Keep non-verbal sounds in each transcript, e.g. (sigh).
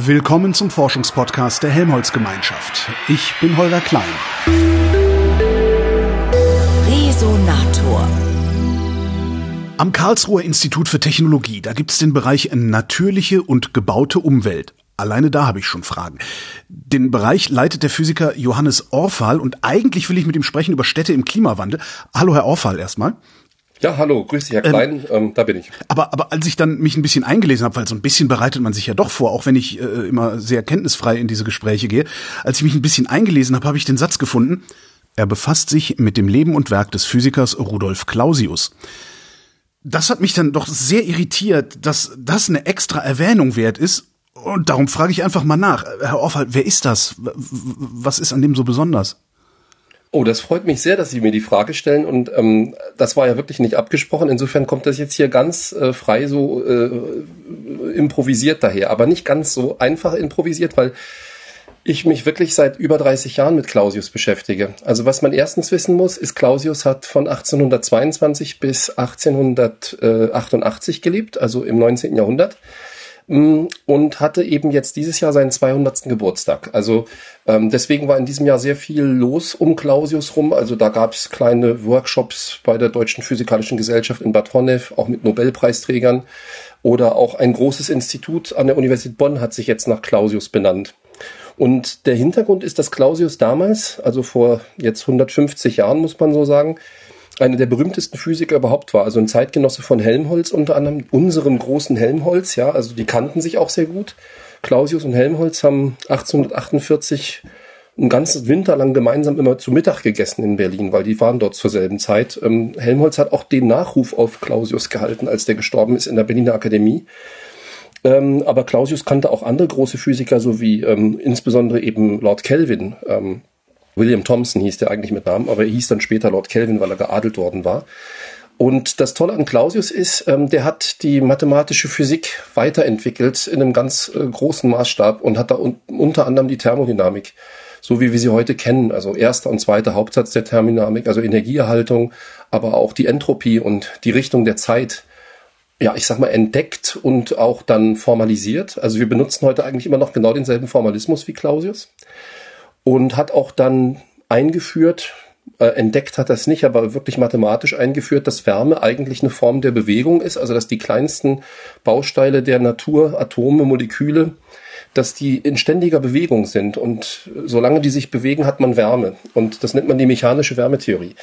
Willkommen zum Forschungspodcast der Helmholtz-Gemeinschaft. Ich bin Holger Klein. Resonator. Am Karlsruher Institut für Technologie, da gibt's den Bereich natürliche und gebaute Umwelt. Alleine da habe ich schon Fragen. Den Bereich leitet der Physiker Johannes Orfal und eigentlich will ich mit ihm sprechen über Städte im Klimawandel. Hallo, Herr Orfal, erstmal. Ja, hallo, grüß dich, Herr ähm, Klein, ähm, ähm, da bin ich. Aber, aber als ich dann mich ein bisschen eingelesen habe, weil so ein bisschen bereitet man sich ja doch vor, auch wenn ich äh, immer sehr kenntnisfrei in diese Gespräche gehe, als ich mich ein bisschen eingelesen habe, habe ich den Satz gefunden, er befasst sich mit dem Leben und Werk des Physikers Rudolf Clausius. Das hat mich dann doch sehr irritiert, dass das eine extra Erwähnung wert ist. Und darum frage ich einfach mal nach. Herr Orfal, wer ist das? Was ist an dem so besonders? Oh, das freut mich sehr, dass Sie mir die Frage stellen und ähm, das war ja wirklich nicht abgesprochen. Insofern kommt das jetzt hier ganz äh, frei so äh, improvisiert daher, aber nicht ganz so einfach improvisiert, weil ich mich wirklich seit über 30 Jahren mit Clausius beschäftige. Also was man erstens wissen muss, ist, Clausius hat von 1822 bis 1888 gelebt, also im 19. Jahrhundert. Mm, und hatte eben jetzt dieses Jahr seinen 200. Geburtstag. Also ähm, deswegen war in diesem Jahr sehr viel los um Clausius rum. Also da gab es kleine Workshops bei der Deutschen Physikalischen Gesellschaft in Bad Honnef, auch mit Nobelpreisträgern. Oder auch ein großes Institut an der Universität Bonn hat sich jetzt nach Clausius benannt. Und der Hintergrund ist, dass Clausius damals, also vor jetzt 150 Jahren muss man so sagen, einer der berühmtesten Physiker überhaupt war, also ein Zeitgenosse von Helmholtz unter anderem, unserem großen Helmholtz, ja, also die kannten sich auch sehr gut. Clausius und Helmholtz haben 1848 einen ganzen Winter lang gemeinsam immer zu Mittag gegessen in Berlin, weil die waren dort zur selben Zeit. Ähm, Helmholtz hat auch den Nachruf auf Clausius gehalten, als der gestorben ist in der Berliner Akademie. Ähm, aber Clausius kannte auch andere große Physiker, so wie ähm, insbesondere eben Lord Kelvin. William Thompson hieß der eigentlich mit Namen, aber er hieß dann später Lord Kelvin, weil er geadelt worden war. Und das Tolle an Clausius ist, ähm, der hat die mathematische Physik weiterentwickelt in einem ganz äh, großen Maßstab und hat da un unter anderem die Thermodynamik, so wie wir sie heute kennen, also erster und zweiter Hauptsatz der Thermodynamik, also Energieerhaltung, aber auch die Entropie und die Richtung der Zeit, ja, ich sag mal, entdeckt und auch dann formalisiert. Also wir benutzen heute eigentlich immer noch genau denselben Formalismus wie Clausius und hat auch dann eingeführt, äh, entdeckt hat das nicht, aber wirklich mathematisch eingeführt, dass Wärme eigentlich eine Form der Bewegung ist, also dass die kleinsten Bausteine der Natur, Atome, Moleküle, dass die in ständiger Bewegung sind und solange die sich bewegen, hat man Wärme und das nennt man die mechanische Wärmetheorie.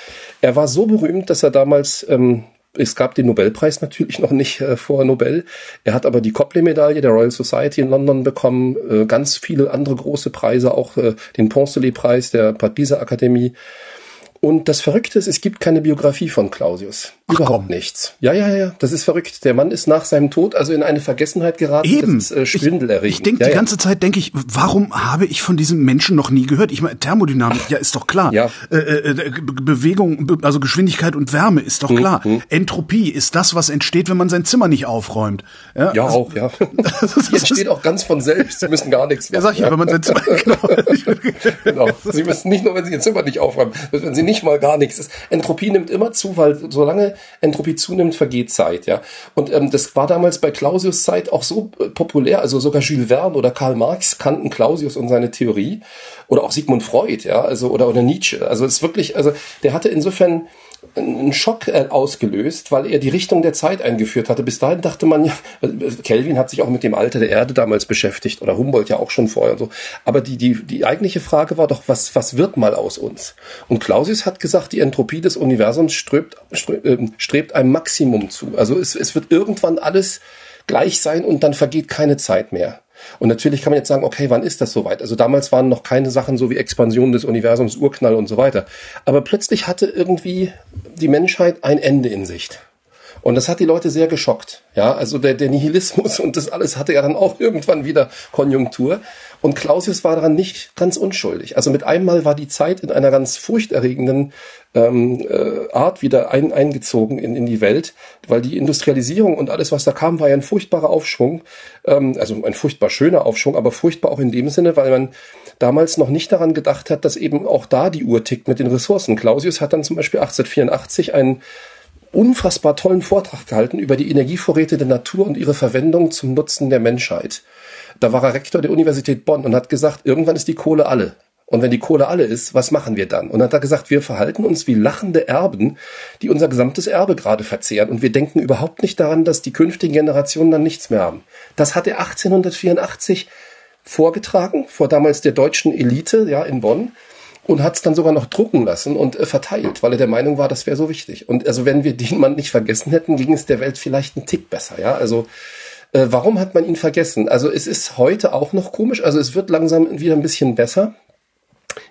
Er war so berühmt, dass er damals ähm, es gab den Nobelpreis natürlich noch nicht äh, vor Nobel. Er hat aber die Copley-Medaille der Royal Society in London bekommen, äh, ganz viele andere große Preise, auch äh, den Poncelet-Preis der Pariser Akademie. Und das Verrückte ist, es gibt keine Biografie von Clausius. Ach, Überhaupt komm. nichts. Ja, ja, ja, das ist verrückt. Der Mann ist nach seinem Tod also in eine Vergessenheit geraten. Eben. Das ist äh, schwindelerregend. Ich, ich denke ja, die ganze Zeit, denke ich, warum habe ich von diesem Menschen noch nie gehört? Ich meine, Thermodynamik, ja, ist doch klar. Ja. Äh, äh, äh Bewegung, also Geschwindigkeit und Wärme ist doch klar. Mhm. Entropie ist das, was entsteht, wenn man sein Zimmer nicht aufräumt. Ja, ja also, auch, ja. (laughs) (laughs) Die entsteht auch ganz von selbst. Sie müssen gar nichts machen. Ja, sag ich ja, wenn man sein Zimmer, (laughs) genau. genau. Sie müssen nicht nur, wenn Sie Ihr Zimmer nicht aufräumen, wenn Sie nicht mal gar nichts ist. Entropie nimmt immer zu, weil solange Entropie zunimmt, vergeht Zeit, ja. Und ähm, das war damals bei Clausius Zeit auch so äh, populär, also sogar Jules Verne oder Karl Marx kannten Clausius und seine Theorie oder auch Sigmund Freud, ja, also oder oder Nietzsche. Also es ist wirklich, also der hatte insofern einen Schock äh, ausgelöst, weil er die Richtung der Zeit eingeführt hatte. Bis dahin dachte man ja, Kelvin hat sich auch mit dem Alter der Erde damals beschäftigt oder Humboldt ja auch schon vorher und so. Aber die, die, die eigentliche Frage war doch, was, was wird mal aus uns? Und Clausius hat gesagt, die Entropie des Universums strebt, ähm, strebt einem Maximum zu. Also es, es wird irgendwann alles gleich sein und dann vergeht keine Zeit mehr. Und natürlich kann man jetzt sagen, okay, wann ist das soweit? Also damals waren noch keine Sachen so wie Expansion des Universums, Urknall und so weiter. Aber plötzlich hatte irgendwie die Menschheit ein Ende in Sicht. Und das hat die Leute sehr geschockt. Ja, also der, der Nihilismus (laughs) und das alles hatte ja dann auch irgendwann wieder Konjunktur. Und Clausius war daran nicht ganz unschuldig. Also mit einmal war die Zeit in einer ganz furchterregenden ähm, äh, Art wieder ein, eingezogen in, in die Welt, weil die Industrialisierung und alles, was da kam, war ja ein furchtbarer Aufschwung. Ähm, also ein furchtbar schöner Aufschwung, aber furchtbar auch in dem Sinne, weil man damals noch nicht daran gedacht hat, dass eben auch da die Uhr tickt mit den Ressourcen. Clausius hat dann zum Beispiel 1884 ein unfassbar tollen Vortrag gehalten über die Energievorräte der Natur und ihre Verwendung zum Nutzen der Menschheit. Da war er Rektor der Universität Bonn und hat gesagt, irgendwann ist die Kohle alle. Und wenn die Kohle alle ist, was machen wir dann? Und hat er gesagt, wir verhalten uns wie lachende Erben, die unser gesamtes Erbe gerade verzehren. Und wir denken überhaupt nicht daran, dass die künftigen Generationen dann nichts mehr haben. Das hat er 1884 vorgetragen vor damals der deutschen Elite, ja, in Bonn und hat es dann sogar noch drucken lassen und äh, verteilt, weil er der Meinung war, das wäre so wichtig. Und also wenn wir den Mann nicht vergessen hätten, ging es der Welt vielleicht einen Tick besser, ja. Also äh, warum hat man ihn vergessen? Also es ist heute auch noch komisch, also es wird langsam wieder ein bisschen besser.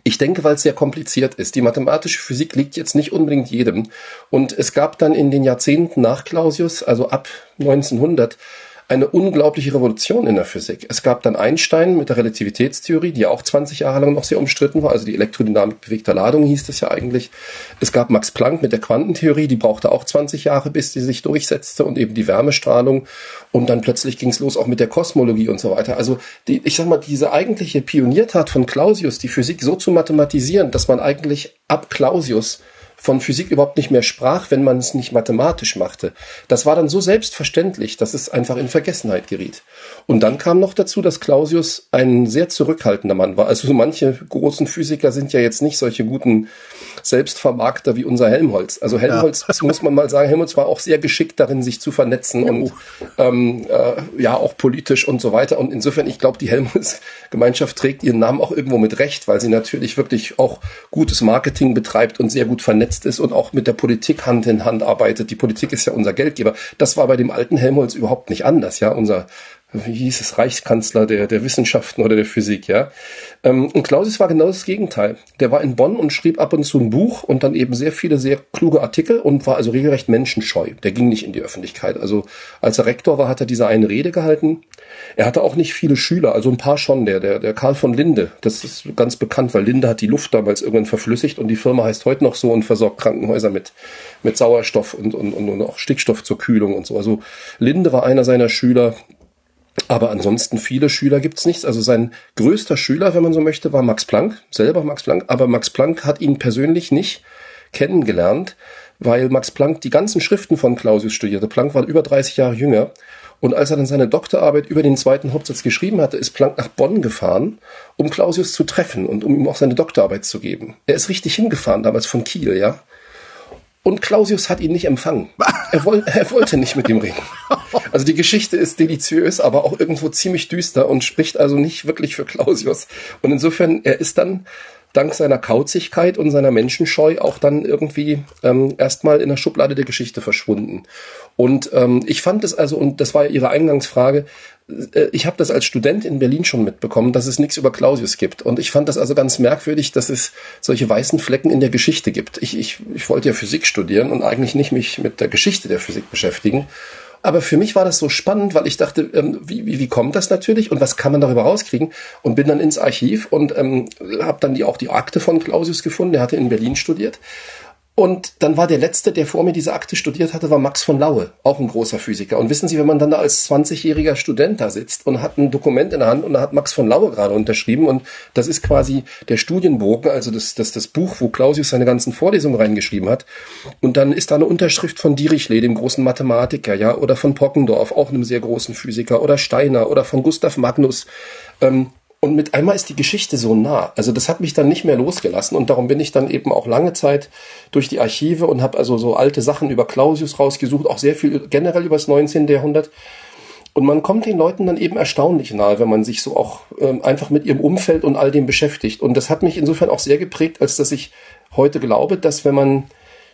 Ich denke, weil es sehr kompliziert ist. Die mathematische Physik liegt jetzt nicht unbedingt jedem. Und es gab dann in den Jahrzehnten nach Clausius, also ab 1900, eine unglaubliche Revolution in der Physik. Es gab dann Einstein mit der Relativitätstheorie, die auch 20 Jahre lang noch sehr umstritten war, also die Elektrodynamik bewegter Ladung hieß das ja eigentlich. Es gab Max Planck mit der Quantentheorie, die brauchte auch 20 Jahre, bis sie sich durchsetzte und eben die Wärmestrahlung. Und dann plötzlich ging es los auch mit der Kosmologie und so weiter. Also die, ich sag mal, diese eigentliche Pioniertat von Clausius, die Physik so zu mathematisieren, dass man eigentlich ab Clausius von Physik überhaupt nicht mehr sprach, wenn man es nicht mathematisch machte. Das war dann so selbstverständlich, dass es einfach in Vergessenheit geriet. Und dann kam noch dazu, dass Clausius ein sehr zurückhaltender Mann war. Also manche großen Physiker sind ja jetzt nicht solche guten Selbstvermarkter wie unser Helmholtz. Also Helmholtz, ja. muss man mal sagen, Helmholtz war auch sehr geschickt darin, sich zu vernetzen und ähm, äh, ja auch politisch und so weiter. Und insofern, ich glaube, die Helmholtz-Gemeinschaft trägt ihren Namen auch irgendwo mit Recht, weil sie natürlich wirklich auch gutes Marketing betreibt und sehr gut vernetzt vernetzt ist und auch mit der Politik Hand in Hand arbeitet. Die Politik ist ja unser Geldgeber. Das war bei dem alten Helmholtz überhaupt nicht anders, ja. Unser wie hieß es, Reichskanzler der, der Wissenschaften oder der Physik, ja. Ähm, und Clausius war genau das Gegenteil. Der war in Bonn und schrieb ab und zu ein Buch und dann eben sehr viele sehr kluge Artikel und war also regelrecht menschenscheu. Der ging nicht in die Öffentlichkeit. Also als er Rektor war, hat er diese eine Rede gehalten. Er hatte auch nicht viele Schüler, also ein paar schon. Der, der, der Karl von Linde, das ist ganz bekannt, weil Linde hat die Luft damals irgendwann verflüssigt und die Firma heißt heute noch so und versorgt Krankenhäuser mit, mit Sauerstoff und, und, und auch Stickstoff zur Kühlung und so. Also Linde war einer seiner Schüler, aber ansonsten viele Schüler gibt's nichts. Also sein größter Schüler, wenn man so möchte, war Max Planck, selber Max Planck. Aber Max Planck hat ihn persönlich nicht kennengelernt, weil Max Planck die ganzen Schriften von Clausius studierte. Planck war über 30 Jahre jünger. Und als er dann seine Doktorarbeit über den zweiten Hauptsatz geschrieben hatte, ist Planck nach Bonn gefahren, um Clausius zu treffen und um ihm auch seine Doktorarbeit zu geben. Er ist richtig hingefahren, damals von Kiel, ja. Und Clausius hat ihn nicht empfangen. Er, woll, er wollte nicht mit ihm reden. (laughs) (laughs) Also die Geschichte ist deliziös, aber auch irgendwo ziemlich düster und spricht also nicht wirklich für Clausius. Und insofern, er ist dann dank seiner Kauzigkeit und seiner Menschenscheu auch dann irgendwie ähm, erstmal in der Schublade der Geschichte verschwunden. Und ähm, ich fand es also, und das war ja Ihre Eingangsfrage, äh, ich habe das als Student in Berlin schon mitbekommen, dass es nichts über Clausius gibt. Und ich fand das also ganz merkwürdig, dass es solche weißen Flecken in der Geschichte gibt. Ich, ich, ich wollte ja Physik studieren und eigentlich nicht mich mit der Geschichte der Physik beschäftigen. Aber für mich war das so spannend, weil ich dachte, ähm, wie, wie, wie kommt das natürlich und was kann man darüber rauskriegen? Und bin dann ins Archiv und ähm, habe dann die, auch die Akte von Clausius gefunden. Der hatte in Berlin studiert und dann war der letzte, der vor mir diese Akte studiert hatte, war Max von Laue, auch ein großer Physiker. Und wissen Sie, wenn man dann da als 20-jähriger Student da sitzt und hat ein Dokument in der Hand und da hat Max von Laue gerade unterschrieben und das ist quasi der Studienbogen, also das, das, das Buch, wo Clausius seine ganzen Vorlesungen reingeschrieben hat. Und dann ist da eine Unterschrift von Dirichlet, dem großen Mathematiker, ja, oder von Pockendorf, auch einem sehr großen Physiker, oder Steiner, oder von Gustav Magnus. Ähm, und mit einmal ist die Geschichte so nah. Also das hat mich dann nicht mehr losgelassen und darum bin ich dann eben auch lange Zeit durch die Archive und habe also so alte Sachen über Clausius rausgesucht, auch sehr viel generell über das 19. Jahrhundert. Und man kommt den Leuten dann eben erstaunlich nahe, wenn man sich so auch ähm, einfach mit ihrem Umfeld und all dem beschäftigt. Und das hat mich insofern auch sehr geprägt, als dass ich heute glaube, dass wenn man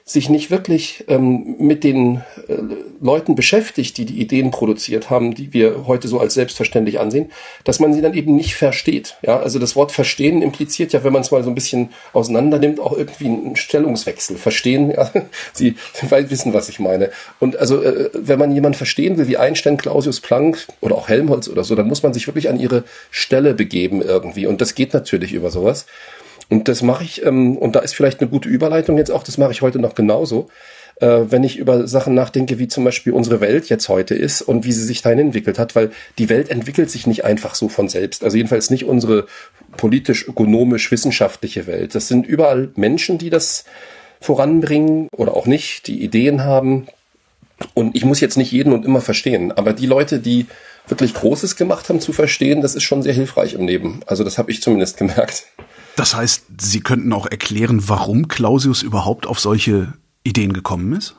sich nicht wirklich ähm, mit den äh, Leuten beschäftigt, die die Ideen produziert haben, die wir heute so als selbstverständlich ansehen, dass man sie dann eben nicht versteht. Ja, also das Wort verstehen impliziert ja, wenn man es mal so ein bisschen auseinander nimmt, auch irgendwie einen Stellungswechsel. Verstehen, ja, (laughs) Sie, wissen, was ich meine. Und also, äh, wenn man jemanden verstehen will, wie Einstein, Clausius Planck oder auch Helmholtz oder so, dann muss man sich wirklich an ihre Stelle begeben irgendwie. Und das geht natürlich über sowas. Und das mache ich, ähm, und da ist vielleicht eine gute Überleitung jetzt auch, das mache ich heute noch genauso, äh, wenn ich über Sachen nachdenke, wie zum Beispiel unsere Welt jetzt heute ist und wie sie sich dahin entwickelt hat, weil die Welt entwickelt sich nicht einfach so von selbst. Also jedenfalls nicht unsere politisch, ökonomisch, wissenschaftliche Welt. Das sind überall Menschen, die das voranbringen oder auch nicht, die Ideen haben. Und ich muss jetzt nicht jeden und immer verstehen, aber die Leute, die wirklich Großes gemacht haben zu verstehen, das ist schon sehr hilfreich im Leben. Also das habe ich zumindest gemerkt. Das heißt, Sie könnten auch erklären, warum Clausius überhaupt auf solche Ideen gekommen ist?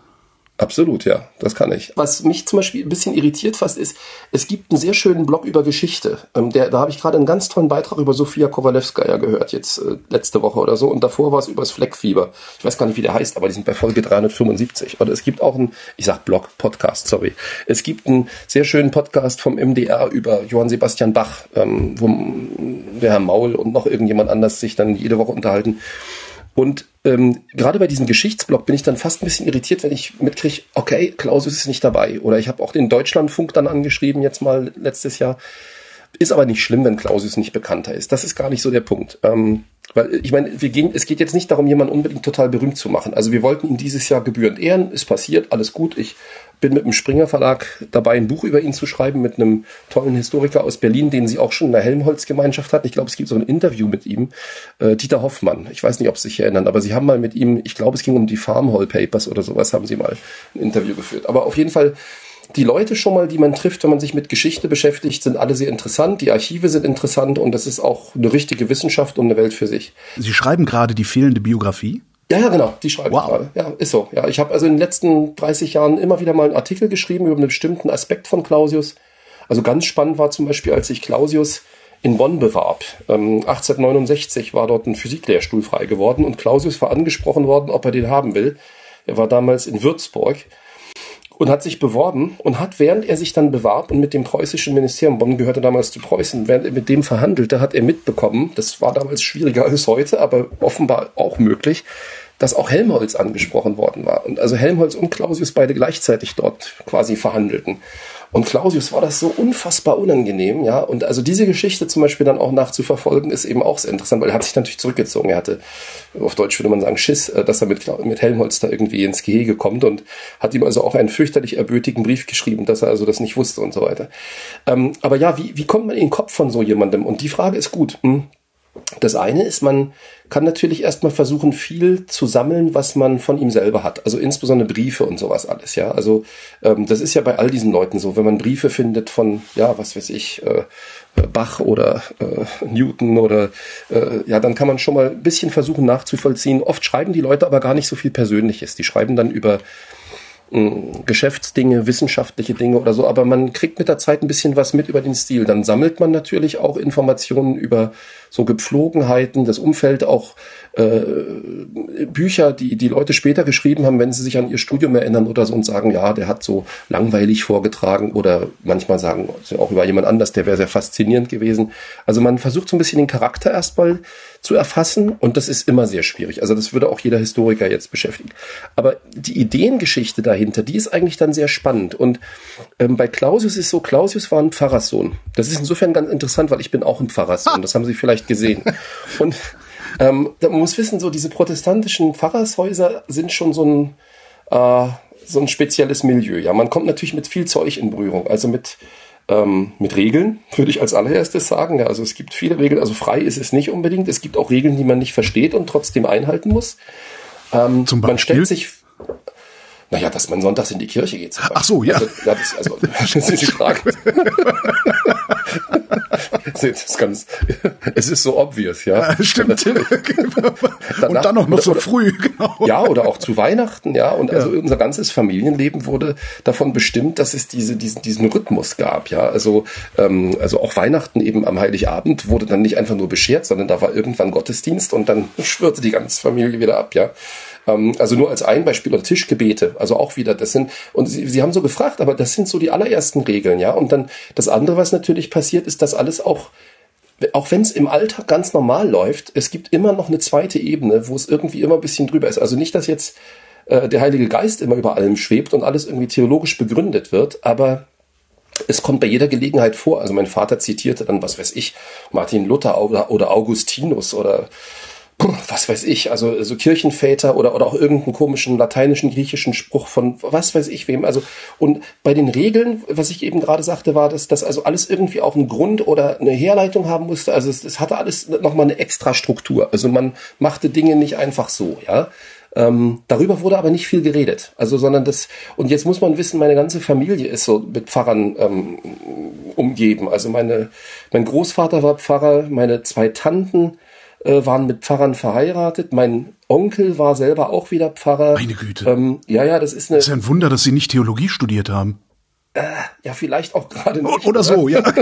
Absolut, ja, das kann ich. Was mich zum Beispiel ein bisschen irritiert fast ist, es gibt einen sehr schönen Blog über Geschichte. Ähm, der, da habe ich gerade einen ganz tollen Beitrag über Sofia Kowalewskaja gehört, jetzt äh, letzte Woche oder so. Und davor war es über das Fleckfieber. Ich weiß gar nicht, wie der heißt, aber die sind bei Folge 375. Oder es gibt auch einen, ich sag Blog, Podcast, sorry. Es gibt einen sehr schönen Podcast vom MDR über Johann Sebastian Bach, ähm, wo der Herr Maul und noch irgendjemand anders sich dann jede Woche unterhalten. Und ähm, gerade bei diesem Geschichtsblock bin ich dann fast ein bisschen irritiert, wenn ich mitkriege, okay, Clausius ist nicht dabei. Oder ich habe auch den Deutschlandfunk dann angeschrieben, jetzt mal letztes Jahr. Ist aber nicht schlimm, wenn Clausius nicht bekannter ist. Das ist gar nicht so der Punkt. Ähm, weil ich meine, wir gehen, es geht jetzt nicht darum, jemanden unbedingt total berühmt zu machen. Also wir wollten ihn dieses Jahr gebührend ehren. Ist passiert, alles gut. Ich bin mit dem Springer Verlag dabei, ein Buch über ihn zu schreiben mit einem tollen Historiker aus Berlin, den sie auch schon in der Helmholtz-Gemeinschaft hatten. Ich glaube, es gibt so ein Interview mit ihm, äh, Dieter Hoffmann. Ich weiß nicht, ob Sie sich erinnern, aber sie haben mal mit ihm, ich glaube, es ging um die Farmhall Papers oder sowas, haben sie mal ein Interview geführt. Aber auf jeden Fall die Leute schon mal, die man trifft, wenn man sich mit Geschichte beschäftigt, sind alle sehr interessant. Die Archive sind interessant und das ist auch eine richtige Wissenschaft und eine Welt für sich. Sie schreiben gerade die fehlende Biografie? Ja, ja, genau, die schreibe wow. ich gerade. Ja, ist so. Ja, ich habe also in den letzten 30 Jahren immer wieder mal einen Artikel geschrieben über einen bestimmten Aspekt von Clausius. Also ganz spannend war zum Beispiel, als sich Clausius in Bonn bewarb. Ähm, 1869 war dort ein Physiklehrstuhl frei geworden und Clausius war angesprochen worden, ob er den haben will. Er war damals in Würzburg und hat sich beworben und hat, während er sich dann bewarb und mit dem preußischen Ministerium, Bonn gehörte damals zu Preußen, während er mit dem verhandelte, hat er mitbekommen, das war damals schwieriger als heute, aber offenbar auch möglich, dass auch Helmholtz angesprochen worden war. Und also Helmholtz und Clausius beide gleichzeitig dort quasi verhandelten. Und Clausius war das so unfassbar unangenehm, ja. Und also diese Geschichte zum Beispiel dann auch nachzuverfolgen, ist eben auch sehr interessant, weil er hat sich natürlich zurückgezogen. Er hatte, auf Deutsch würde man sagen, Schiss, äh, dass er mit, mit Helmholtz da irgendwie ins Gehege kommt und hat ihm also auch einen fürchterlich erbötigen Brief geschrieben, dass er also das nicht wusste und so weiter. Ähm, aber ja, wie, wie kommt man in den Kopf von so jemandem? Und die Frage ist gut. Hm? Das eine ist, man kann natürlich erstmal versuchen, viel zu sammeln, was man von ihm selber hat. Also insbesondere Briefe und sowas alles, ja. Also ähm, das ist ja bei all diesen Leuten so, wenn man Briefe findet von, ja, was weiß ich, äh, Bach oder äh, Newton oder äh, ja, dann kann man schon mal ein bisschen versuchen nachzuvollziehen. Oft schreiben die Leute aber gar nicht so viel Persönliches. Die schreiben dann über Geschäftsdinge, wissenschaftliche Dinge oder so, aber man kriegt mit der Zeit ein bisschen was mit über den Stil. Dann sammelt man natürlich auch Informationen über so Gepflogenheiten, das Umfeld, auch äh, Bücher, die die Leute später geschrieben haben, wenn sie sich an ihr Studium erinnern oder so und sagen, ja, der hat so langweilig vorgetragen oder manchmal sagen auch über jemand anders, der wäre sehr faszinierend gewesen. Also man versucht so ein bisschen den Charakter erstmal zu erfassen und das ist immer sehr schwierig. Also das würde auch jeder Historiker jetzt beschäftigen. Aber die Ideengeschichte dahinter, die ist eigentlich dann sehr spannend und ähm, bei Clausius ist so, Clausius war ein Pfarrerssohn. Das ist insofern ganz interessant, weil ich bin auch ein Pfarrerssohn. Das haben Sie vielleicht gesehen. Und ähm, man muss wissen, so diese protestantischen Pfarrershäuser sind schon so ein, äh, so ein spezielles Milieu. Ja, man kommt natürlich mit viel Zeug in Berührung, also mit ähm, mit Regeln, würde ich als allererstes sagen. Ja, also es gibt viele Regeln, also frei ist es nicht unbedingt. Es gibt auch Regeln, die man nicht versteht und trotzdem einhalten muss. Ähm, Zum Beispiel? Man stellt sich naja, dass man sonntags in die Kirche geht. Ach so, ja. Also, ja das, also, (laughs) das ist die Frage. (laughs) (laughs) das ist ganz, (laughs) es ist so obvious, ja. ja stimmt. (laughs) Natürlich. Danach, und dann auch noch so oder, früh, genau. Ja, oder auch zu Weihnachten, ja. Und also unser ganzes Familienleben wurde davon bestimmt, dass es diese, diesen, diesen Rhythmus gab, ja. Also, ähm, also auch Weihnachten eben am Heiligabend wurde dann nicht einfach nur beschert, sondern da war irgendwann Gottesdienst und dann schwörte die ganze Familie wieder ab, ja. Ähm, also nur als ein Beispiel oder Tischgebete, also auch wieder, das sind, und Sie, Sie haben so gefragt, aber das sind so die allerersten Regeln, ja. Und dann das andere, was natürlich passiert, ist, dass alles auch auch wenn es im Alltag ganz normal läuft, es gibt immer noch eine zweite Ebene, wo es irgendwie immer ein bisschen drüber ist. Also nicht, dass jetzt äh, der Heilige Geist immer über allem schwebt und alles irgendwie theologisch begründet wird, aber es kommt bei jeder Gelegenheit vor. Also mein Vater zitierte dann, was weiß ich, Martin Luther oder, oder Augustinus oder was weiß ich, also, also Kirchenväter oder, oder auch irgendeinen komischen lateinischen, griechischen Spruch von was weiß ich wem. Also, und bei den Regeln, was ich eben gerade sagte, war, dass das also alles irgendwie auch einen Grund oder eine Herleitung haben musste. Also es, es hatte alles nochmal eine extra Struktur. Also man machte Dinge nicht einfach so, ja. Ähm, darüber wurde aber nicht viel geredet. Also, sondern das, und jetzt muss man wissen, meine ganze Familie ist so mit Pfarrern ähm, umgeben. Also meine, mein Großvater war Pfarrer, meine zwei Tanten äh, waren mit Pfarrern verheiratet, mein Onkel war selber auch wieder Pfarrer. Meine Güte. Ähm, ja, ja, das ist eine. Das ist ein Wunder, dass Sie nicht Theologie studiert haben. Äh, ja, vielleicht auch gerade nicht. Oder so, ja. (laughs)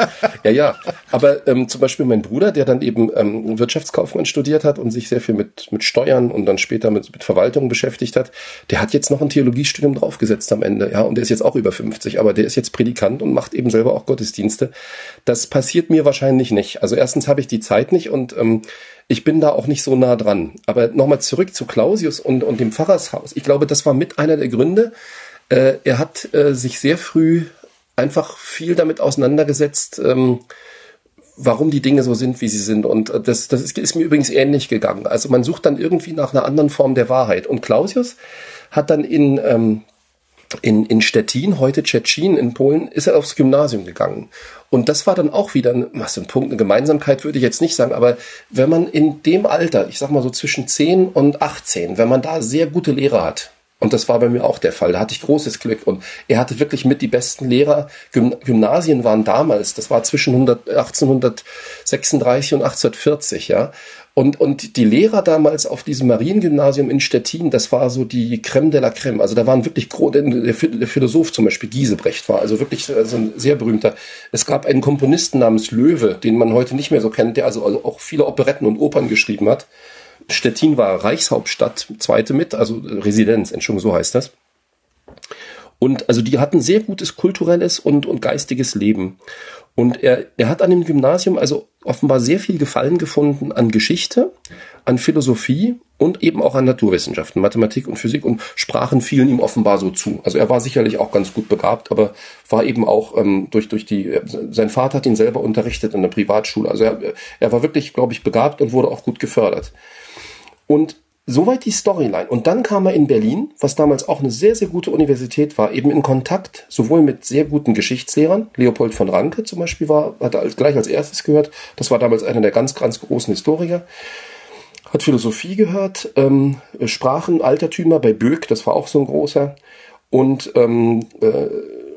(laughs) ja, ja. Aber ähm, zum Beispiel mein Bruder, der dann eben ähm, Wirtschaftskaufmann studiert hat und sich sehr viel mit, mit Steuern und dann später mit, mit Verwaltung beschäftigt hat, der hat jetzt noch ein Theologiestudium draufgesetzt am Ende. Ja, und der ist jetzt auch über 50, aber der ist jetzt Predikant und macht eben selber auch Gottesdienste. Das passiert mir wahrscheinlich nicht. Also erstens habe ich die Zeit nicht und ähm, ich bin da auch nicht so nah dran. Aber nochmal zurück zu Clausius und, und dem Pfarrershaus. Ich glaube, das war mit einer der Gründe, äh, er hat äh, sich sehr früh einfach viel damit auseinandergesetzt, ähm, warum die Dinge so sind, wie sie sind. Und äh, das, das ist, ist mir übrigens ähnlich gegangen. Also man sucht dann irgendwie nach einer anderen Form der Wahrheit. Und Clausius hat dann in, ähm, in, in Stettin, heute Tschetschen in Polen, ist er aufs Gymnasium gegangen. Und das war dann auch wieder ein, was ein Punkt, eine Gemeinsamkeit würde ich jetzt nicht sagen, aber wenn man in dem Alter, ich sag mal so zwischen 10 und 18, wenn man da sehr gute Lehrer hat, und das war bei mir auch der Fall. Da hatte ich großes Glück. Und er hatte wirklich mit die besten Lehrer. Gymnasien waren damals, das war zwischen 1836 und 1840, ja. Und, und die Lehrer damals auf diesem Mariengymnasium in Stettin, das war so die Creme de la Creme. Also da waren wirklich, der Philosoph zum Beispiel Giesebrecht war also wirklich also ein sehr berühmter. Es gab einen Komponisten namens Löwe, den man heute nicht mehr so kennt, der also auch viele Operetten und Opern geschrieben hat. Stettin war Reichshauptstadt, zweite mit, also Residenz, Entschuldigung, so heißt das. Und also die hatten sehr gutes kulturelles und, und geistiges Leben. Und er, er hat an dem Gymnasium also offenbar sehr viel Gefallen gefunden an Geschichte, an Philosophie und eben auch an Naturwissenschaften, Mathematik und Physik und Sprachen fielen ihm offenbar so zu. Also er war sicherlich auch ganz gut begabt, aber war eben auch ähm, durch, durch die, sein Vater hat ihn selber unterrichtet in der Privatschule. Also er, er war wirklich, glaube ich, begabt und wurde auch gut gefördert. Und soweit die Storyline. Und dann kam er in Berlin, was damals auch eine sehr, sehr gute Universität war, eben in Kontakt sowohl mit sehr guten Geschichtslehrern, Leopold von Ranke zum Beispiel war, hat er gleich als erstes gehört, das war damals einer der ganz, ganz großen Historiker, hat Philosophie gehört, ähm, Sprachen, Altertümer bei Böck, das war auch so ein großer, und ähm, äh,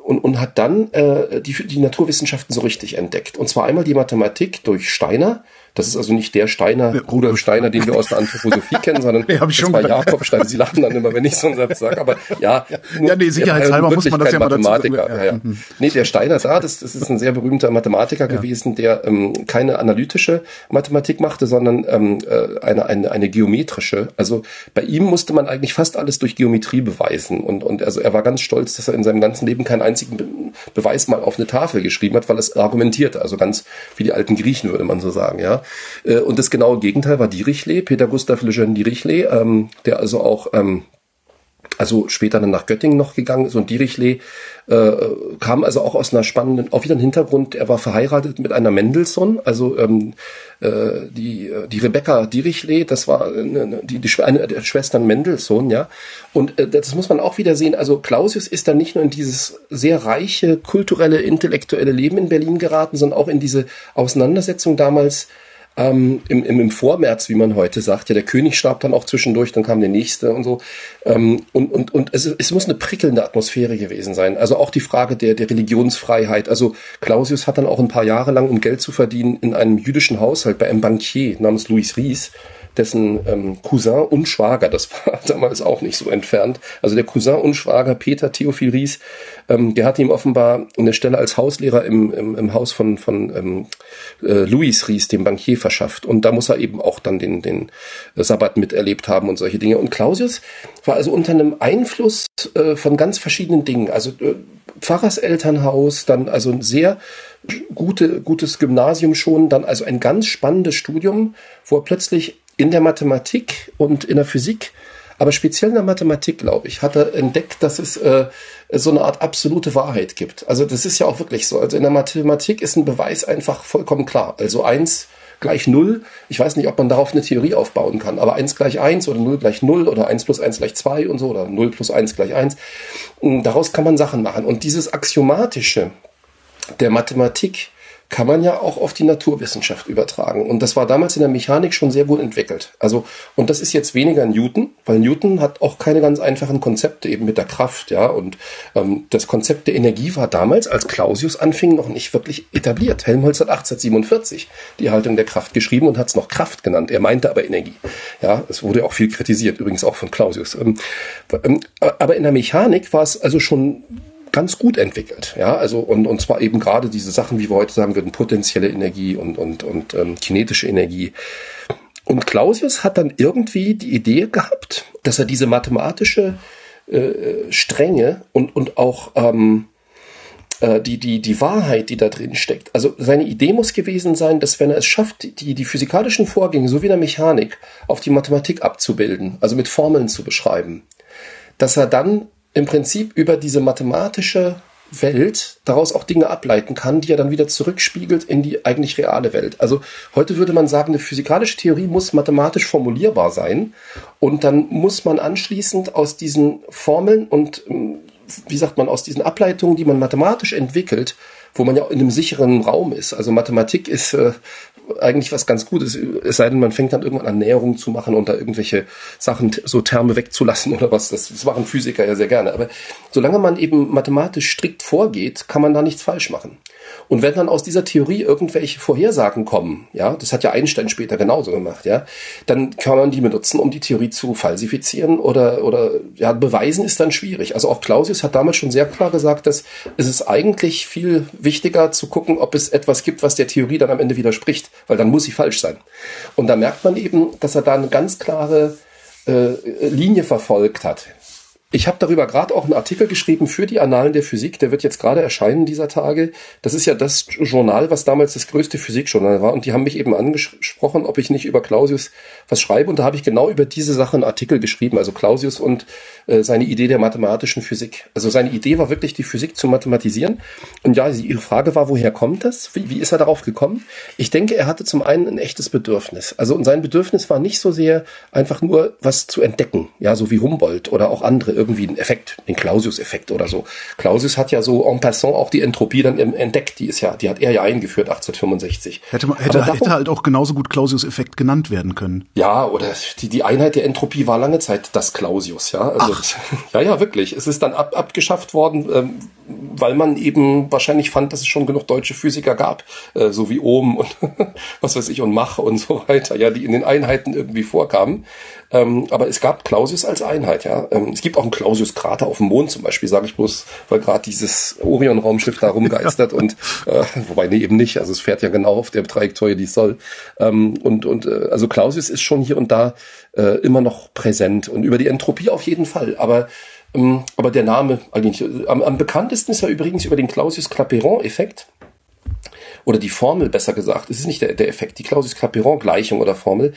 und, und hat dann äh, die, die Naturwissenschaften so richtig entdeckt. Und zwar einmal die Mathematik durch Steiner, das ist also nicht der Steiner, Rudolf Steiner, den wir aus der Anthroposophie kennen, sondern (laughs) ja, das war Jakob Steiner. Sie lachen dann immer, wenn ich so einen Satz sage. Aber ja, nur, (laughs) ja nee, sicherheitshalber muss man das ja mal dazu Mathematiker. Ja. Ja, ja. Nee, der Steiner da, das, das ist ein sehr berühmter Mathematiker ja. gewesen, der ähm, keine analytische Mathematik machte, sondern ähm, äh, eine, eine, eine geometrische. Also bei ihm musste man eigentlich fast alles durch Geometrie beweisen. Und, und also er war ganz stolz, dass er in seinem ganzen Leben keinen einzigen Be Beweis mal auf eine Tafel geschrieben hat, weil es argumentierte. Also ganz wie die alten Griechen, würde man so sagen, ja. Äh, und das genaue Gegenteil war Dirichlet, Peter Gustav Lejeune Dirichlet, ähm, der also auch ähm, also später dann nach Göttingen noch gegangen ist. Und Dirichlet äh, kam also auch aus einer spannenden, auch wieder ein Hintergrund, er war verheiratet mit einer Mendelssohn, also ähm, äh, die, die Rebecca Dirichlet, das war eine, die, die, eine der Schwestern Mendelssohn, ja, und äh, das muss man auch wieder sehen, also Clausius ist dann nicht nur in dieses sehr reiche kulturelle, intellektuelle Leben in Berlin geraten, sondern auch in diese Auseinandersetzung damals ähm, im, im, im Vormärz, wie man heute sagt. Ja, der König starb dann auch zwischendurch, dann kam der nächste und so. Ähm, und und, und es, es muss eine prickelnde Atmosphäre gewesen sein. Also auch die Frage der, der Religionsfreiheit. Also Clausius hat dann auch ein paar Jahre lang, um Geld zu verdienen, in einem jüdischen Haushalt bei einem Bankier namens Louis Ries dessen ähm, Cousin und Schwager, das war (laughs) damals auch nicht so entfernt, also der Cousin und Schwager Peter Theophil Ries, ähm, der hat ihm offenbar eine Stelle als Hauslehrer im, im, im Haus von, von ähm, äh, Louis Ries, dem Bankier, verschafft. Und da muss er eben auch dann den, den Sabbat miterlebt haben und solche Dinge. Und Clausius war also unter einem Einfluss äh, von ganz verschiedenen Dingen. Also äh, Pfarrerselternhaus, dann also ein sehr gute, gutes Gymnasium schon, dann also ein ganz spannendes Studium, wo er plötzlich in der Mathematik und in der Physik, aber speziell in der Mathematik, glaube ich, hat er entdeckt, dass es äh, so eine Art absolute Wahrheit gibt. Also das ist ja auch wirklich so. Also in der Mathematik ist ein Beweis einfach vollkommen klar. Also eins gleich null. Ich weiß nicht, ob man darauf eine Theorie aufbauen kann, aber eins gleich eins oder null gleich null oder eins plus eins gleich zwei und so oder null plus eins gleich eins. Daraus kann man Sachen machen. Und dieses Axiomatische der Mathematik kann man ja auch auf die Naturwissenschaft übertragen. Und das war damals in der Mechanik schon sehr gut entwickelt. Also, und das ist jetzt weniger Newton, weil Newton hat auch keine ganz einfachen Konzepte eben mit der Kraft, ja. Und ähm, das Konzept der Energie war damals, als Clausius anfing, noch nicht wirklich etabliert. Helmholtz hat 1847 die Haltung der Kraft geschrieben und hat es noch Kraft genannt. Er meinte aber Energie. Ja, es wurde auch viel kritisiert, übrigens auch von Clausius. Ähm, ähm, aber in der Mechanik war es also schon ganz gut entwickelt. Ja, also und, und zwar eben gerade diese Sachen, wie wir heute sagen würden, potenzielle Energie und, und, und ähm, kinetische Energie. Und Clausius hat dann irgendwie die Idee gehabt, dass er diese mathematische äh, Strenge und, und auch ähm, äh, die, die, die Wahrheit, die da drin steckt. Also seine Idee muss gewesen sein, dass wenn er es schafft, die, die physikalischen Vorgänge so wie in der Mechanik auf die Mathematik abzubilden, also mit Formeln zu beschreiben, dass er dann im Prinzip über diese mathematische Welt daraus auch Dinge ableiten kann, die er dann wieder zurückspiegelt in die eigentlich reale Welt. Also heute würde man sagen, eine physikalische Theorie muss mathematisch formulierbar sein und dann muss man anschließend aus diesen Formeln und ähm, wie sagt man, aus diesen Ableitungen, die man mathematisch entwickelt, wo man ja in einem sicheren Raum ist. Also Mathematik ist äh, eigentlich was ganz Gutes, es sei denn, man fängt dann irgendwann an Näherungen zu machen und da irgendwelche Sachen, so Terme wegzulassen (laughs) oder was. Das, das machen Physiker ja sehr gerne. Aber solange man eben mathematisch strikt vorgeht, kann man da nichts falsch machen. Und wenn dann aus dieser Theorie irgendwelche Vorhersagen kommen, ja, das hat ja Einstein später genauso gemacht, ja, dann kann man die benutzen, um die Theorie zu falsifizieren oder, oder, ja, beweisen ist dann schwierig. Also auch Clausius hat damals schon sehr klar gesagt, dass es ist eigentlich viel wichtiger zu gucken, ob es etwas gibt, was der Theorie dann am Ende widerspricht, weil dann muss sie falsch sein. Und da merkt man eben, dass er da eine ganz klare äh, Linie verfolgt hat. Ich habe darüber gerade auch einen Artikel geschrieben für die Annalen der Physik. Der wird jetzt gerade erscheinen dieser Tage. Das ist ja das Journal, was damals das größte Physikjournal war. Und die haben mich eben angesprochen, ob ich nicht über Clausius was schreibe. Und da habe ich genau über diese Sache einen Artikel geschrieben. Also Clausius und äh, seine Idee der mathematischen Physik. Also seine Idee war wirklich, die Physik zu mathematisieren. Und ja, Ihre Frage war, woher kommt das? Wie, wie ist er darauf gekommen? Ich denke, er hatte zum einen ein echtes Bedürfnis. Also und sein Bedürfnis war nicht so sehr einfach nur was zu entdecken. Ja, so wie Humboldt oder auch andere irgendwie einen Effekt, den Clausius-Effekt oder so. Clausius hat ja so en passant auch die Entropie dann entdeckt. Die ist ja, die hat er ja eingeführt 1865. Hätte, man, hätte, darum, hätte halt auch genauso gut Clausius-Effekt genannt werden können. Ja, oder die, die Einheit der Entropie war lange Zeit das Clausius, ja. Also, Ach. (laughs) ja, ja, wirklich. Es ist dann ab, abgeschafft worden, ähm, weil man eben wahrscheinlich fand, dass es schon genug deutsche Physiker gab, äh, so wie Ohm und (laughs) was weiß ich und Mach und so weiter, ja, die in den Einheiten irgendwie vorkamen. Ähm, aber es gab Clausius als Einheit, ja. Ähm, es gibt auch einen Clausius-Krater auf dem Mond zum Beispiel, sage ich bloß, weil gerade dieses Orion-Raumschiff da rumgeistert und (laughs) äh, wobei nee, eben nicht, also es fährt ja genau auf der Trajektorie, die es soll. Ähm, und und äh, also Clausius ist schon hier und da äh, immer noch präsent und über die Entropie auf jeden Fall, aber ähm, aber der Name eigentlich am, am bekanntesten ist ja übrigens über den Clausius-Clapeyron-Effekt oder die Formel besser gesagt. Es ist nicht der, der Effekt, die Clausius-Clapeyron-Gleichung oder Formel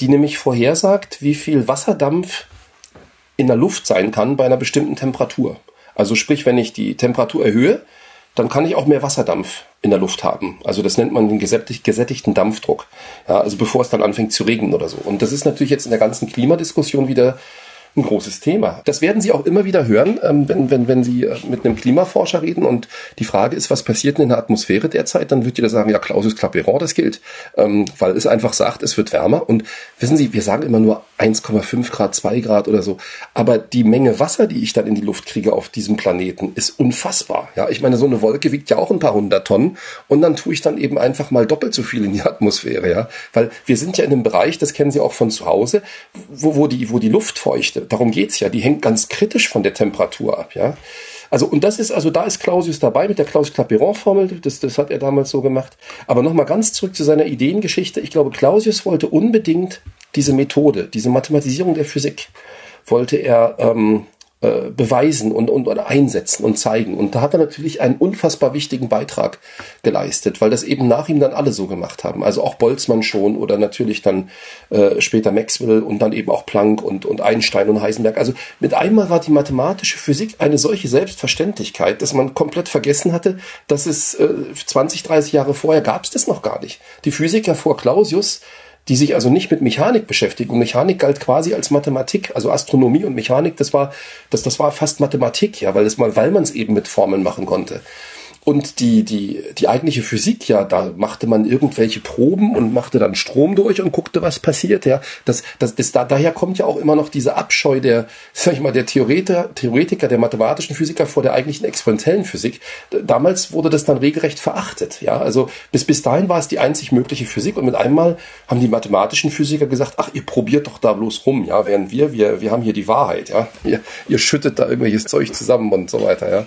die nämlich vorhersagt, wie viel Wasserdampf in der Luft sein kann bei einer bestimmten Temperatur. Also sprich, wenn ich die Temperatur erhöhe, dann kann ich auch mehr Wasserdampf in der Luft haben. Also das nennt man den gesättigten Dampfdruck. Ja, also bevor es dann anfängt zu regnen oder so. Und das ist natürlich jetzt in der ganzen Klimadiskussion wieder ein großes Thema. Das werden Sie auch immer wieder hören, ähm, wenn, wenn, wenn Sie äh, mit einem Klimaforscher reden und die Frage ist, was passiert in der Atmosphäre derzeit, dann wird jeder sagen, ja, Clausius Clapeyron, das gilt, ähm, weil es einfach sagt, es wird wärmer und wissen Sie, wir sagen immer nur 1,5 Grad, 2 Grad oder so, aber die Menge Wasser, die ich dann in die Luft kriege auf diesem Planeten, ist unfassbar. Ja, ich meine, so eine Wolke wiegt ja auch ein paar hundert Tonnen und dann tue ich dann eben einfach mal doppelt so viel in die Atmosphäre, ja, weil wir sind ja in einem Bereich, das kennen Sie auch von zu Hause, wo, wo die, wo die Luftfeuchte darum geht's ja. Die hängt ganz kritisch von der Temperatur ab, ja. Also, und das ist, also da ist Clausius dabei mit der Clausius-Clapeyron-Formel, das, das hat er damals so gemacht. Aber nochmal ganz zurück zu seiner Ideengeschichte. Ich glaube, Clausius wollte unbedingt diese Methode, diese Mathematisierung der Physik, wollte er ähm, äh, beweisen und, und, und einsetzen und zeigen. Und da hat er natürlich einen unfassbar wichtigen Beitrag geleistet, weil das eben nach ihm dann alle so gemacht haben. Also auch Boltzmann schon oder natürlich dann äh, später Maxwell und dann eben auch Planck und, und Einstein und Heisenberg. Also mit einmal war die mathematische Physik eine solche Selbstverständlichkeit, dass man komplett vergessen hatte, dass es äh, 20, 30 Jahre vorher gab es das noch gar nicht. Die Physiker vor Clausius die sich also nicht mit Mechanik beschäftigen. Und Mechanik galt quasi als Mathematik, also Astronomie und Mechanik, das war, das, das war fast Mathematik, ja, weil es mal, weil man es eben mit Formeln machen konnte. Und die, die, die eigentliche Physik, ja, da machte man irgendwelche Proben und machte dann Strom durch und guckte, was passiert, ja. Das, das, das, da, daher kommt ja auch immer noch diese Abscheu der, (laughs) sag ich mal, der Theoretiker, Theoretiker, der mathematischen Physiker vor der eigentlichen experimentellen Physik. Damals wurde das dann regelrecht verachtet, ja. Also bis, bis dahin war es die einzig mögliche Physik und mit einmal haben die mathematischen Physiker gesagt, ach, ihr probiert doch da bloß rum, ja, während wir, wir, wir haben hier die Wahrheit, ja. Ihr, ihr schüttet da irgendwelches Zeug zusammen und so weiter, ja.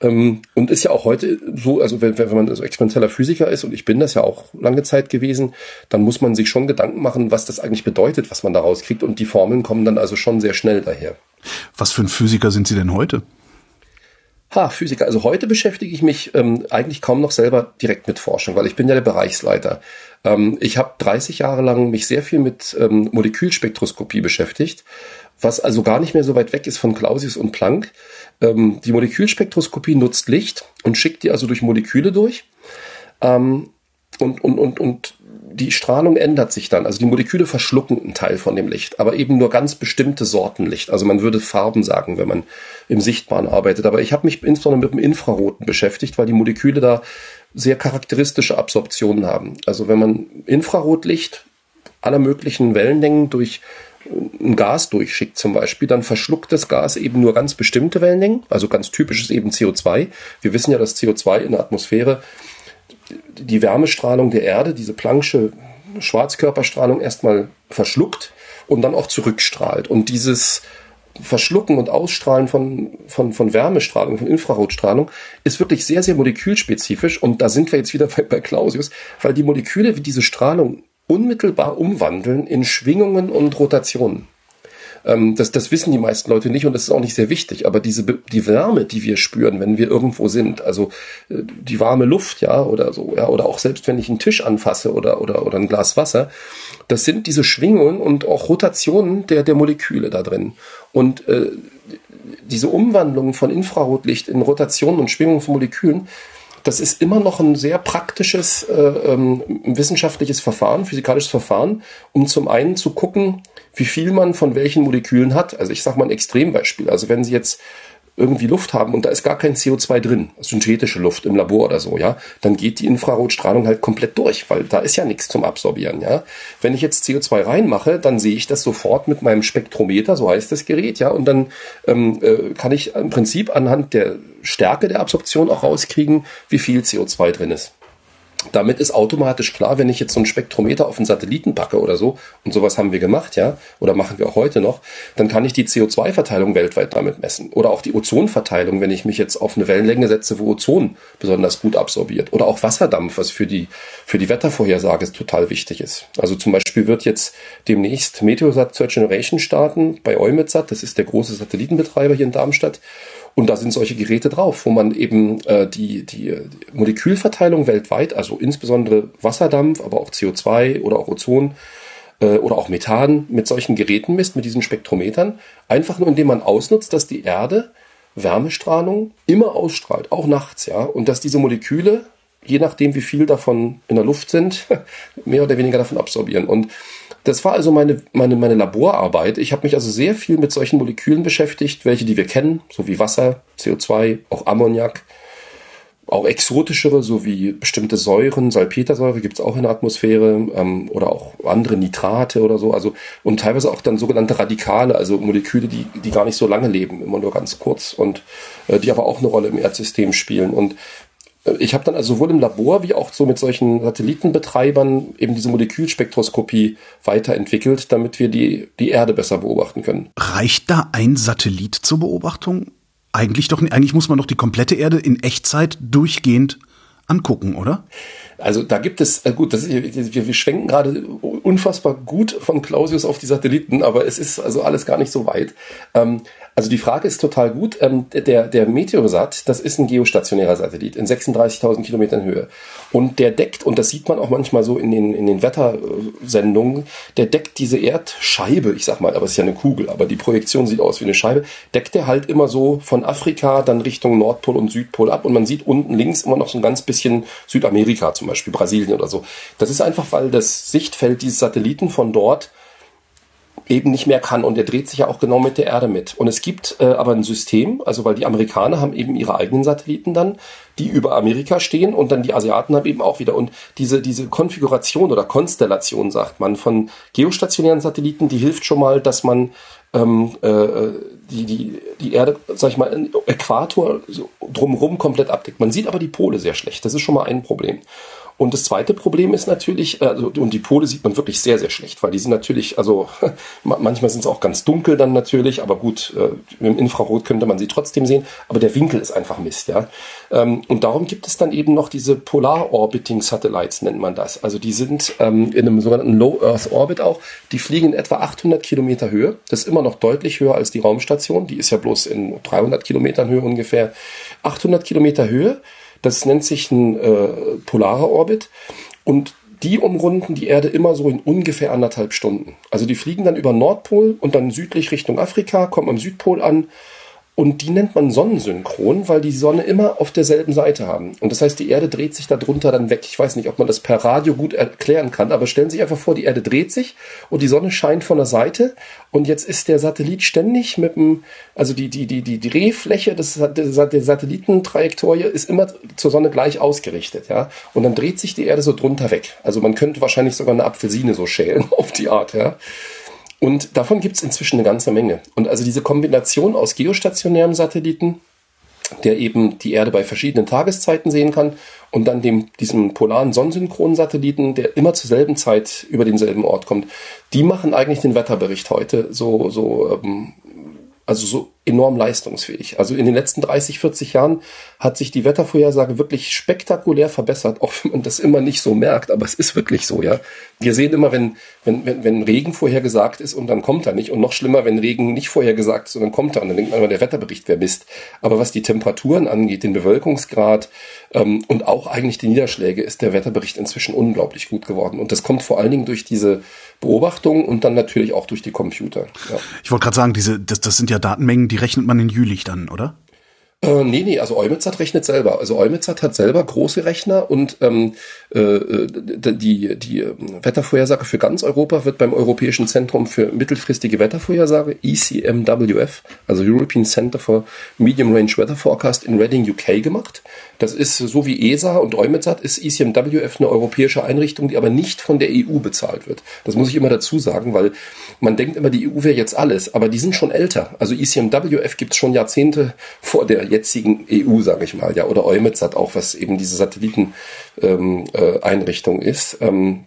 Ähm, und ist ja auch heute so, also wenn, wenn man so experimenteller Physiker ist, und ich bin das ja auch lange Zeit gewesen, dann muss man sich schon Gedanken machen, was das eigentlich bedeutet, was man da rauskriegt. Und die Formeln kommen dann also schon sehr schnell daher. Was für ein Physiker sind Sie denn heute? Ha, Physiker. Also heute beschäftige ich mich ähm, eigentlich kaum noch selber direkt mit Forschung, weil ich bin ja der Bereichsleiter. Ähm, ich habe 30 Jahre lang mich sehr viel mit ähm, Molekülspektroskopie beschäftigt, was also gar nicht mehr so weit weg ist von Clausius und Planck. Ähm, die Molekülspektroskopie nutzt Licht und schickt die also durch Moleküle durch. Ähm, und, und, und, und die Strahlung ändert sich dann. Also die Moleküle verschlucken einen Teil von dem Licht, aber eben nur ganz bestimmte Sorten Licht. Also man würde Farben sagen, wenn man im Sichtbaren arbeitet. Aber ich habe mich insbesondere mit dem Infraroten beschäftigt, weil die Moleküle da sehr charakteristische Absorptionen haben. Also wenn man Infrarotlicht aller möglichen Wellenlängen durch ein Gas durchschickt zum Beispiel, dann verschluckt das Gas eben nur ganz bestimmte Wellenlängen, also ganz typisch ist eben CO2. Wir wissen ja, dass CO2 in der Atmosphäre die Wärmestrahlung der Erde, diese Planck'sche Schwarzkörperstrahlung erstmal verschluckt und dann auch zurückstrahlt. Und dieses Verschlucken und Ausstrahlen von, von, von Wärmestrahlung, von Infrarotstrahlung ist wirklich sehr, sehr molekülspezifisch. Und da sind wir jetzt wieder bei, bei Clausius, weil die Moleküle wie diese Strahlung unmittelbar umwandeln in Schwingungen und Rotationen. Ähm, das, das wissen die meisten Leute nicht und das ist auch nicht sehr wichtig. Aber diese die Wärme, die wir spüren, wenn wir irgendwo sind, also äh, die warme Luft, ja, oder so, ja, oder auch selbst wenn ich einen Tisch anfasse oder oder oder ein Glas Wasser, das sind diese Schwingungen und auch Rotationen der der Moleküle da drin. Und äh, diese Umwandlung von Infrarotlicht in Rotationen und Schwingungen von Molekülen, das ist immer noch ein sehr praktisches äh, ähm, wissenschaftliches Verfahren, physikalisches Verfahren, um zum einen zu gucken, wie viel man von welchen Molekülen hat. Also ich sage mal ein Extrembeispiel. Also wenn Sie jetzt irgendwie Luft haben und da ist gar kein CO2 drin, synthetische Luft im Labor oder so, ja, dann geht die Infrarotstrahlung halt komplett durch, weil da ist ja nichts zum Absorbieren, ja. Wenn ich jetzt CO2 reinmache, dann sehe ich das sofort mit meinem Spektrometer, so heißt das Gerät, ja, und dann ähm, äh, kann ich im Prinzip anhand der Stärke der Absorption auch rauskriegen, wie viel CO2 drin ist. Damit ist automatisch klar, wenn ich jetzt so einen Spektrometer auf einen Satelliten packe oder so, und sowas haben wir gemacht, ja, oder machen wir auch heute noch, dann kann ich die CO2-Verteilung weltweit damit messen. Oder auch die Ozonverteilung, wenn ich mich jetzt auf eine Wellenlänge setze, wo Ozon besonders gut absorbiert. Oder auch Wasserdampf, was für die, für die Wettervorhersage total wichtig ist. Also zum Beispiel wird jetzt demnächst Meteosat Third Generation starten bei EUMETSAT, das ist der große Satellitenbetreiber hier in Darmstadt. Und da sind solche Geräte drauf, wo man eben äh, die, die Molekülverteilung weltweit, also insbesondere Wasserdampf, aber auch CO2 oder auch Ozon äh, oder auch Methan mit solchen Geräten misst, mit diesen Spektrometern, einfach nur indem man ausnutzt, dass die Erde Wärmestrahlung immer ausstrahlt, auch nachts, ja, und dass diese Moleküle, je nachdem wie viel davon in der Luft sind, (laughs) mehr oder weniger davon absorbieren. Und das war also meine, meine, meine Laborarbeit. Ich habe mich also sehr viel mit solchen Molekülen beschäftigt, welche die wir kennen, so wie Wasser, CO2, auch Ammoniak, auch exotischere, so wie bestimmte Säuren, Salpetersäure gibt es auch in der Atmosphäre ähm, oder auch andere Nitrate oder so. Also und teilweise auch dann sogenannte Radikale, also Moleküle, die, die gar nicht so lange leben, immer nur ganz kurz und äh, die aber auch eine Rolle im Erdsystem spielen. Und ich habe dann also sowohl im Labor wie auch so mit solchen Satellitenbetreibern eben diese Molekülspektroskopie weiterentwickelt, damit wir die, die Erde besser beobachten können. Reicht da ein Satellit zur Beobachtung? Eigentlich doch, eigentlich muss man doch die komplette Erde in Echtzeit durchgehend angucken, oder? Also da gibt es, äh gut, das, wir, wir schwenken gerade unfassbar gut von Clausius auf die Satelliten, aber es ist also alles gar nicht so weit. Ähm, also die Frage ist total gut. Ähm, der, der Meteosat, das ist ein geostationärer Satellit in 36.000 Kilometern Höhe. Und der deckt, und das sieht man auch manchmal so in den, in den Wettersendungen, der deckt diese Erdscheibe, ich sag mal, aber es ist ja eine Kugel, aber die Projektion sieht aus wie eine Scheibe, deckt der halt immer so von Afrika dann Richtung Nordpol und Südpol ab. Und man sieht unten links immer noch so ein ganz bisschen Südamerika, zum Beispiel Brasilien oder so. Das ist einfach, weil das Sichtfeld dieses Satelliten von dort eben nicht mehr kann. Und der dreht sich ja auch genau mit der Erde mit. Und es gibt äh, aber ein System, also weil die Amerikaner haben eben ihre eigenen Satelliten dann, die über Amerika stehen und dann die Asiaten haben eben auch wieder. Und diese, diese Konfiguration oder Konstellation, sagt man, von geostationären Satelliten, die hilft schon mal, dass man ähm, äh, die, die, die Erde, sag ich mal, Äquator so drumherum komplett abdeckt. Man sieht aber die Pole sehr schlecht. Das ist schon mal ein Problem. Und das zweite Problem ist natürlich, also, und die Pole sieht man wirklich sehr, sehr schlecht, weil die sind natürlich, also (laughs) manchmal sind sie auch ganz dunkel dann natürlich, aber gut, äh, im Infrarot könnte man sie trotzdem sehen, aber der Winkel ist einfach Mist, ja. Ähm, und darum gibt es dann eben noch diese Polar Orbiting Satellites, nennt man das. Also die sind ähm, in einem sogenannten Low Earth Orbit auch, die fliegen in etwa 800 Kilometer Höhe. Das ist immer noch deutlich höher als die Raumstation, die ist ja bloß in 300 Kilometern Höhe ungefähr. 800 Kilometer Höhe das nennt sich ein äh, polarer Orbit. Und die umrunden die Erde immer so in ungefähr anderthalb Stunden. Also die fliegen dann über Nordpol und dann südlich Richtung Afrika, kommen am Südpol an und die nennt man sonnensynchron, weil die Sonne immer auf derselben Seite haben. Und das heißt, die Erde dreht sich darunter dann weg. Ich weiß nicht, ob man das per Radio gut erklären kann, aber stellen Sie sich einfach vor, die Erde dreht sich und die Sonne scheint von der Seite. Und jetzt ist der Satellit ständig mit dem, also die, die, die, die Drehfläche des, der Satellitentrajektorie ist immer zur Sonne gleich ausgerichtet, ja. Und dann dreht sich die Erde so drunter weg. Also man könnte wahrscheinlich sogar eine Apfelsine so schälen (laughs) auf die Art, ja. Und davon gibt es inzwischen eine ganze Menge. Und also diese Kombination aus geostationärem Satelliten, der eben die Erde bei verschiedenen Tageszeiten sehen kann, und dann dem, diesem polaren sonnensynchronen Satelliten, der immer zur selben Zeit über denselben Ort kommt, die machen eigentlich den Wetterbericht heute so, so ähm, also so enorm leistungsfähig. Also in den letzten 30, 40 Jahren hat sich die Wettervorhersage wirklich spektakulär verbessert, auch wenn man das immer nicht so merkt, aber es ist wirklich so, ja. Wir sehen immer, wenn, wenn, wenn, wenn Regen vorhergesagt ist und dann kommt er nicht. Und noch schlimmer, wenn Regen nicht vorhergesagt ist und dann kommt er. Und dann denkt man immer, der Wetterbericht wäre Mist. Aber was die Temperaturen angeht, den Bewölkungsgrad ähm, und auch eigentlich die Niederschläge, ist der Wetterbericht inzwischen unglaublich gut geworden. Und das kommt vor allen Dingen durch diese Beobachtungen und dann natürlich auch durch die Computer. Ja. Ich wollte gerade sagen, diese, das, das sind ja Datenmengen, die rechnet man in Jülich dann, oder? Äh, nee, nee, also Eumetsat rechnet selber. Also Eumetsat hat selber große Rechner und ähm, äh, die, die ähm, Wettervorhersage für ganz Europa wird beim Europäischen Zentrum für mittelfristige Wettervorhersage, ECMWF, also European Center for Medium Range Weather Forecast in Reading, UK gemacht. Das ist so wie ESA und Eumetsat ist ECMWF eine europäische Einrichtung, die aber nicht von der EU bezahlt wird. Das muss ich immer dazu sagen, weil man denkt immer, die EU wäre jetzt alles, aber die sind schon älter. Also ECMWF gibt es schon Jahrzehnte vor der jetzigen EU, sage ich mal, ja, oder EUMETSAT auch, was eben diese Satelliteneinrichtung ähm, äh, ist. Ähm,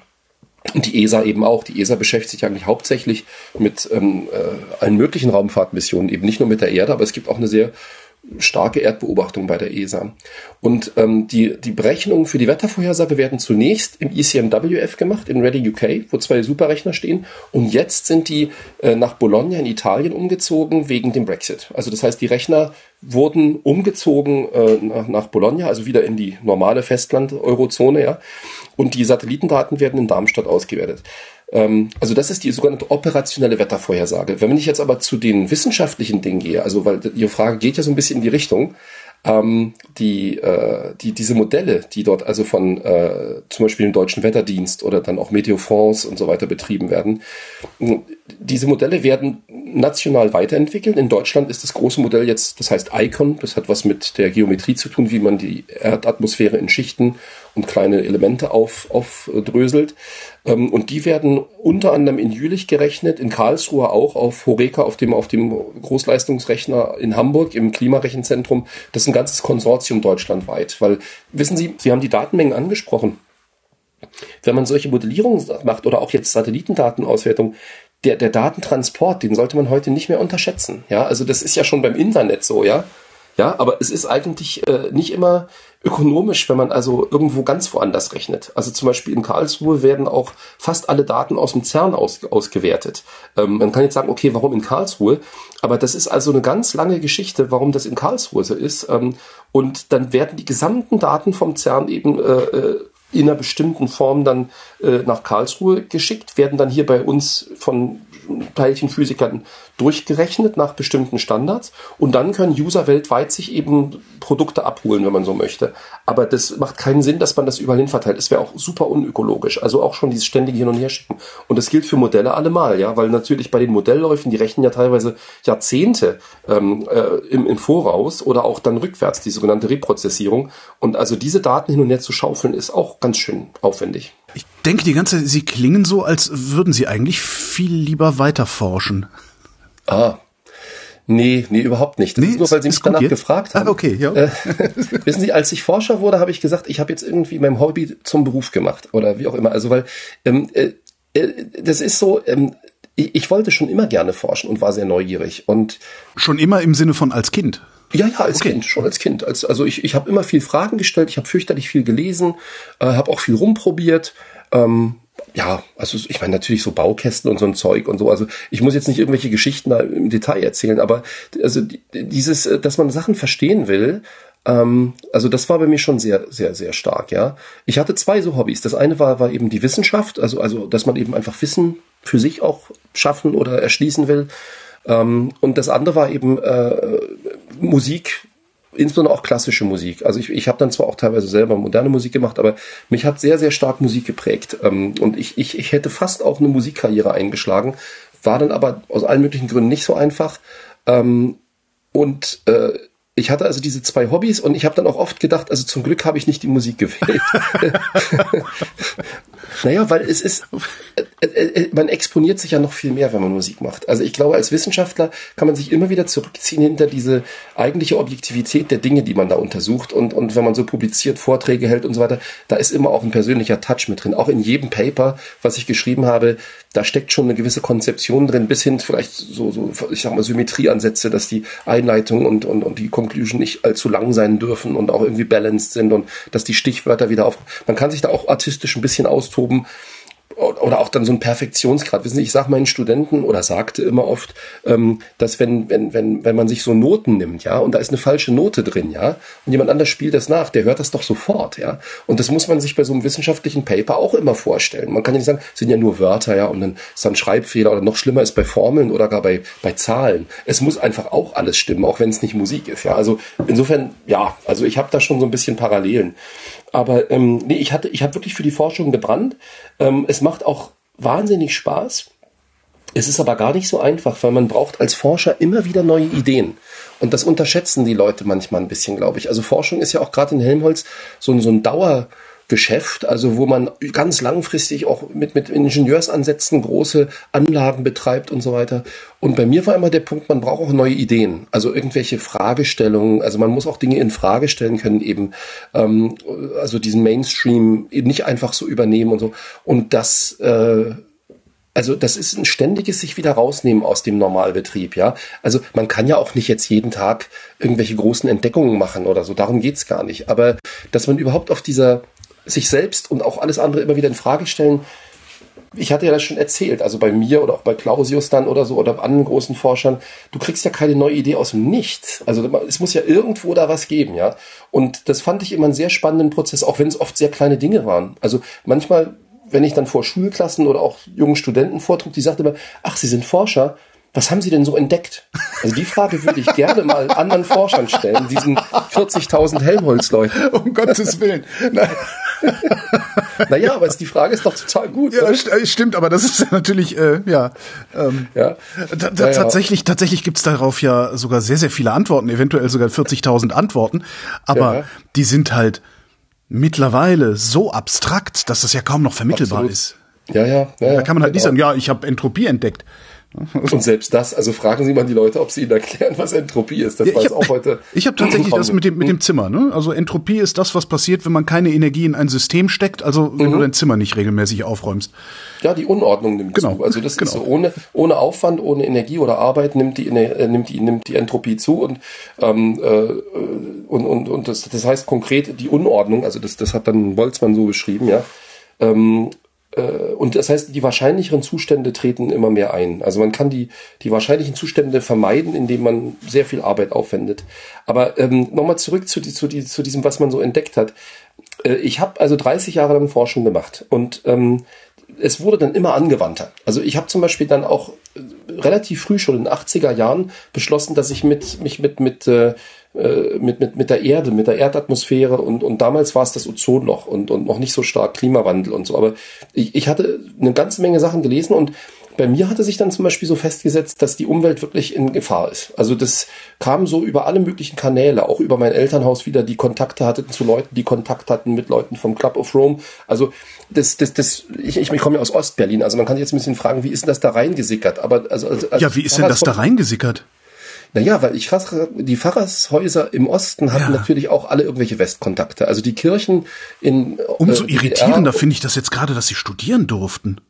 und die ESA eben auch. Die ESA beschäftigt sich eigentlich hauptsächlich mit ähm, äh, allen möglichen Raumfahrtmissionen, eben nicht nur mit der Erde, aber es gibt auch eine sehr starke Erdbeobachtung bei der ESA. Und ähm, die, die Berechnungen für die Wettervorhersage werden zunächst im ECMWF gemacht, in Reading UK, wo zwei Superrechner stehen. Und jetzt sind die äh, nach Bologna in Italien umgezogen wegen dem Brexit. Also das heißt, die Rechner wurden umgezogen äh, nach, nach Bologna, also wieder in die normale Festland-Eurozone, ja. Und die Satellitendaten werden in Darmstadt ausgewertet. Ähm, also das ist die sogenannte operationelle Wettervorhersage. Wenn ich jetzt aber zu den wissenschaftlichen Dingen gehe, also weil Ihre Frage geht ja so ein bisschen in die Richtung, ähm, die, äh, die, diese Modelle, die dort also von äh, zum Beispiel dem Deutschen Wetterdienst oder dann auch Meteo France und so weiter betrieben werden, diese Modelle werden national weiterentwickelt. In Deutschland ist das große Modell jetzt, das heißt ICON, das hat was mit der Geometrie zu tun, wie man die Erdatmosphäre in Schichten und kleine Elemente auf, aufdröselt. Ähm, und die werden unter anderem in Jülich gerechnet, in Karlsruhe auch, auf Horeca, auf dem, auf dem Großleistungsrechner in Hamburg, im Klimarechenzentrum. Das ist ein ganzes Konsortium deutschlandweit. Weil, wissen Sie, Sie haben die Datenmengen angesprochen. Wenn man solche Modellierungen macht oder auch jetzt Satellitendatenauswertung, der, der Datentransport, den sollte man heute nicht mehr unterschätzen. Ja, also das ist ja schon beim Internet so, ja. Ja, aber es ist eigentlich äh, nicht immer ökonomisch, wenn man also irgendwo ganz woanders rechnet. Also zum Beispiel in Karlsruhe werden auch fast alle Daten aus dem CERN aus, ausgewertet. Ähm, man kann jetzt sagen, okay, warum in Karlsruhe? Aber das ist also eine ganz lange Geschichte, warum das in Karlsruhe so ist. Ähm, und dann werden die gesamten Daten vom CERN eben äh, äh in einer bestimmten Form dann äh, nach Karlsruhe geschickt, werden dann hier bei uns von Teilchenphysikern durchgerechnet nach bestimmten Standards und dann können User weltweit sich eben Produkte abholen, wenn man so möchte. Aber das macht keinen Sinn, dass man das überall hin verteilt. Es wäre auch super unökologisch. Also auch schon dieses ständige Hin- und Herschicken. Und das gilt für Modelle allemal, ja, weil natürlich bei den Modellläufen, die rechnen ja teilweise Jahrzehnte ähm, äh, im, im Voraus oder auch dann rückwärts, die sogenannte Reprozessierung. Und also diese Daten hin und her zu schaufeln, ist auch ganz schön aufwendig. Ich denke die ganze Zeit, Sie klingen so, als würden Sie eigentlich viel lieber weiterforschen. Ah, Nee, nee, überhaupt nicht. Das nee, ist nur, weil Sie mich danach jetzt? gefragt haben. Ah, okay, ja. Äh, (laughs) wissen Sie, als ich Forscher wurde, habe ich gesagt, ich habe jetzt irgendwie mein Hobby zum Beruf gemacht oder wie auch immer. Also weil ähm, äh, äh, das ist so, ähm, ich, ich wollte schon immer gerne forschen und war sehr neugierig. Und schon immer im Sinne von als Kind. Ja, ja, als okay. Kind, schon als Kind. Als, also ich, ich habe immer viel Fragen gestellt, ich habe fürchterlich viel gelesen, äh, habe auch viel rumprobiert. Ähm, ja, also ich meine natürlich so Baukästen und so ein Zeug und so. Also ich muss jetzt nicht irgendwelche Geschichten da im Detail erzählen, aber also dieses, äh, dass man Sachen verstehen will, ähm, also das war bei mir schon sehr, sehr, sehr stark, ja. Ich hatte zwei so Hobbys. Das eine war, war eben die Wissenschaft, also, also dass man eben einfach Wissen für sich auch schaffen oder erschließen will. Ähm, und das andere war eben äh, Musik, insbesondere auch klassische Musik. Also ich, ich habe dann zwar auch teilweise selber moderne Musik gemacht, aber mich hat sehr, sehr stark Musik geprägt. Ähm, und ich, ich, ich hätte fast auch eine Musikkarriere eingeschlagen, war dann aber aus allen möglichen Gründen nicht so einfach. Ähm, und äh, ich hatte also diese zwei Hobbys und ich habe dann auch oft gedacht, also zum Glück habe ich nicht die Musik gewählt. (laughs) naja, weil es ist, äh, äh, äh, man exponiert sich ja noch viel mehr, wenn man Musik macht. Also ich glaube, als Wissenschaftler kann man sich immer wieder zurückziehen hinter diese eigentliche Objektivität der Dinge, die man da untersucht. Und, und wenn man so publiziert, Vorträge hält und so weiter, da ist immer auch ein persönlicher Touch mit drin. Auch in jedem Paper, was ich geschrieben habe, da steckt schon eine gewisse Konzeption drin, bis hin vielleicht so, so ich sag mal, Symmetrieansätze, dass die Einleitung und, und, und die Conclusion nicht allzu lang sein dürfen und auch irgendwie balanced sind und dass die Stichwörter wieder auf. Man kann sich da auch artistisch ein bisschen austoben oder auch dann so ein Perfektionsgrad. Wissen Sie, ich sage meinen Studenten oder sagte immer oft, ähm, dass wenn, wenn, wenn, wenn man sich so Noten nimmt, ja, und da ist eine falsche Note drin, ja, und jemand anders spielt das nach, der hört das doch sofort, ja. Und das muss man sich bei so einem wissenschaftlichen Paper auch immer vorstellen. Man kann ja nicht sagen, sind ja nur Wörter, ja, und dann ist dann Schreibfehler oder noch schlimmer ist bei Formeln oder gar bei, bei Zahlen. Es muss einfach auch alles stimmen, auch wenn es nicht Musik ist, ja. Also insofern, ja, also ich habe da schon so ein bisschen Parallelen. Aber ähm, nee, ich hatte, ich habe wirklich für die Forschung gebrannt. Ähm, es macht auch wahnsinnig Spaß. Es ist aber gar nicht so einfach, weil man braucht als Forscher immer wieder neue Ideen. Und das unterschätzen die Leute manchmal ein bisschen, glaube ich. Also Forschung ist ja auch gerade in Helmholtz so, so ein Dauer, Geschäft, also wo man ganz langfristig auch mit, mit Ingenieursansätzen große Anlagen betreibt und so weiter. Und bei mir war immer der Punkt, man braucht auch neue Ideen, also irgendwelche Fragestellungen, also man muss auch Dinge in Frage stellen können, eben, ähm, also diesen Mainstream eben nicht einfach so übernehmen und so. Und das, äh, also das ist ein ständiges sich wieder rausnehmen aus dem Normalbetrieb, ja. Also man kann ja auch nicht jetzt jeden Tag irgendwelche großen Entdeckungen machen oder so, darum geht's gar nicht. Aber dass man überhaupt auf dieser sich selbst und auch alles andere immer wieder in Frage stellen. Ich hatte ja das schon erzählt, also bei mir oder auch bei Clausius dann oder so oder bei anderen großen Forschern, du kriegst ja keine neue Idee aus dem Nichts. Also es muss ja irgendwo da was geben, ja. Und das fand ich immer einen sehr spannenden Prozess, auch wenn es oft sehr kleine Dinge waren. Also manchmal, wenn ich dann vor Schulklassen oder auch jungen Studenten vortrug, die sagten immer, ach, Sie sind Forscher, was haben Sie denn so entdeckt? Also die Frage würde ich gerne mal anderen Forschern stellen, diesen 40.000 Helmholtz-Leuten. (laughs) Um Gottes Willen. Nein. (laughs) naja, aber die Frage ist doch total gut. Ja, st äh, stimmt, aber das ist natürlich, äh, ja. Ähm, ja. ja, ja. Tatsächlich, tatsächlich gibt's darauf ja sogar sehr, sehr viele Antworten, eventuell sogar 40.000 Antworten, aber ja. die sind halt mittlerweile so abstrakt, dass das ja kaum noch vermittelbar Absolut. ist. Ja, ja, ja. Da kann man halt genau. nicht sagen, ja, ich habe Entropie entdeckt. (laughs) Und selbst das, also fragen Sie mal die Leute, ob sie Ihnen erklären, was Entropie ist. Das ja, weiß auch heute. (laughs) Ich habe tatsächlich das mit dem, mit dem Zimmer. Ne? Also Entropie ist das, was passiert, wenn man keine Energie in ein System steckt, also wenn mhm. du dein Zimmer nicht regelmäßig aufräumst. Ja, die Unordnung nimmt genau. zu. Also das genau. ist so ohne, ohne Aufwand, ohne Energie oder Arbeit nimmt die, äh, nimmt die, nimmt die Entropie zu und, ähm, äh, und, und, und das, das heißt konkret die Unordnung, also das, das hat dann Boltzmann so beschrieben, ja. Ähm, äh, und das heißt, die wahrscheinlicheren Zustände treten immer mehr ein. Also man kann die, die wahrscheinlichen Zustände vermeiden, indem man sehr viel Arbeit aufwendet. Aber ähm, nochmal zurück zu, zu, die, zu diesem, was man so entdeckt hat. Äh, ich habe also 30 Jahre lang Forschung gemacht und ähm, es wurde dann immer angewandter. Also ich habe zum Beispiel dann auch äh, relativ früh schon in den 80er Jahren beschlossen, dass ich mit, mich mit, mit, äh, äh, mit, mit, mit der Erde, mit der Erdatmosphäre und, und damals war es das Ozonloch und, und noch nicht so stark Klimawandel und so. Aber ich, ich hatte eine ganze Menge Sachen gelesen und bei mir hatte sich dann zum Beispiel so festgesetzt, dass die Umwelt wirklich in Gefahr ist. Also das kam so über alle möglichen Kanäle, auch über mein Elternhaus wieder, die Kontakte hatten zu Leuten, die Kontakt hatten mit Leuten vom Club of Rome. Also das, das, das, ich, ich, ich komme ja aus Ostberlin, also man kann sich jetzt ein bisschen fragen, wie ist denn das da reingesickert? Aber also, also ja, wie ist denn das da reingesickert? Naja, weil ich die Pfarrershäuser im Osten hatten ja. natürlich auch alle irgendwelche Westkontakte. Also die Kirchen in Umso äh, irritierender finde ich das jetzt gerade, dass sie studieren durften.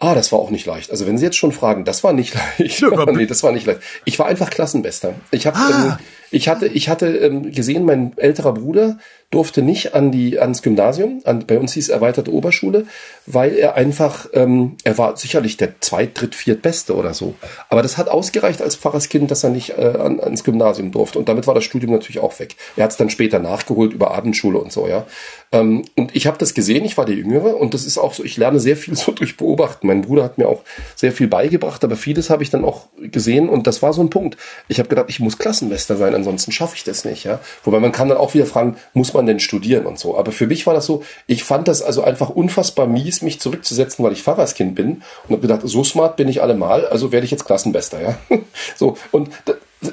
Ah, das war auch nicht leicht. Also wenn Sie jetzt schon fragen, das war nicht (laughs) leicht. Ja, (laughs) nee, das war nicht leicht. Ich war einfach Klassenbester. Ich habe, ah. ähm, ich hatte, ich hatte ähm, gesehen, mein älterer Bruder durfte nicht an die ans Gymnasium. An, bei uns hieß erweiterte Oberschule, weil er einfach, ähm, er war sicherlich der zweit, dritt, viert Beste oder so. Aber das hat ausgereicht als Pfarrerskind, dass er nicht äh, an, ans Gymnasium durfte. Und damit war das Studium natürlich auch weg. Er hat es dann später nachgeholt über Abendschule und so, ja. Ähm, und ich habe das gesehen, ich war der Jüngere und das ist auch so, ich lerne sehr viel (laughs) so durch Beobachten. Mein Bruder hat mir auch sehr viel beigebracht, aber vieles habe ich dann auch gesehen und das war so ein Punkt. Ich habe gedacht, ich muss Klassenmeister sein, ansonsten schaffe ich das nicht, ja. Wobei man kann dann auch wieder fragen, muss man denn studieren und so. Aber für mich war das so, ich fand das also einfach unfassbar mies, mich zurückzusetzen, weil ich Pfarrerskind bin und habe gedacht, so smart bin ich allemal, also werde ich jetzt Klassenbester, ja. (laughs) so und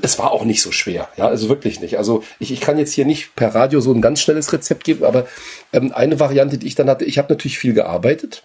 es war auch nicht so schwer, ja, also wirklich nicht. Also ich, ich kann jetzt hier nicht per Radio so ein ganz schnelles Rezept geben, aber ähm, eine Variante, die ich dann hatte, ich habe natürlich viel gearbeitet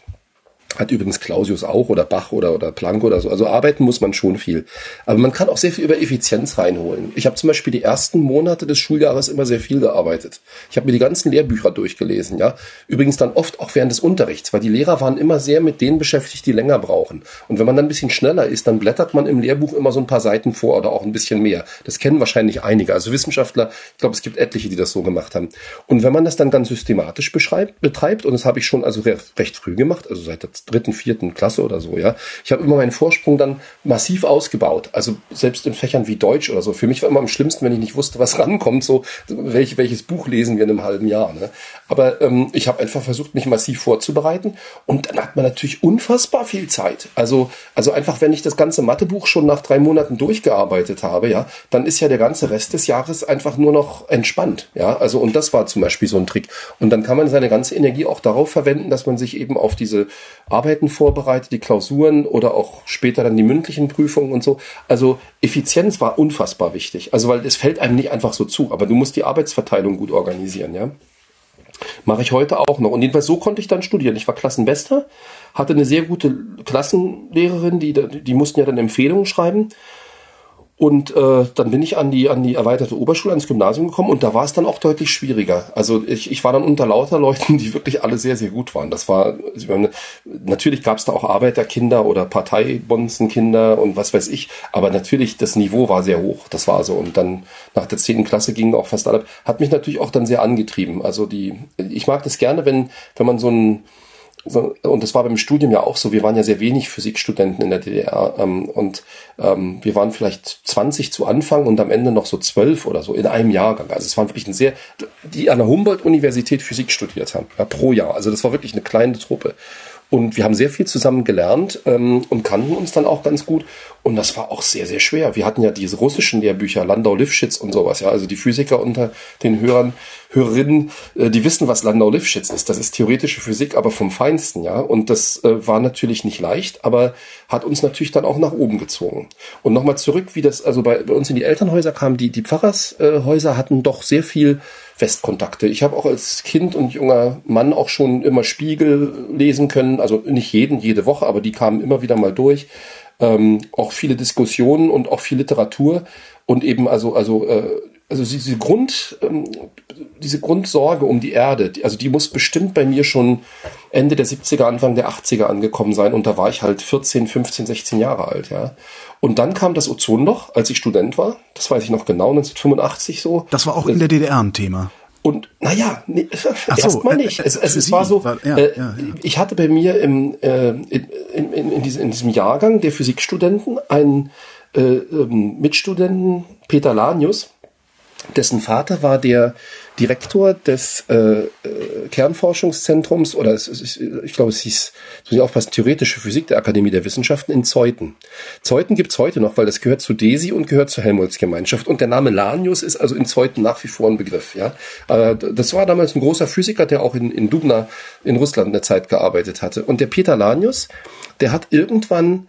hat übrigens Clausius auch oder Bach oder, oder Planck oder so. Also arbeiten muss man schon viel. Aber man kann auch sehr viel über Effizienz reinholen. Ich habe zum Beispiel die ersten Monate des Schuljahres immer sehr viel gearbeitet. Ich habe mir die ganzen Lehrbücher durchgelesen, ja. Übrigens dann oft auch während des Unterrichts, weil die Lehrer waren immer sehr mit denen beschäftigt, die länger brauchen. Und wenn man dann ein bisschen schneller ist, dann blättert man im Lehrbuch immer so ein paar Seiten vor oder auch ein bisschen mehr. Das kennen wahrscheinlich einige. Also Wissenschaftler, ich glaube, es gibt etliche, die das so gemacht haben. Und wenn man das dann ganz systematisch beschreibt, betreibt, und das habe ich schon also recht früh gemacht, also seit dritten, vierten Klasse oder so, ja. Ich habe immer meinen Vorsprung dann massiv ausgebaut. Also selbst in Fächern wie Deutsch oder so. Für mich war immer am schlimmsten, wenn ich nicht wusste, was (laughs) rankommt, so welch, welches Buch lesen wir in einem halben Jahr. Ne? Aber ähm, ich habe einfach versucht, mich massiv vorzubereiten. Und dann hat man natürlich unfassbar viel Zeit. Also, also einfach, wenn ich das ganze Mathebuch schon nach drei Monaten durchgearbeitet habe, ja, dann ist ja der ganze Rest des Jahres einfach nur noch entspannt. Ja, also und das war zum Beispiel so ein Trick. Und dann kann man seine ganze Energie auch darauf verwenden, dass man sich eben auf diese Arbeiten vorbereitet, die Klausuren oder auch später dann die mündlichen Prüfungen und so. Also Effizienz war unfassbar wichtig. Also weil es fällt einem nicht einfach so zu, aber du musst die Arbeitsverteilung gut organisieren, ja. Mache ich heute auch noch. Und jedenfalls so konnte ich dann studieren. Ich war Klassenbester, hatte eine sehr gute Klassenlehrerin, die, die mussten ja dann Empfehlungen schreiben. Und äh, dann bin ich an die, an die erweiterte Oberschule, ans Gymnasium gekommen und da war es dann auch deutlich schwieriger. Also ich, ich war dann unter lauter Leuten, die wirklich alle sehr, sehr gut waren. Das war, natürlich gab es da auch Arbeiterkinder oder Parteibonzenkinder und was weiß ich, aber natürlich das Niveau war sehr hoch. Das war so. Und dann nach der zehnten Klasse gingen auch fast alle. Hat mich natürlich auch dann sehr angetrieben. Also die, ich mag das gerne, wenn, wenn man so ein und das war beim Studium ja auch so, wir waren ja sehr wenig Physikstudenten in der DDR ähm, und ähm, wir waren vielleicht 20 zu Anfang und am Ende noch so 12 oder so in einem Jahrgang. Also es waren wirklich ein sehr, die an der Humboldt-Universität Physik studiert haben, ja, pro Jahr. Also das war wirklich eine kleine Truppe. Und wir haben sehr viel zusammen gelernt ähm, und kannten uns dann auch ganz gut. Und das war auch sehr, sehr schwer. Wir hatten ja diese russischen Lehrbücher, Landau Lifschitz und sowas. Ja, also die Physiker unter den Hörern, Hörerinnen, äh, die wissen, was Landau Lifschitz ist. Das ist theoretische Physik, aber vom Feinsten, ja. Und das äh, war natürlich nicht leicht, aber hat uns natürlich dann auch nach oben gezogen. Und nochmal zurück, wie das also bei, bei uns in die Elternhäuser kam. Die, die Pfarrershäuser hatten doch sehr viel Festkontakte. Ich habe auch als Kind und junger Mann auch schon immer Spiegel lesen können, also nicht jeden, jede Woche, aber die kamen immer wieder mal durch. Ähm, auch viele Diskussionen und auch viel Literatur und eben also also äh, also diese Grund ähm, diese Grundsorge um die Erde, also die muss bestimmt bei mir schon Ende der 70er, Anfang der 80er angekommen sein und da war ich halt 14, 15, 16 Jahre alt, ja. Und dann kam das Ozonloch, als ich Student war. Das weiß ich noch genau, 1985 so. Das war auch in der DDR ein Thema. Und naja, nee, (laughs) so, erstmal nicht. Es, es, es war so, war, ja, äh, ja, ja. ich hatte bei mir im, äh, in, in, in, diesem, in diesem Jahrgang der Physikstudenten einen äh, ähm, Mitstudenten, Peter Lanius, dessen Vater war der Direktor des äh, äh, Kernforschungszentrums oder es, es, ich glaube, es hieß, muss ich aufpassen, theoretische Physik der Akademie der Wissenschaften in Zeuthen. Zeuthen gibt's heute noch, weil das gehört zu DESI und gehört zur Helmholtz-Gemeinschaft. Und der Name Lanius ist also in Zeuthen nach wie vor ein Begriff. Ja, äh, Das war damals ein großer Physiker, der auch in, in Dubna in Russland eine Zeit gearbeitet hatte. Und der Peter Lanius, der hat irgendwann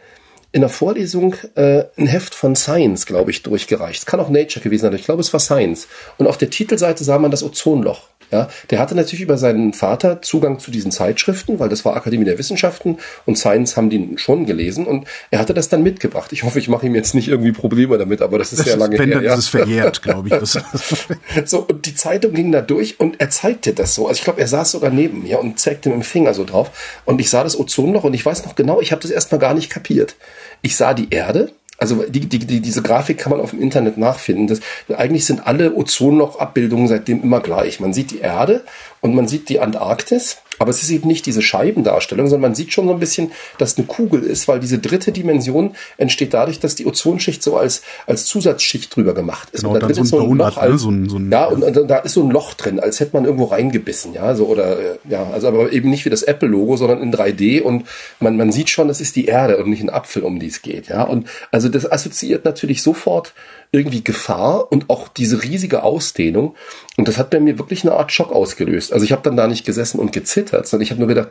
in der Vorlesung äh, ein Heft von Science, glaube ich, durchgereicht. Es kann auch Nature gewesen sein, ich glaube, es war Science. Und auf der Titelseite sah man das Ozonloch. Ja, der hatte natürlich über seinen Vater Zugang zu diesen Zeitschriften, weil das war Akademie der Wissenschaften und Science haben die schon gelesen und er hatte das dann mitgebracht. Ich hoffe, ich mache ihm jetzt nicht irgendwie Probleme damit, aber das ist das sehr lange wenn, her. Ja. Das ist verjährt, glaube ich. (laughs) so, und die Zeitung ging da durch und er zeigte das so. Also ich glaube, er saß sogar neben mir und zeigte mit dem Finger so drauf. Und ich sah das Ozonloch und ich weiß noch genau, ich habe das erstmal gar nicht kapiert. Ich sah die Erde, also die, die, die, diese Grafik kann man auf dem Internet nachfinden. Das, eigentlich sind alle Ozonloch-Abbildungen seitdem immer gleich. Man sieht die Erde und man sieht die Antarktis aber es ist eben nicht diese Scheibendarstellung, sondern man sieht schon so ein bisschen, dass es eine Kugel ist, weil diese dritte Dimension entsteht dadurch, dass die Ozonschicht so als, als Zusatzschicht drüber gemacht ist. Genau, und da drin ist so ein, Donut, Loch, ne? so ein, so ein, ja, und, und, da ist so ein Loch drin, als hätte man irgendwo reingebissen, ja, so oder, äh, ja, also aber eben nicht wie das Apple-Logo, sondern in 3D und man, man sieht schon, das ist die Erde und nicht ein Apfel, um die es geht, ja, und also das assoziiert natürlich sofort irgendwie Gefahr und auch diese riesige Ausdehnung. Und das hat bei mir wirklich eine Art Schock ausgelöst. Also ich habe dann da nicht gesessen und gezittert, sondern ich habe nur gedacht,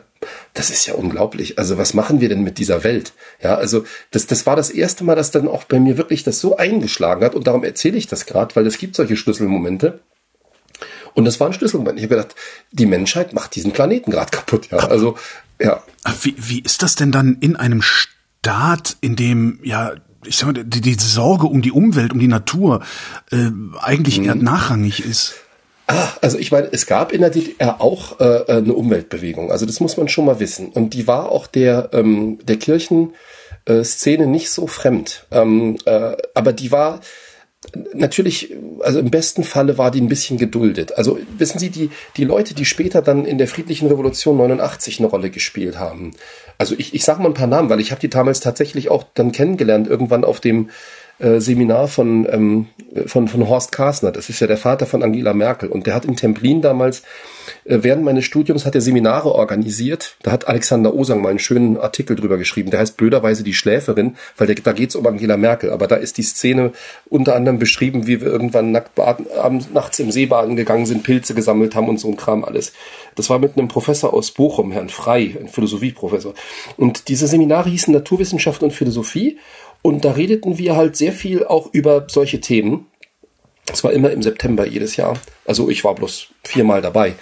das ist ja unglaublich. Also was machen wir denn mit dieser Welt? Ja, also das, das war das erste Mal, dass dann auch bei mir wirklich das so eingeschlagen hat. Und darum erzähle ich das gerade, weil es gibt solche Schlüsselmomente. Und das war ein Schlüsselmoment. Ich habe gedacht, die Menschheit macht diesen Planeten gerade kaputt. Ja, also ja. Wie, wie ist das denn dann in einem Staat, in dem ja ich sag mal, die, die Sorge um die Umwelt, um die Natur äh, eigentlich mhm. eher nachrangig ist. Ah, also ich meine, es gab in der DDR auch äh, eine Umweltbewegung. Also das muss man schon mal wissen. Und die war auch der ähm, der Kirchenszene nicht so fremd. Ähm, äh, aber die war natürlich, also im besten Falle war die ein bisschen geduldet. Also wissen Sie, die, die Leute, die später dann in der friedlichen Revolution 89 eine Rolle gespielt haben. Also ich, ich sage mal ein paar Namen, weil ich habe die damals tatsächlich auch dann kennengelernt, irgendwann auf dem äh, Seminar von, ähm, von, von Horst Karsner. Das ist ja der Vater von Angela Merkel. Und der hat in Templin damals, äh, während meines Studiums, hat er Seminare organisiert. Da hat Alexander Osang mal einen schönen Artikel drüber geschrieben. Der heißt blöderweise die Schläferin, weil der, da geht es um Angela Merkel. Aber da ist die Szene unter anderem beschrieben, wie wir irgendwann nackt baden, abends, nachts im Seebaden gegangen sind, Pilze gesammelt haben und so ein Kram alles. Das war mit einem Professor aus Bochum, Herrn Frei, ein Philosophieprofessor. Und diese Seminare hießen Naturwissenschaft und Philosophie. Und da redeten wir halt sehr viel auch über solche Themen. Das war immer im September jedes Jahr. Also ich war bloß viermal dabei,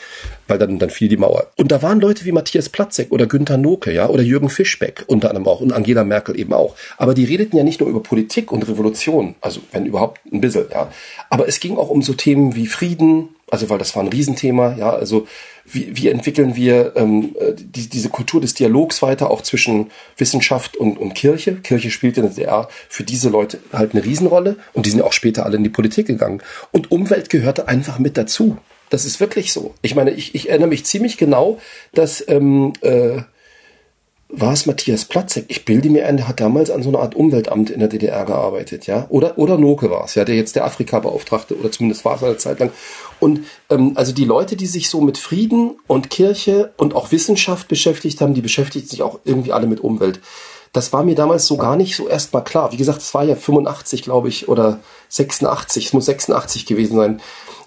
weil dann, dann fiel die Mauer. Und da waren Leute wie Matthias Platzek oder Günter Noke, ja, oder Jürgen Fischbeck unter anderem auch und Angela Merkel eben auch. Aber die redeten ja nicht nur über Politik und Revolution, also wenn überhaupt ein bisschen, ja. Aber es ging auch um so Themen wie Frieden, also weil das war ein Riesenthema, ja, also wie, wie entwickeln wir ähm, äh, die, diese Kultur des Dialogs weiter, auch zwischen Wissenschaft und, und Kirche. Kirche spielte in der DDR für diese Leute halt eine Riesenrolle und die sind auch später alle in die Politik gegangen. Und Umwelt gehörte einfach mit dazu. Das ist wirklich so. Ich meine, ich, ich erinnere mich ziemlich genau, dass ähm, äh, war es Matthias Platzek? Ich bilde mir ein, der hat damals an so einer Art Umweltamt in der DDR gearbeitet, ja. Oder, oder Noke war es, ja, der jetzt der Afrika-Beauftragte oder zumindest war es eine Zeit lang. Und ähm, also die Leute, die sich so mit Frieden und Kirche und auch Wissenschaft beschäftigt haben, die beschäftigen sich auch irgendwie alle mit Umwelt. Das war mir damals so gar nicht so erstmal klar. Wie gesagt, es war ja 85, glaube ich, oder 86, es muss 86 gewesen sein,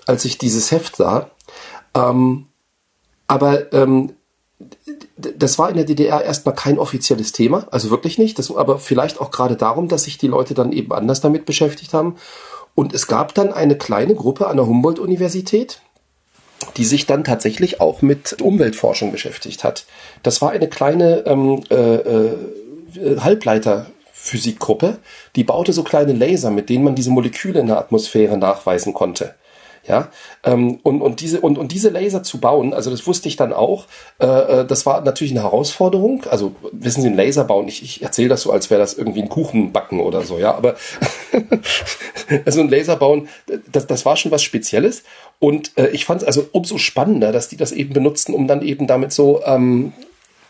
als ich dieses Heft sah. Ähm, aber ähm, das war in der DDR erstmal kein offizielles Thema, also wirklich nicht. Das, aber vielleicht auch gerade darum, dass sich die Leute dann eben anders damit beschäftigt haben. Und es gab dann eine kleine Gruppe an der Humboldt-Universität, die sich dann tatsächlich auch mit Umweltforschung beschäftigt hat. Das war eine kleine ähm, äh, äh, Halbleiterphysikgruppe, die baute so kleine Laser, mit denen man diese Moleküle in der Atmosphäre nachweisen konnte. Ja, ähm, und, und, diese, und, und diese Laser zu bauen, also das wusste ich dann auch, äh, äh das war natürlich eine Herausforderung. Also wissen Sie, ein Laser bauen, ich, ich erzähle das so, als wäre das irgendwie ein Kuchenbacken oder so, ja, aber (laughs) also ein Laser bauen, das, das war schon was Spezielles. Und äh, ich fand es also umso spannender, dass die das eben benutzten, um dann eben damit so ähm,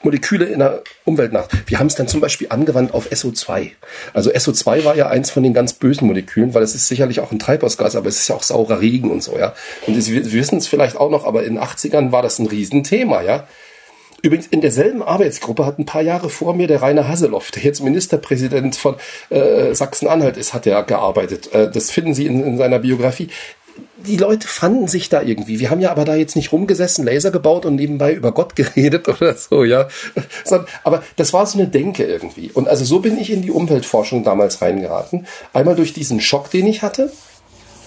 Moleküle in der Umwelt nach. Wir haben es dann zum Beispiel angewandt auf SO2. Also SO2 war ja eins von den ganz bösen Molekülen, weil es ist sicherlich auch ein Treibhausgas, aber es ist ja auch saurer Regen und so, ja. Und Sie wissen es vielleicht auch noch, aber in den 80ern war das ein Riesenthema, ja. Übrigens in derselben Arbeitsgruppe hat ein paar Jahre vor mir der Rainer Haseloff, der jetzt Ministerpräsident von äh, Sachsen-Anhalt ist, hat er gearbeitet. Äh, das finden Sie in, in seiner Biografie die Leute fanden sich da irgendwie. Wir haben ja aber da jetzt nicht rumgesessen, Laser gebaut und nebenbei über Gott (laughs) geredet oder so, ja. Aber das war so eine Denke irgendwie. Und also so bin ich in die Umweltforschung damals reingeraten. Einmal durch diesen Schock, den ich hatte.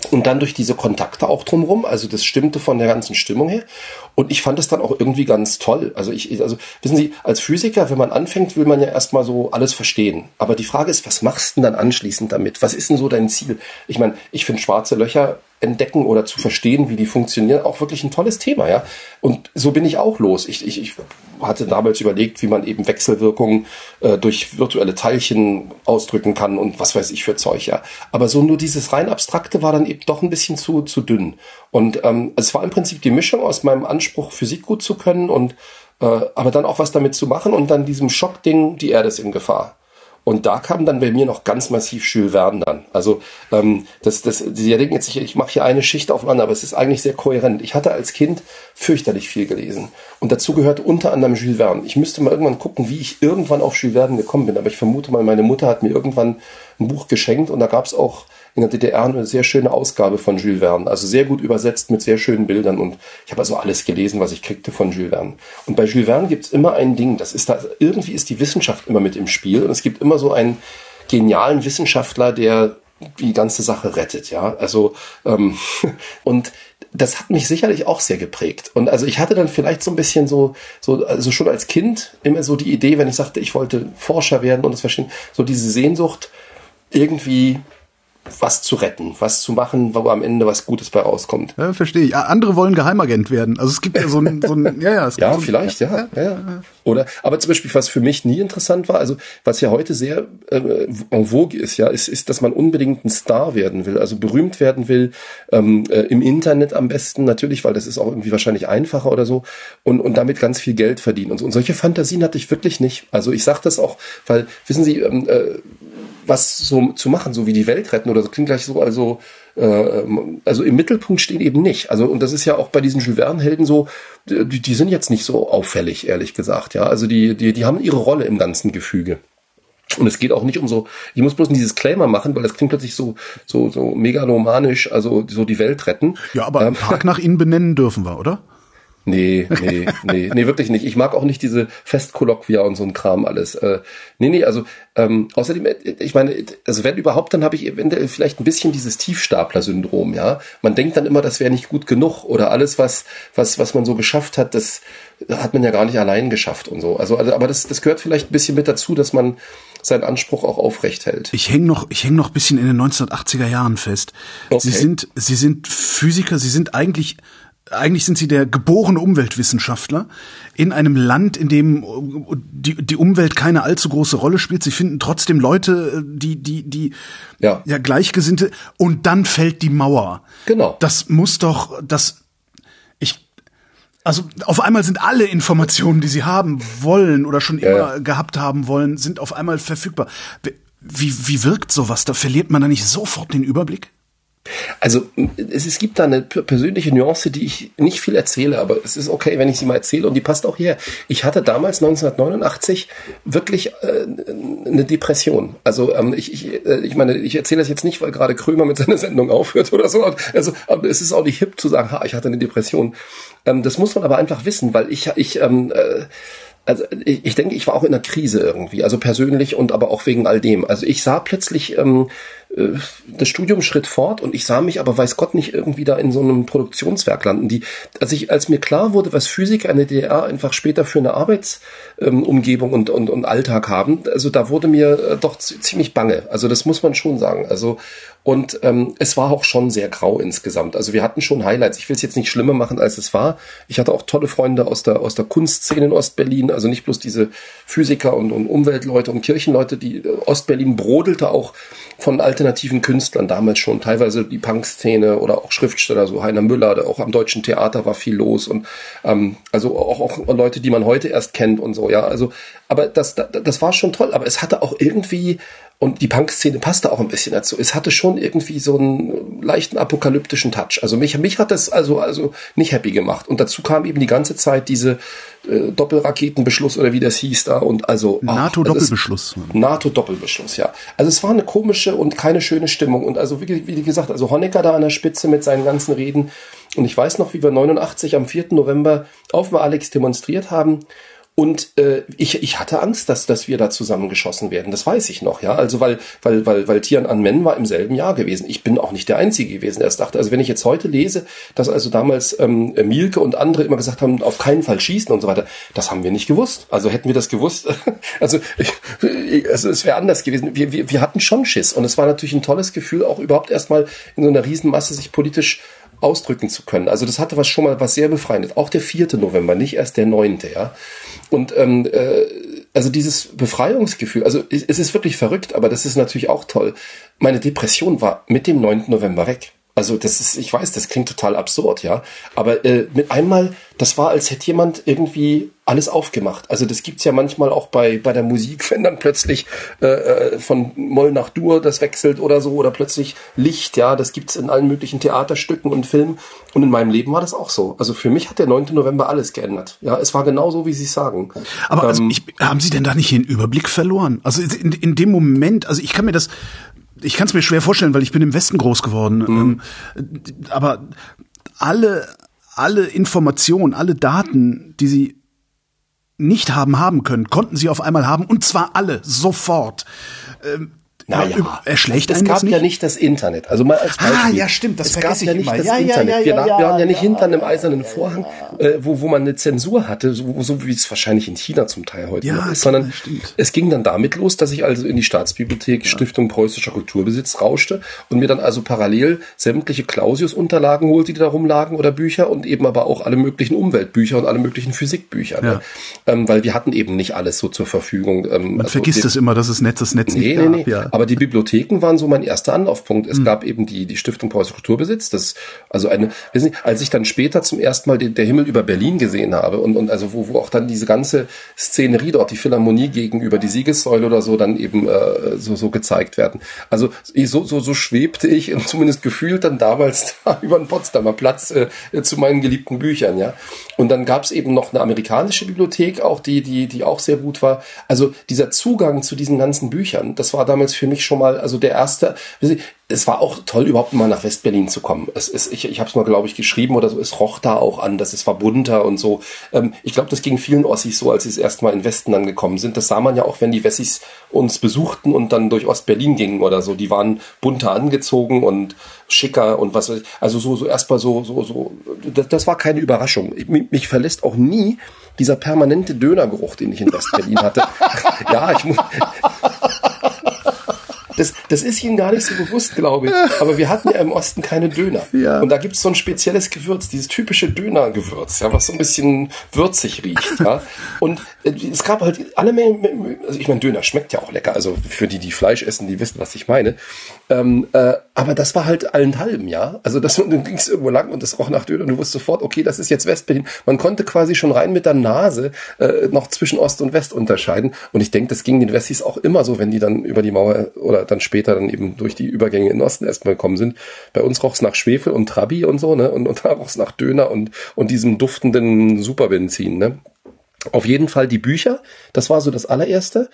Und dann durch diese Kontakte auch drumherum, also das stimmte von der ganzen Stimmung her. Und ich fand es dann auch irgendwie ganz toll. Also ich, also wissen Sie, als Physiker, wenn man anfängt, will man ja erstmal so alles verstehen. Aber die Frage ist, was machst du denn dann anschließend damit? Was ist denn so dein Ziel? Ich meine, ich finde schwarze Löcher entdecken oder zu verstehen, wie die funktionieren, auch wirklich ein tolles Thema, ja. Und so bin ich auch los. Ich, ich, ich hatte damals überlegt, wie man eben Wechselwirkungen äh, durch virtuelle Teilchen ausdrücken kann und was weiß ich für Zeug, ja. Aber so nur dieses rein abstrakte war dann eben doch ein bisschen zu, zu dünn. Und ähm, es war im Prinzip die Mischung aus meinem Anspruch, Physik gut zu können und äh, aber dann auch was damit zu machen und dann diesem Schockding, die Erde ist in Gefahr. Und da kam dann bei mir noch ganz massiv Jules Verne dann. Also ähm, das, das, Sie denken jetzt, ich, ich mache hier eine Schicht aufeinander, aber es ist eigentlich sehr kohärent. Ich hatte als Kind fürchterlich viel gelesen. Und dazu gehörte unter anderem Jules Verne. Ich müsste mal irgendwann gucken, wie ich irgendwann auf Jules Verne gekommen bin. Aber ich vermute mal, meine Mutter hat mir irgendwann ein Buch geschenkt und da gab es auch in der DDR eine sehr schöne Ausgabe von Jules Verne. Also sehr gut übersetzt mit sehr schönen Bildern. Und ich habe also alles gelesen, was ich kriegte von Jules Verne. Und bei Jules Verne gibt es immer ein Ding, das ist da, irgendwie ist die Wissenschaft immer mit im Spiel. Und es gibt immer so einen genialen Wissenschaftler, der die ganze Sache rettet, ja. Also ähm, (laughs) und das hat mich sicherlich auch sehr geprägt. Und also ich hatte dann vielleicht so ein bisschen so, so, also schon als Kind immer so die Idee, wenn ich sagte, ich wollte Forscher werden und das verstehen, so diese Sehnsucht, irgendwie was zu retten, was zu machen, wo am Ende was Gutes bei rauskommt. Ja, verstehe ich. Andere wollen Geheimagent werden. Also es gibt ja so ein, so ein ja, ja, es ja so vielleicht, ja, ja, ja, Oder, aber zum Beispiel, was für mich nie interessant war, also was ja heute sehr äh, en vogue ist, ja, ist, ist, dass man unbedingt ein Star werden will, also berühmt werden will, ähm, äh, im Internet am besten natürlich, weil das ist auch irgendwie wahrscheinlich einfacher oder so und, und damit ganz viel Geld verdienen und so. Und solche Fantasien hatte ich wirklich nicht. Also ich sage das auch, weil, wissen Sie, ähm, äh, was so zu machen, so wie die Welt retten oder so klingt gleich so, also äh, also im Mittelpunkt stehen eben nicht. Also und das ist ja auch bei diesen Jules Verne Helden so, die, die sind jetzt nicht so auffällig, ehrlich gesagt, ja. Also die die die haben ihre Rolle im ganzen Gefüge. Und es geht auch nicht um so, ich muss bloß dieses Disclaimer machen, weil das klingt plötzlich so, so, so megalomanisch, also so die Welt retten. Ja, aber ähm, Park nach ihnen benennen dürfen wir, oder? Nee, nee, nee, nee, wirklich nicht. Ich mag auch nicht diese Festkolloquia und so ein Kram alles. Äh, nee, nee, also ähm, außerdem, äh, ich meine, also wenn überhaupt, dann habe ich eventuell vielleicht ein bisschen dieses Tiefstapler-Syndrom, ja. Man denkt dann immer, das wäre nicht gut genug oder alles, was, was, was man so geschafft hat, das hat man ja gar nicht allein geschafft und so. Also, also aber das, das gehört vielleicht ein bisschen mit dazu, dass man seinen Anspruch auch aufrecht hält. Ich hänge noch, ich häng noch ein bisschen in den 1980er Jahren fest. Okay. Sie sind, Sie sind Physiker, Sie sind eigentlich eigentlich sind sie der geborene Umweltwissenschaftler in einem Land, in dem die, die Umwelt keine allzu große Rolle spielt. Sie finden trotzdem Leute, die, die, die, ja, ja Gleichgesinnte. Und dann fällt die Mauer. Genau. Das muss doch, das, ich, also auf einmal sind alle Informationen, die sie haben wollen oder schon ja, immer ja. gehabt haben wollen, sind auf einmal verfügbar. Wie, wie wirkt sowas? Da verliert man da nicht sofort den Überblick? Also es, es gibt da eine persönliche Nuance, die ich nicht viel erzähle, aber es ist okay, wenn ich sie mal erzähle und die passt auch hier. Ich hatte damals 1989 wirklich äh, eine Depression. Also ähm, ich, ich, äh, ich meine, ich erzähle das jetzt nicht, weil gerade Krömer mit seiner (laughs) Sendung aufhört oder so. Also aber es ist auch nicht hip zu sagen, ha, ich hatte eine Depression. Ähm, das muss man aber einfach wissen, weil ich ich ähm, äh, also ich, ich denke, ich war auch in einer Krise irgendwie, also persönlich und aber auch wegen all dem. Also ich sah plötzlich ähm, äh, das Studium schritt fort und ich sah mich aber weiß Gott nicht irgendwie da in so einem Produktionswerk landen. Die, als ich, als mir klar wurde, was Physiker in der DDR einfach später für eine Arbeitsumgebung ähm, und, und, und Alltag haben, also da wurde mir äh, doch ziemlich bange. Also das muss man schon sagen. Also Und ähm, es war auch schon sehr grau insgesamt. Also wir hatten schon Highlights. Ich will es jetzt nicht schlimmer machen, als es war. Ich hatte auch tolle Freunde aus der, aus der Kunstszene in Ostberlin. Also nicht bloß diese Physiker und, und Umweltleute und Kirchenleute. Die äh, Ostberlin brodelte auch von alternativen Künstlern damals schon. Teilweise die Punkszene oder auch Schriftsteller, so Heiner Müller. Der auch am Deutschen Theater war viel los. Und ähm, also auch, auch Leute, die man heute erst kennt und so. Ja, also aber das, das, das war schon toll. Aber es hatte auch irgendwie und die Punk-Szene passte auch ein bisschen dazu. Es hatte schon irgendwie so einen leichten apokalyptischen Touch. Also mich, mich hat das also, also nicht happy gemacht. Und dazu kam eben die ganze Zeit diese äh, Doppelraketenbeschluss oder wie das hieß da und also NATO-Doppelbeschluss. NATO-Doppelbeschluss, ja. Also es war eine komische und keine schöne Stimmung. Und also wie, wie gesagt, also Honecker da an der Spitze mit seinen ganzen Reden. Und ich weiß noch, wie wir 89 am 4. November auf dem Alex demonstriert haben. Und äh, ich, ich hatte Angst, dass, dass wir da zusammengeschossen werden. Das weiß ich noch, ja. Also weil, weil, weil, weil Tiananmen war im selben Jahr gewesen. Ich bin auch nicht der Einzige gewesen, der es dachte. Also wenn ich jetzt heute lese, dass also damals ähm, Mielke und andere immer gesagt haben, auf keinen Fall schießen und so weiter, das haben wir nicht gewusst. Also hätten wir das gewusst, (laughs) also, ich, also es wäre anders gewesen. Wir, wir, wir hatten schon Schiss. Und es war natürlich ein tolles Gefühl, auch überhaupt erstmal in so einer Riesenmasse sich politisch ausdrücken zu können. Also das hatte was schon mal was sehr befreiendes. Auch der vierte November, nicht erst der neunte, ja. Und ähm, äh, also dieses Befreiungsgefühl, also es ist wirklich verrückt, aber das ist natürlich auch toll. Meine Depression war mit dem 9. November weg. Also das ist, ich weiß, das klingt total absurd, ja. Aber äh, mit einmal, das war, als hätte jemand irgendwie alles aufgemacht. Also das gibt's ja manchmal auch bei, bei der Musik, (laughs) wenn dann plötzlich äh, äh, von Moll nach Dur das wechselt oder so, oder plötzlich Licht, ja, das gibt's in allen möglichen Theaterstücken und Filmen. Und in meinem Leben war das auch so. Also für mich hat der 9. November alles geändert. Ja, es war genau so, wie Sie sagen. Aber also ähm, ich, haben Sie denn da nicht den Überblick verloren? Also in, in dem Moment, also ich kann mir das ich kann es mir schwer vorstellen, weil ich bin im Westen groß geworden. Mhm. Ähm, aber alle, alle Informationen, alle Daten, die sie nicht haben haben können, konnten sie auf einmal haben und zwar alle sofort. Ähm, naja, erschlägt es gab nicht? ja nicht das Internet. Also mal als ah, Beispiel. Ah, ja, stimmt, das es gab ja nicht immer. das ja, Internet. Ja, ja, wir, waren ja nicht hinter einem eisernen Vorhang, äh, wo, wo man eine Zensur hatte, so, so wie es wahrscheinlich in China zum Teil heute ja, ist, sondern stimmt. es ging dann damit los, dass ich also in die Staatsbibliothek Stiftung Preußischer Kulturbesitz rauschte und mir dann also parallel sämtliche Clausius-Unterlagen holte, die da rumlagen oder Bücher und eben aber auch alle möglichen Umweltbücher und alle möglichen Physikbücher. Ne? Ähm, weil wir hatten eben nicht alles so zur Verfügung. Ähm, man also vergisst es immer, dass es Netz das Netz nee, nicht nee, nee. Aber die Bibliotheken waren so mein erster Anlaufpunkt. Es mhm. gab eben die, die Stiftung Preußischer Kulturbesitz, das, also eine, wissen Sie, als ich dann später zum ersten Mal den, der Himmel über Berlin gesehen habe und, und also wo, wo auch dann diese ganze Szenerie dort, die Philharmonie gegenüber, die Siegessäule oder so dann eben äh, so, so gezeigt werden. Also so, so, so schwebte ich und zumindest gefühlt dann damals (laughs) da über den Potsdamer Platz äh, zu meinen geliebten Büchern, ja. Und dann gab es eben noch eine amerikanische Bibliothek, auch die, die, die auch sehr gut war. Also dieser Zugang zu diesen ganzen Büchern, das war damals für mich schon mal, also der erste, es war auch toll, überhaupt mal nach Westberlin zu kommen. Es ist, ich ich habe es mal, glaube ich, geschrieben oder so, es roch da auch an, dass es war bunter und so. Ähm, ich glaube, das ging vielen Ossis so, als sie das erste Mal in Westen angekommen sind. Das sah man ja auch, wenn die Wessis uns besuchten und dann durch Ostberlin gingen oder so. Die waren bunter angezogen und schicker und was weiß ich. Also so, so erstmal so, so, so. Das, das war keine Überraschung. Mich, mich verlässt auch nie dieser permanente Dönergeruch, den ich in Westberlin hatte. (laughs) ja, ich muss das, das ist ihnen gar nicht so bewusst, glaube ich. Aber wir hatten ja im Osten keine Döner. Ja. Und da gibt es so ein spezielles Gewürz, dieses typische Dönergewürz, ja, was so ein bisschen würzig riecht. Ja. Und äh, es gab halt alle Mengen, also ich meine, Döner schmeckt ja auch lecker. Also für die, die Fleisch essen, die wissen, was ich meine. Ähm, äh, aber das war halt allenthalben, ja. Also das, (laughs) du gingst irgendwo lang und es roch nach Döner und du wusstest sofort, okay, das ist jetzt Westberlin. Man konnte quasi schon rein mit der Nase äh, noch zwischen Ost und West unterscheiden. Und ich denke, das ging den Wessis auch immer so, wenn die dann über die Mauer oder dann später dann eben durch die Übergänge in den Osten erstmal gekommen sind. Bei uns roch es nach Schwefel und Trabi und so, ne? Und, und da roch es nach Döner und, und diesem duftenden Superbenzin, ne? Auf jeden Fall die Bücher, das war so das allererste.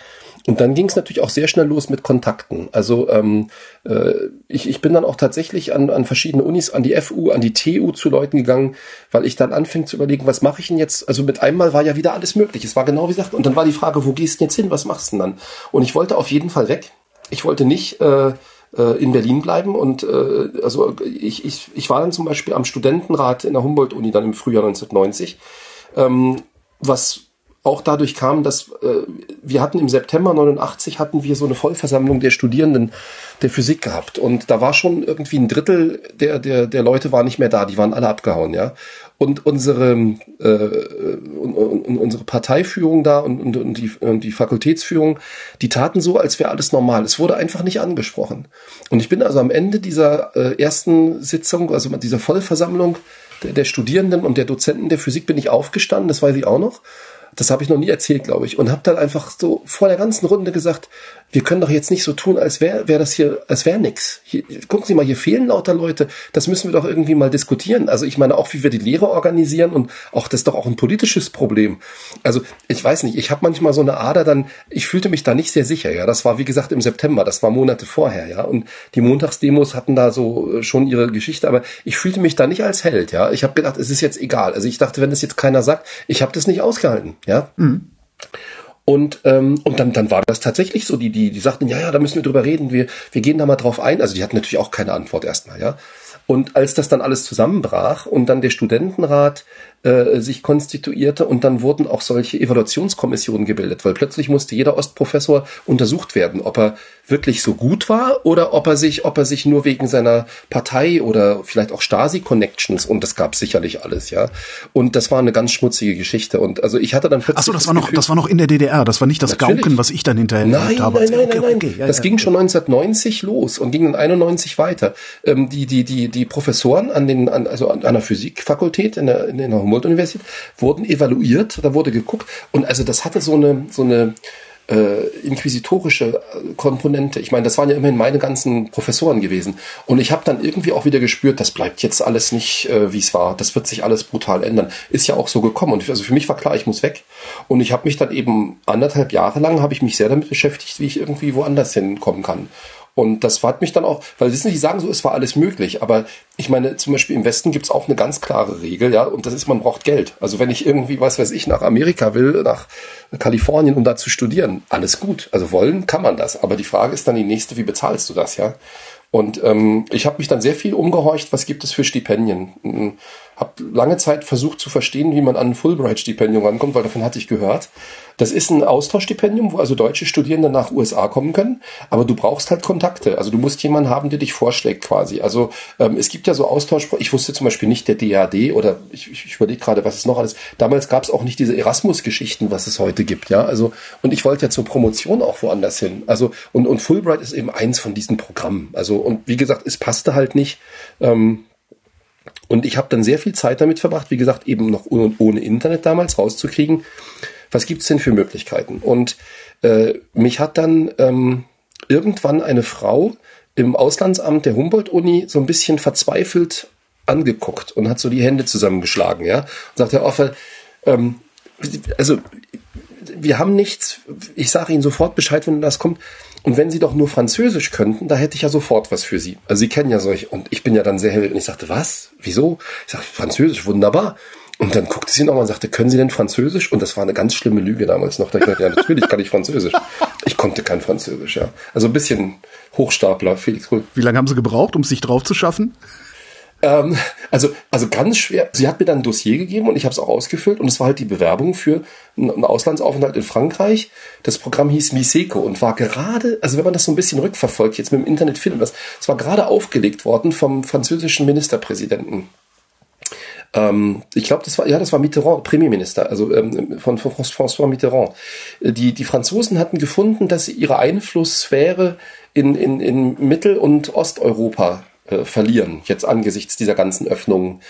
Und dann ging es natürlich auch sehr schnell los mit Kontakten. Also ähm, äh, ich, ich bin dann auch tatsächlich an, an verschiedene Unis, an die FU, an die TU zu Leuten gegangen, weil ich dann anfing zu überlegen, was mache ich denn jetzt? Also mit einmal war ja wieder alles möglich. Es war genau wie gesagt. Und dann war die Frage, wo gehst du jetzt hin? Was machst du denn dann? Und ich wollte auf jeden Fall weg. Ich wollte nicht äh, äh, in Berlin bleiben und äh, also ich, ich, ich war dann zum Beispiel am Studentenrat in der Humboldt-Uni dann im Frühjahr 1990, ähm, was auch dadurch kam, dass äh, wir hatten im September 89 hatten wir so eine Vollversammlung der Studierenden der Physik gehabt und da war schon irgendwie ein Drittel der der der Leute war nicht mehr da, die waren alle abgehauen, ja. Und unsere äh, und, und, unsere Parteiführung da und, und, und, die, und die Fakultätsführung, die taten so, als wäre alles normal. Es wurde einfach nicht angesprochen. Und ich bin also am Ende dieser äh, ersten Sitzung, also dieser Vollversammlung der, Studierenden und der Dozenten der Physik bin ich aufgestanden, das weiß ich auch noch. Das habe ich noch nie erzählt, glaube ich. Und habe dann einfach so vor der ganzen Runde gesagt, wir können doch jetzt nicht so tun, als wäre wär das hier, als wäre nix. Gucken Sie mal, hier fehlen lauter Leute. Das müssen wir doch irgendwie mal diskutieren. Also ich meine auch, wie wir die Lehre organisieren und auch das ist doch auch ein politisches Problem. Also ich weiß nicht, ich habe manchmal so eine Ader, dann ich fühlte mich da nicht sehr sicher. Ja, das war wie gesagt im September, das war Monate vorher. Ja, und die Montagsdemos hatten da so äh, schon ihre Geschichte, aber ich fühlte mich da nicht als Held. Ja, ich habe gedacht, es ist jetzt egal. Also ich dachte, wenn das jetzt keiner sagt, ich habe das nicht ausgehalten. Ja. Mhm. Und, ähm, und dann, dann war das tatsächlich so. Die, die, die sagten, ja, ja, da müssen wir drüber reden, wir, wir gehen da mal drauf ein. Also die hatten natürlich auch keine Antwort erstmal, ja. Und als das dann alles zusammenbrach und dann der Studentenrat äh, sich konstituierte und dann wurden auch solche Evaluationskommissionen gebildet, weil plötzlich musste jeder Ostprofessor untersucht werden, ob er wirklich so gut war oder ob er sich, ob er sich nur wegen seiner Partei oder vielleicht auch Stasi-Connections und das gab sicherlich alles, ja. Und das war eine ganz schmutzige Geschichte. Und also ich hatte dann plötzlich. Achso, das, das war noch, das war noch in der DDR, das war nicht das Natürlich. Gauken, was ich dann hinterher nein, habe. Nein, nein, okay, nein, nein. Ja, das ja, ging schon 1990 los und ging dann 91 weiter. Ähm, die, die, die, die Professoren an den, an, also an einer Physikfakultät in der, in der Humboldt-Universität wurden evaluiert, da wurde geguckt und also das hatte so eine, so eine äh, inquisitorische Komponente. Ich meine, das waren ja immerhin meine ganzen Professoren gewesen. Und ich habe dann irgendwie auch wieder gespürt, das bleibt jetzt alles nicht, äh, wie es war. Das wird sich alles brutal ändern. Ist ja auch so gekommen. Und also für mich war klar, ich muss weg. Und ich habe mich dann eben anderthalb Jahre lang, habe ich mich sehr damit beschäftigt, wie ich irgendwie woanders hinkommen kann. Und das hat mich dann auch, weil sie nicht sagen so, es war alles möglich, aber ich meine, zum Beispiel im Westen gibt's auch eine ganz klare Regel, ja, und das ist, man braucht Geld. Also wenn ich irgendwie, was weiß ich, nach Amerika will, nach Kalifornien, um da zu studieren, alles gut. Also wollen kann man das, aber die Frage ist dann die nächste, wie bezahlst du das, ja? Und ähm, ich habe mich dann sehr viel umgehorcht, was gibt es für Stipendien. Habe lange Zeit versucht zu verstehen, wie man an ein Fulbright-Stipendium rankommt, weil davon hatte ich gehört. Das ist ein Austauschstipendium, wo also deutsche Studierende nach USA kommen können, aber du brauchst halt Kontakte. Also du musst jemanden haben, der dich vorschlägt quasi. Also ähm, es gibt ja so Austausch, ich wusste zum Beispiel nicht der DAD oder ich, ich überlege gerade, was es noch alles. Damals gab es auch nicht diese Erasmus-Geschichten, was es heute gibt, ja. Also, und ich wollte ja zur Promotion auch woanders hin. Also, und, und Fulbright ist eben eins von diesen Programmen. Also, und wie gesagt, es passte halt nicht. Ähm, und ich habe dann sehr viel Zeit damit verbracht, wie gesagt, eben noch ohne Internet damals rauszukriegen, was gibt's denn für Möglichkeiten? Und äh, mich hat dann ähm, irgendwann eine Frau im Auslandsamt der Humboldt-Uni so ein bisschen verzweifelt angeguckt und hat so die Hände zusammengeschlagen, ja, und sagt, Herr Offer, ähm, also wir haben nichts, ich sage Ihnen sofort Bescheid, wenn das kommt. Und wenn Sie doch nur Französisch könnten, da hätte ich ja sofort was für Sie. Also Sie kennen ja solche, und ich bin ja dann sehr hell, und ich sagte, was? Wieso? Ich sage, Französisch, wunderbar. Und dann guckte sie nochmal und sagte, können Sie denn Französisch? Und das war eine ganz schlimme Lüge damals noch. Da ich dachte, ja, natürlich kann ich Französisch. Ich konnte kein Französisch, ja. Also ein bisschen Hochstapler, Felix Kohl. Wie lange haben Sie gebraucht, um sich drauf zu schaffen? Ähm, also, also ganz schwer. Sie hat mir dann ein Dossier gegeben und ich habe es auch ausgefüllt und es war halt die Bewerbung für einen Auslandsaufenthalt in Frankreich. Das Programm hieß Miseco und war gerade, also wenn man das so ein bisschen rückverfolgt, jetzt mit dem Internet findet das, es war gerade aufgelegt worden vom französischen Ministerpräsidenten. Ähm, ich glaube, das war, ja, das war Mitterrand, Premierminister, also ähm, von, von François Mitterrand. Die, die Franzosen hatten gefunden, dass sie ihre Einflusssphäre in, in, in Mittel- und Osteuropa äh, verlieren, jetzt angesichts dieser ganzen Öffnungen.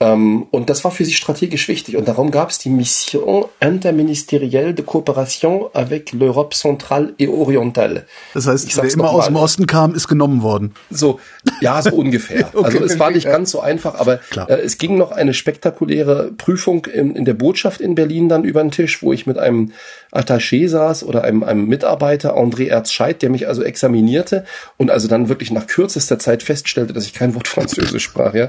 Ähm, und das war für sie strategisch wichtig. Und darum gab es die Mission interministérielle de coopération avec l'Europe centrale et orientale. Das heißt, wer immer aus dem Osten kam, ist genommen worden. So, ja, so (laughs) ungefähr. okay, also es war nicht ganz so einfach, aber äh, es ging noch eine spektakuläre Prüfung in, in der Botschaft in Berlin dann über den Tisch, wo ich mit einem Attaché saß oder einem, einem Mitarbeiter, André Erzscheit, der mich also examinierte und also dann wirklich nach kürzester Zeit feststellte, dass ich kein Wort (laughs) Französisch sprach, ja.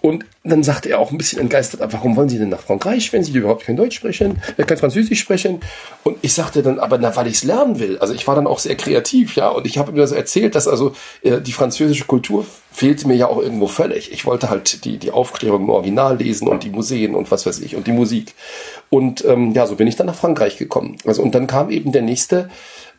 Und dann sagte er auch ein bisschen entgeistert, warum wollen Sie denn nach Frankreich, wenn Sie überhaupt kein Deutsch sprechen, äh, kein Französisch sprechen? Und ich sagte dann, aber na, weil ich es lernen will. Also ich war dann auch sehr kreativ, ja, und ich habe mir das erzählt, dass also äh, die französische Kultur fehlte mir ja auch irgendwo völlig. Ich wollte halt die, die Aufklärung im Original lesen und die Museen und was weiß ich und die Musik. Und ähm, ja, so bin ich dann nach Frankreich gekommen. Also und dann kam eben der nächste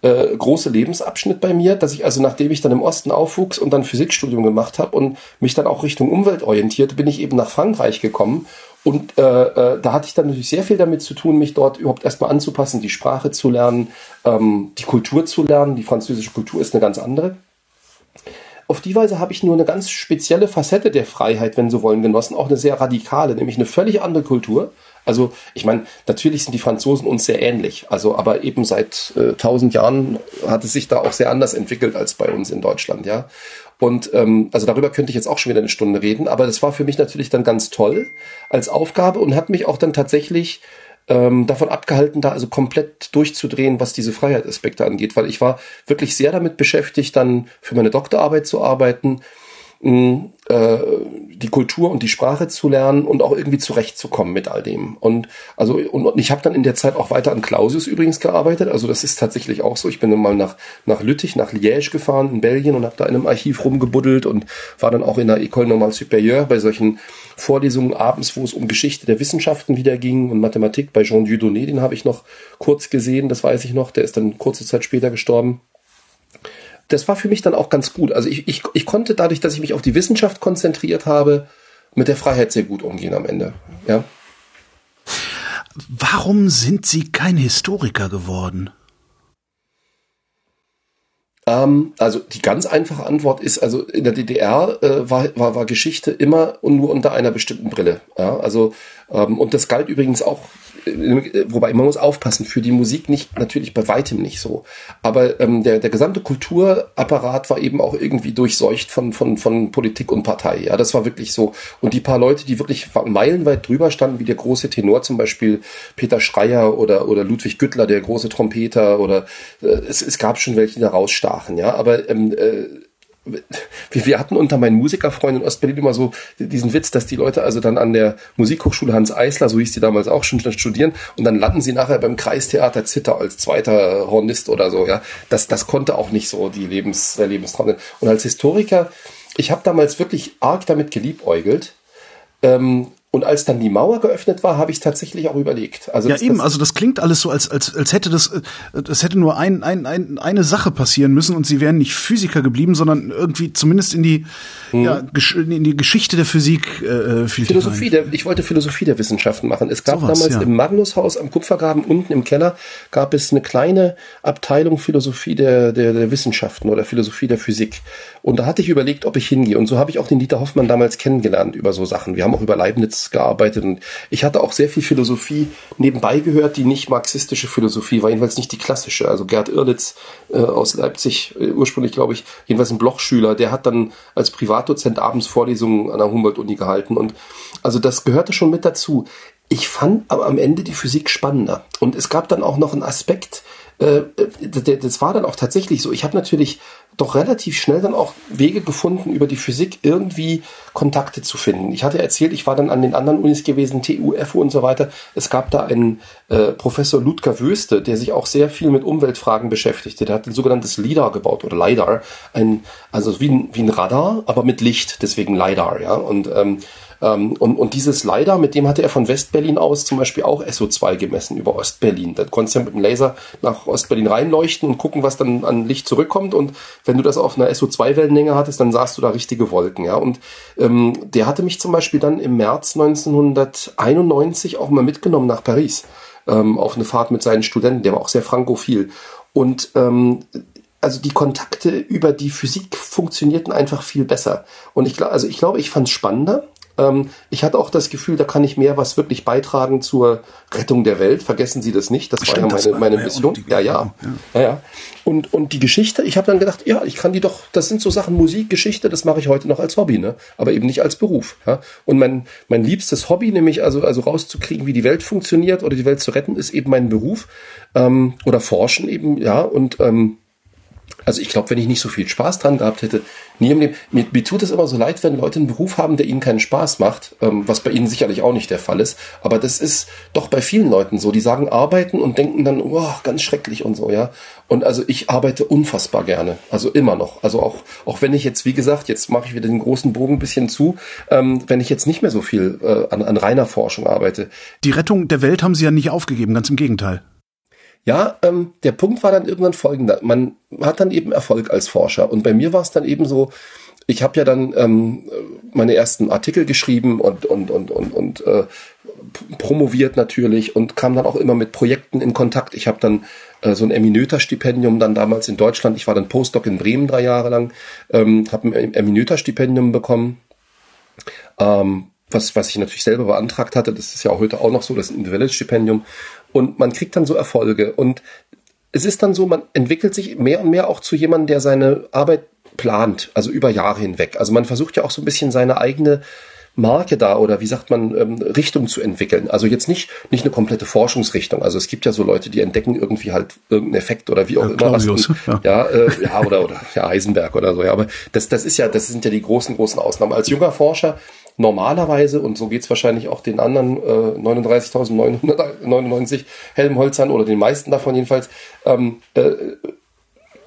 äh, große Lebensabschnitt bei mir, dass ich also nachdem ich dann im Osten aufwuchs und dann Physikstudium gemacht habe und mich dann auch Richtung Umwelt orientierte, bin ich eben nach Frankreich gekommen und äh, äh, da hatte ich dann natürlich sehr viel damit zu tun, mich dort überhaupt erstmal anzupassen, die Sprache zu lernen, ähm, die Kultur zu lernen. Die französische Kultur ist eine ganz andere. Auf die Weise habe ich nur eine ganz spezielle Facette der Freiheit, wenn Sie wollen, genossen, auch eine sehr radikale, nämlich eine völlig andere Kultur. Also ich meine, natürlich sind die Franzosen uns sehr ähnlich, also aber eben seit äh, tausend äh, Jahren hat es sich da auch sehr anders entwickelt als bei uns in Deutschland, ja. Und ähm, also darüber könnte ich jetzt auch schon wieder eine Stunde reden, aber das war für mich natürlich dann ganz toll als Aufgabe und hat mich auch dann tatsächlich ähm, davon abgehalten, da also komplett durchzudrehen, was diese Freiheitsaspekte angeht, weil ich war wirklich sehr damit beschäftigt, dann für meine Doktorarbeit zu arbeiten mh, äh, die Kultur und die Sprache zu lernen und auch irgendwie zurechtzukommen mit all dem. Und also und, und ich habe dann in der Zeit auch weiter an Clausius übrigens gearbeitet. Also das ist tatsächlich auch so. Ich bin dann mal nach nach Lüttich, nach Liège gefahren in Belgien und habe da in einem Archiv rumgebuddelt und war dann auch in der École Normale Supérieure bei solchen Vorlesungen abends, wo es um Geschichte der Wissenschaften wieder ging und Mathematik bei Jean Dieudonné, den habe ich noch kurz gesehen, das weiß ich noch. Der ist dann kurze Zeit später gestorben das war für mich dann auch ganz gut. Also ich, ich, ich konnte dadurch, dass ich mich auf die Wissenschaft konzentriert habe, mit der Freiheit sehr gut umgehen am Ende. Ja. Warum sind Sie kein Historiker geworden? Ähm, also die ganz einfache Antwort ist, also in der DDR äh, war, war, war Geschichte immer und nur unter einer bestimmten Brille. Ja? Also ähm, und das galt übrigens auch wobei man muss aufpassen, für die Musik nicht, natürlich bei weitem nicht so. Aber ähm, der, der gesamte Kulturapparat war eben auch irgendwie durchseucht von, von, von Politik und Partei. Ja, das war wirklich so. Und die paar Leute, die wirklich meilenweit drüber standen, wie der große Tenor zum Beispiel Peter Schreier oder, oder Ludwig Güttler, der große Trompeter oder äh, es, es gab schon welche, die da rausstachen, ja. Aber ähm, äh, wir hatten unter meinen Musikerfreunden in Ostberlin immer so diesen Witz, dass die Leute also dann an der Musikhochschule Hans Eisler, so hieß die damals auch schon, studieren und dann landen sie nachher beim Kreistheater Zitter als zweiter Hornist oder so, ja. Das, das konnte auch nicht so die Lebens, der Lebenstraum sein. Und als Historiker, ich habe damals wirklich arg damit geliebäugelt, ähm, und als dann die Mauer geöffnet war, habe ich tatsächlich auch überlegt. Also ja, das, eben, das also das klingt alles so, als, als, als hätte das, äh, das hätte nur ein, ein, ein, eine Sache passieren müssen und sie wären nicht Physiker geblieben, sondern irgendwie zumindest in die, hm. ja, in die Geschichte der Physik äh, viel Philosophie, der, ich wollte Philosophie der Wissenschaften machen. Es gab so was, damals ja. im Magnushaus am Kupfergraben unten im Keller gab es eine kleine Abteilung Philosophie der, der, der Wissenschaften oder Philosophie der Physik. Und da hatte ich überlegt, ob ich hingehe. Und so habe ich auch den Dieter Hoffmann damals kennengelernt über so Sachen. Wir haben auch über Leibniz gearbeitet und ich hatte auch sehr viel Philosophie nebenbei gehört, die nicht marxistische Philosophie war, jedenfalls nicht die klassische. Also Gerd Irlitz äh, aus Leipzig, äh, ursprünglich glaube ich, jedenfalls ein Blochschüler, der hat dann als Privatdozent abends Vorlesungen an der Humboldt-Uni gehalten und also das gehörte schon mit dazu. Ich fand aber am Ende die Physik spannender. Und es gab dann auch noch einen Aspekt, äh, das war dann auch tatsächlich so. Ich habe natürlich doch relativ schnell dann auch Wege gefunden, über die Physik irgendwie Kontakte zu finden. Ich hatte erzählt, ich war dann an den anderen Unis gewesen, TU, FU und so weiter. Es gab da einen äh, Professor Ludger Wöste, der sich auch sehr viel mit Umweltfragen beschäftigte. Der hat ein sogenanntes LIDAR gebaut oder LIDAR, ein, also wie ein, wie ein Radar, aber mit Licht, deswegen LIDAR, ja. Und ähm, ähm, und, und dieses LiDAR, mit dem hatte er von Westberlin aus zum Beispiel auch SO2 gemessen über Ostberlin. Da konntest du ja mit dem Laser nach Ostberlin reinleuchten und gucken, was dann an Licht zurückkommt. Und wenn du das auf einer SO2-Wellenlänge hattest, dann sahst du da richtige Wolken. Ja, und ähm, der hatte mich zum Beispiel dann im März 1991 auch mal mitgenommen nach Paris ähm, auf eine Fahrt mit seinen Studenten. Der war auch sehr frankophil. Und ähm, also die Kontakte über die Physik funktionierten einfach viel besser. Und ich glaube, also ich glaube, ich fand es spannender. Ähm, ich hatte auch das Gefühl, da kann ich mehr was wirklich beitragen zur Rettung der Welt. Vergessen Sie das nicht. Das Stimmt, war ja meine, meine Mission. Ja, ja, ja. ja, Und, und die Geschichte, ich habe dann gedacht, ja, ich kann die doch, das sind so Sachen Musik, Geschichte, das mache ich heute noch als Hobby, ne? Aber eben nicht als Beruf. Ja? Und mein, mein liebstes Hobby, nämlich also, also rauszukriegen, wie die Welt funktioniert oder die Welt zu retten, ist eben mein Beruf. Ähm, oder Forschen eben, ja. Und ähm, Also ich glaube, wenn ich nicht so viel Spaß dran gehabt hätte, nie im Leben. Mir, mir tut es immer so leid, wenn Leute einen Beruf haben, der ihnen keinen Spaß macht, ähm, was bei ihnen sicherlich auch nicht der Fall ist. Aber das ist doch bei vielen Leuten so. Die sagen arbeiten und denken dann, oh, ganz schrecklich und so, ja. Und also ich arbeite unfassbar gerne. Also immer noch. Also auch, auch wenn ich jetzt, wie gesagt, jetzt mache ich wieder den großen Bogen ein bisschen zu, ähm, wenn ich jetzt nicht mehr so viel äh, an, an reiner Forschung arbeite. Die Rettung der Welt haben Sie ja nicht aufgegeben, ganz im Gegenteil. Ja, ähm, der Punkt war dann irgendwann folgender. Man hat dann eben Erfolg als Forscher. Und bei mir war es dann eben so, ich habe ja dann ähm, meine ersten Artikel geschrieben und, und, und, und, und äh, promoviert natürlich und kam dann auch immer mit Projekten in Kontakt. Ich habe dann äh, so ein Eminöter-Stipendium dann damals in Deutschland. Ich war dann Postdoc in Bremen drei Jahre lang, ähm, habe ein Eminöter-Stipendium bekommen. Ähm, was, was ich natürlich selber beantragt hatte, das ist ja auch heute auch noch so, das Individual-Stipendium und man kriegt dann so Erfolge. Und es ist dann so, man entwickelt sich mehr und mehr auch zu jemandem, der seine Arbeit plant, also über Jahre hinweg. Also man versucht ja auch so ein bisschen seine eigene Marke da oder wie sagt man ähm, Richtung zu entwickeln. Also jetzt nicht nicht eine komplette Forschungsrichtung. Also es gibt ja so Leute, die entdecken irgendwie halt irgendeinen Effekt oder wie auch ja, immer was. Und, ja, ja, äh, ja oder oder ja Heisenberg oder so. Ja, aber das das ist ja das sind ja die großen großen Ausnahmen. Als junger Forscher normalerweise, und so geht's wahrscheinlich auch den anderen äh, 39.999 Helmholzern oder den meisten davon jedenfalls, ähm, äh,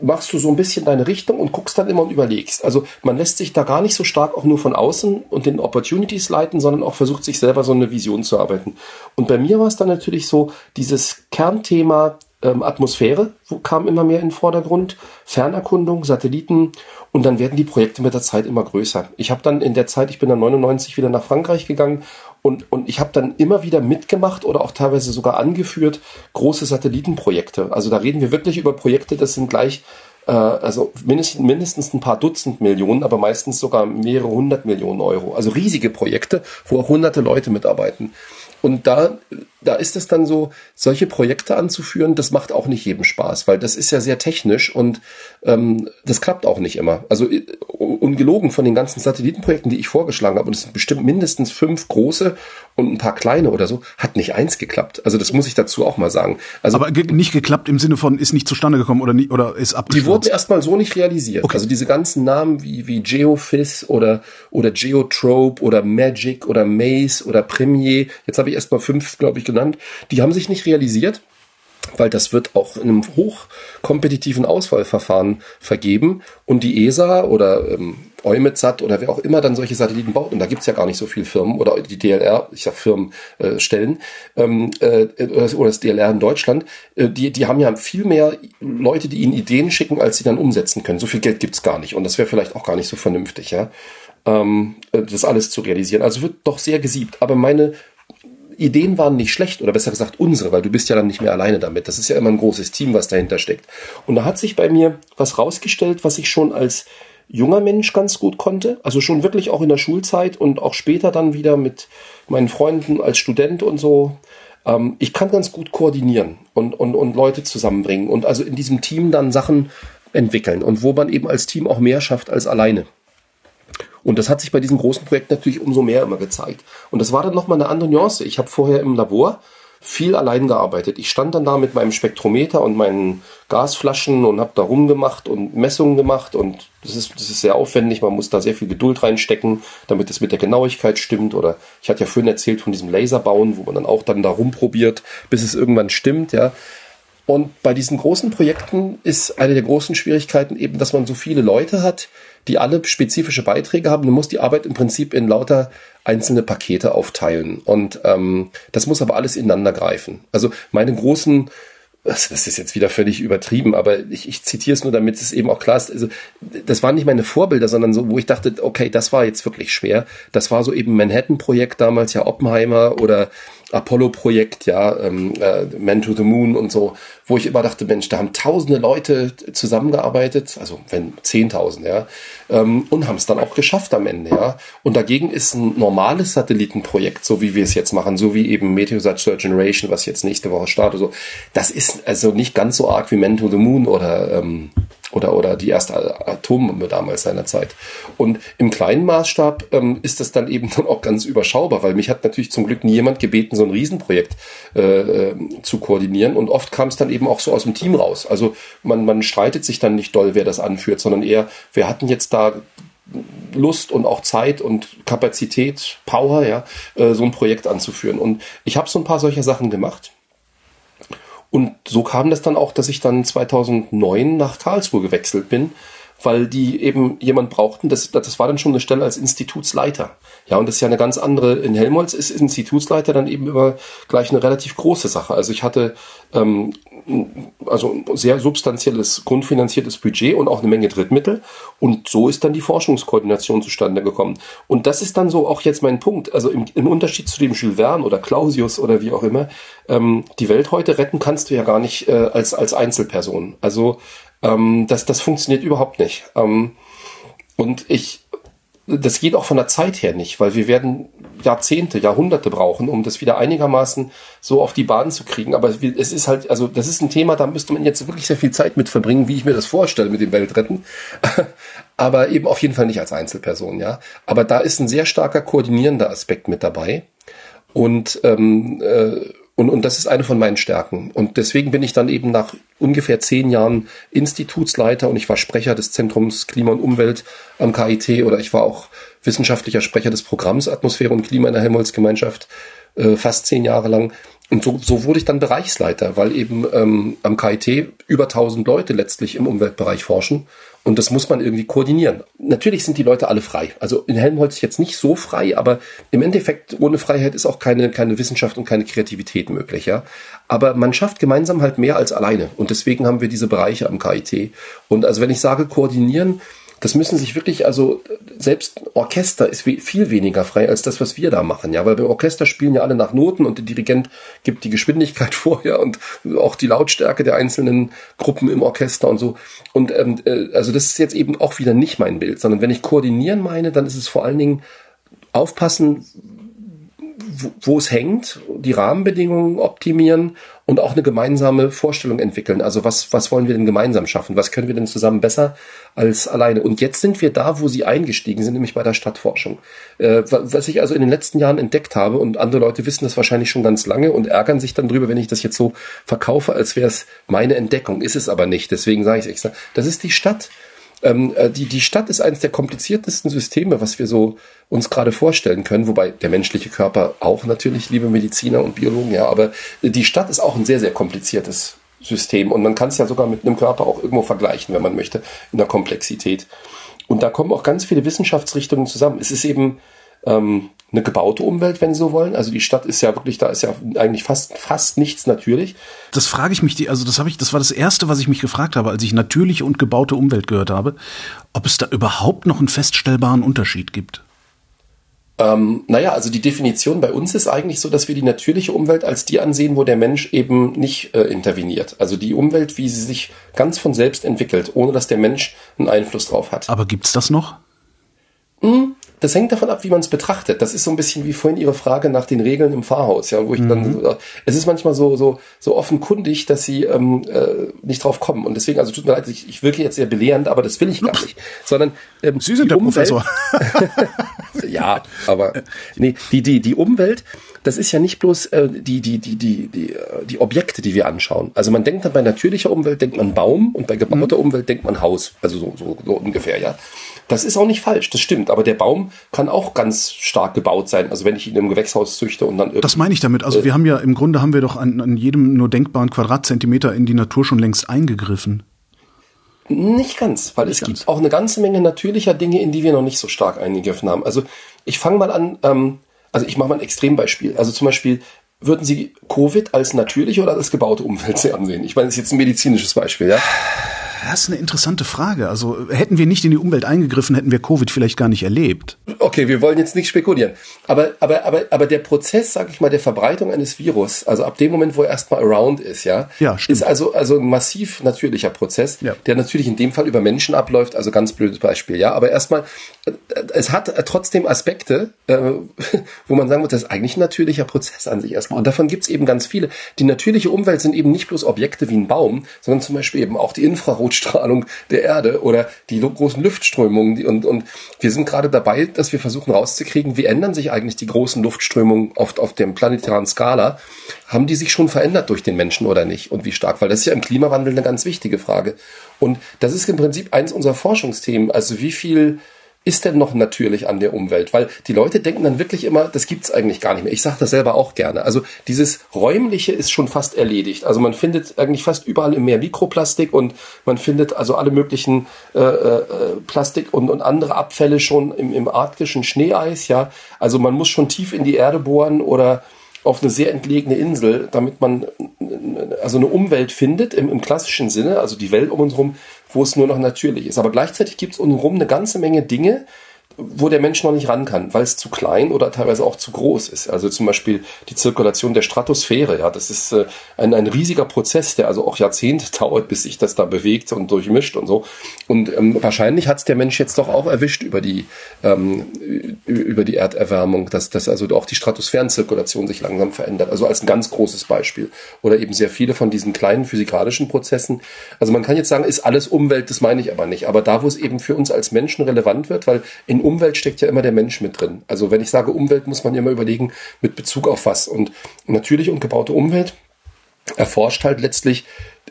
machst du so ein bisschen deine Richtung und guckst dann immer und überlegst. Also man lässt sich da gar nicht so stark auch nur von außen und den Opportunities leiten, sondern auch versucht sich selber so eine Vision zu arbeiten. Und bei mir war es dann natürlich so, dieses Kernthema ähm, Atmosphäre kam immer mehr in den Vordergrund, Fernerkundung, Satelliten und dann werden die Projekte mit der Zeit immer größer. Ich habe dann in der Zeit, ich bin dann 99 wieder nach Frankreich gegangen und, und ich habe dann immer wieder mitgemacht oder auch teilweise sogar angeführt große Satellitenprojekte. Also da reden wir wirklich über Projekte, das sind gleich äh, also mindestens, mindestens ein paar Dutzend Millionen, aber meistens sogar mehrere hundert Millionen Euro. Also riesige Projekte, wo auch hunderte Leute mitarbeiten. Und da, da ist es dann so, solche Projekte anzuführen, das macht auch nicht jedem Spaß, weil das ist ja sehr technisch und ähm, das klappt auch nicht immer. Also äh, ungelogen von den ganzen Satellitenprojekten, die ich vorgeschlagen habe, und es sind bestimmt mindestens fünf große und ein paar kleine oder so, hat nicht eins geklappt. Also das muss ich dazu auch mal sagen. Also, Aber ge nicht geklappt im Sinne von ist nicht zustande gekommen oder, nie, oder ist abgestürzt? Die wurden erstmal so nicht realisiert. Okay. Also diese ganzen Namen wie, wie Geofis oder, oder Geotrope oder Magic oder Maze oder Premier, jetzt habe ich erstmal fünf, glaube ich, genannt, die haben sich nicht realisiert weil das wird auch in einem hochkompetitiven Auswahlverfahren vergeben und die ESA oder ähm, EUMETSAT oder wer auch immer dann solche Satelliten baut, und da gibt's ja gar nicht so viele Firmen oder die DLR, ich sag Firmen äh, stellen, ähm, äh, oder das DLR in Deutschland, äh, die, die haben ja viel mehr Leute, die ihnen Ideen schicken, als sie dann umsetzen können. So viel Geld gibt's gar nicht und das wäre vielleicht auch gar nicht so vernünftig, ja, ähm, äh, das alles zu realisieren. Also wird doch sehr gesiebt. Aber meine Ideen waren nicht schlecht oder besser gesagt unsere, weil du bist ja dann nicht mehr alleine damit. Das ist ja immer ein großes Team, was dahinter steckt. Und da hat sich bei mir was rausgestellt, was ich schon als junger Mensch ganz gut konnte. Also schon wirklich auch in der Schulzeit und auch später dann wieder mit meinen Freunden als Student und so. Ähm, ich kann ganz gut koordinieren und, und, und Leute zusammenbringen und also in diesem Team dann Sachen entwickeln und wo man eben als Team auch mehr schafft als alleine. Und das hat sich bei diesem großen Projekt natürlich umso mehr immer gezeigt. Und das war dann nochmal eine andere Nuance. Ich habe vorher im Labor viel allein gearbeitet. Ich stand dann da mit meinem Spektrometer und meinen Gasflaschen und habe da rumgemacht und Messungen gemacht und das ist, das ist sehr aufwendig. Man muss da sehr viel Geduld reinstecken, damit es mit der Genauigkeit stimmt. Oder ich hatte ja vorhin erzählt von diesem Laserbauen, wo man dann auch dann da rumprobiert, bis es irgendwann stimmt, ja. Und bei diesen großen Projekten ist eine der großen Schwierigkeiten eben, dass man so viele Leute hat, die alle spezifische Beiträge haben. Du musst die Arbeit im Prinzip in lauter einzelne Pakete aufteilen. Und ähm, das muss aber alles ineinander greifen. Also meine großen das ist jetzt wieder völlig übertrieben, aber ich, ich zitiere es nur, damit es eben auch klar ist. Also, das waren nicht meine Vorbilder, sondern so, wo ich dachte, okay, das war jetzt wirklich schwer. Das war so eben Manhattan-Projekt damals, ja Oppenheimer oder Apollo-Projekt, ja, ähm, äh, Man to the Moon und so, wo ich immer dachte, Mensch, da haben tausende Leute zusammengearbeitet, also wenn zehntausend, ja, ähm, und haben es dann auch geschafft am Ende, ja. Und dagegen ist ein normales Satellitenprojekt, so wie wir es jetzt machen, so wie eben Meteosat Third Generation, was jetzt nächste Woche startet, so, das ist also nicht ganz so arg wie Man to the Moon oder ähm, oder, oder die erste Atombombe damals seiner Zeit. Und im kleinen Maßstab ähm, ist das dann eben (laughs) dann auch ganz überschaubar, weil mich hat natürlich zum Glück nie jemand gebeten, so ein Riesenprojekt äh, äh, zu koordinieren. Und oft kam es dann eben auch so aus dem Team raus. Also man, man streitet sich dann nicht doll, wer das anführt, sondern eher, wir hatten jetzt da Lust und auch Zeit und Kapazität, Power, ja, äh, so ein Projekt anzuführen. Und ich habe so ein paar solcher Sachen gemacht. Und so kam das dann auch, dass ich dann 2009 nach Karlsruhe gewechselt bin, weil die eben jemand brauchten, das, das war dann schon eine Stelle als Institutsleiter. Ja, und das ist ja eine ganz andere, in Helmholtz ist Institutsleiter dann eben immer gleich eine relativ große Sache. Also ich hatte ähm, also ein sehr substanzielles, grundfinanziertes Budget und auch eine Menge Drittmittel. Und so ist dann die Forschungskoordination zustande gekommen. Und das ist dann so auch jetzt mein Punkt. Also im, im Unterschied zu dem Jules Verne oder Clausius oder wie auch immer, ähm, die Welt heute retten kannst du ja gar nicht äh, als, als Einzelperson. Also ähm, das, das funktioniert überhaupt nicht. Ähm, und ich, das geht auch von der Zeit her nicht, weil wir werden Jahrzehnte, Jahrhunderte brauchen, um das wieder einigermaßen so auf die Bahn zu kriegen. Aber es ist halt, also das ist ein Thema, da müsste man jetzt wirklich sehr viel Zeit mit verbringen, wie ich mir das vorstelle mit dem Weltretten. (laughs) Aber eben auf jeden Fall nicht als Einzelperson, ja. Aber da ist ein sehr starker koordinierender Aspekt mit dabei. Und ähm, äh, und, und das ist eine von meinen Stärken. Und deswegen bin ich dann eben nach ungefähr zehn Jahren Institutsleiter und ich war Sprecher des Zentrums Klima und Umwelt am KIT oder ich war auch wissenschaftlicher Sprecher des Programms Atmosphäre und Klima in der Helmholtz-Gemeinschaft äh, fast zehn Jahre lang. Und so, so wurde ich dann Bereichsleiter, weil eben ähm, am KIT über 1000 Leute letztlich im Umweltbereich forschen und das muss man irgendwie koordinieren. Natürlich sind die Leute alle frei. Also in Helmholtz jetzt nicht so frei, aber im Endeffekt ohne Freiheit ist auch keine, keine Wissenschaft und keine Kreativität möglich, ja. Aber man schafft gemeinsam halt mehr als alleine. Und deswegen haben wir diese Bereiche am KIT. Und also wenn ich sage koordinieren, das müssen sich wirklich, also selbst Orchester ist viel weniger frei als das, was wir da machen, ja, weil beim Orchester spielen ja alle nach Noten und der Dirigent gibt die Geschwindigkeit (laughs) vorher und auch die Lautstärke der einzelnen Gruppen im Orchester und so. Und ähm, äh, also das ist jetzt eben auch wieder nicht mein Bild, sondern wenn ich koordinieren meine, dann ist es vor allen Dingen aufpassen, wo es hängt, die Rahmenbedingungen optimieren und auch eine gemeinsame Vorstellung entwickeln. Also was, was wollen wir denn gemeinsam schaffen? Was können wir denn zusammen besser als alleine? Und jetzt sind wir da, wo Sie eingestiegen sind, nämlich bei der Stadtforschung. Äh, was ich also in den letzten Jahren entdeckt habe und andere Leute wissen das wahrscheinlich schon ganz lange und ärgern sich dann drüber, wenn ich das jetzt so verkaufe, als wäre es meine Entdeckung. Ist es aber nicht. Deswegen sage ich es extra. Das ist die Stadt. Ähm, äh, die, die Stadt ist eines der kompliziertesten Systeme, was wir so uns gerade vorstellen können, wobei der menschliche Körper auch natürlich, liebe Mediziner und Biologen, ja, aber die Stadt ist auch ein sehr, sehr kompliziertes System und man kann es ja sogar mit einem Körper auch irgendwo vergleichen, wenn man möchte, in der Komplexität. Und da kommen auch ganz viele Wissenschaftsrichtungen zusammen. Es ist eben ähm, eine gebaute Umwelt, wenn Sie so wollen. Also die Stadt ist ja wirklich, da ist ja eigentlich fast fast nichts natürlich. Das frage ich mich, also das habe ich, das war das erste, was ich mich gefragt habe, als ich natürliche und gebaute Umwelt gehört habe, ob es da überhaupt noch einen feststellbaren Unterschied gibt. Ähm, naja, also die Definition bei uns ist eigentlich so, dass wir die natürliche Umwelt als die ansehen, wo der Mensch eben nicht äh, interveniert. Also die Umwelt, wie sie sich ganz von selbst entwickelt, ohne dass der Mensch einen Einfluss drauf hat. Aber gibt's das noch? Hm, das hängt davon ab, wie man es betrachtet. Das ist so ein bisschen wie vorhin Ihre Frage nach den Regeln im Fahrhaus, ja, wo ich mhm. dann, es ist manchmal so, so, so offenkundig, dass Sie ähm, äh, nicht drauf kommen. Und deswegen, also tut mir leid, ich, ich wirke jetzt sehr belehrend, aber das will ich gar nicht. Sondern ähm, Sie sind der Umwelt, Professor. (laughs) ja, aber nee, die, die, die Umwelt, das ist ja nicht bloß äh, die, die, die, die, die, äh, die Objekte, die wir anschauen. Also man denkt dann bei natürlicher Umwelt denkt man Baum und bei gebauter mhm. Umwelt denkt man Haus. Also so, so, so ungefähr, ja. Das ist auch nicht falsch, das stimmt. Aber der Baum kann auch ganz stark gebaut sein. Also wenn ich ihn im Gewächshaus züchte und dann Das meine ich damit. Also äh, wir haben ja im Grunde haben wir doch an, an jedem nur denkbaren Quadratzentimeter in die Natur schon längst eingegriffen. Nicht ganz, weil nicht es ganz. gibt auch eine ganze Menge natürlicher Dinge, in die wir noch nicht so stark eingegriffen haben. Also ich fange mal an, ähm, also ich mache mal ein Extrembeispiel. Also zum Beispiel, würden Sie Covid als natürliche oder als gebaute Umwelt (laughs) ansehen? Ich meine, das ist jetzt ein medizinisches Beispiel, ja? Das ist eine interessante Frage. Also hätten wir nicht in die Umwelt eingegriffen, hätten wir Covid vielleicht gar nicht erlebt. Okay, wir wollen jetzt nicht spekulieren. Aber, aber, aber, aber der Prozess, sag ich mal, der Verbreitung eines Virus, also ab dem Moment, wo er erstmal around ist, ja, ja stimmt. ist also, also ein massiv natürlicher Prozess, ja. der natürlich in dem Fall über Menschen abläuft, also ganz blödes Beispiel, ja. Aber erstmal, äh, es hat trotzdem Aspekte, äh, (laughs) wo man sagen muss, das ist eigentlich ein natürlicher Prozess an sich erstmal. Und davon gibt's eben ganz viele. Die natürliche Umwelt sind eben nicht bloß Objekte wie ein Baum, sondern zum Beispiel eben auch die Infrarot Infrarotstrahlung der Erde oder die großen Luftströmungen. Die, und, und wir sind gerade dabei, dass wir versuchen rauszukriegen, wie ändern sich eigentlich die großen Luftströmungen auf, auf dem planetaren Skala? Haben die sich schon verändert durch den Menschen oder nicht? Und wie stark? Weil das ist ja im Klimawandel eine ganz wichtige Frage. Und das ist im Prinzip eins unserer Forschungsthemen. Also wie viel ist denn noch natürlich an der Umwelt? Weil die Leute denken dann wirklich immer, das gibt's eigentlich gar nicht mehr. Ich sage das selber auch gerne. Also dieses Räumliche ist schon fast erledigt. Also man findet eigentlich fast überall im Meer Mikroplastik und man findet also alle möglichen äh, äh, Plastik und, und andere Abfälle schon im, im arktischen Schneeeis. Ja, also man muss schon tief in die Erde bohren oder auf eine sehr entlegene Insel, damit man also eine Umwelt findet im, im klassischen Sinne, also die Welt um uns herum, wo es nur noch natürlich ist. Aber gleichzeitig gibt es untenrum eine ganze Menge Dinge, wo der Mensch noch nicht ran kann, weil es zu klein oder teilweise auch zu groß ist. Also zum Beispiel die Zirkulation der Stratosphäre, ja, das ist äh, ein, ein riesiger Prozess, der also auch Jahrzehnte (laughs) dauert, bis sich das da bewegt und durchmischt und so. Und ähm, wahrscheinlich hat es der Mensch jetzt doch auch erwischt über die ähm, über die Erderwärmung, dass, dass also auch die Stratosphärenzirkulation sich langsam verändert. Also als ein ganz großes Beispiel. Oder eben sehr viele von diesen kleinen physikalischen Prozessen. Also man kann jetzt sagen, ist alles Umwelt, das meine ich aber nicht. Aber da, wo es eben für uns als Menschen relevant wird, weil in Umwelt steckt ja immer der Mensch mit drin. Also wenn ich sage Umwelt, muss man immer überlegen, mit Bezug auf was. Und natürlich und gebaute Umwelt erforscht halt letztlich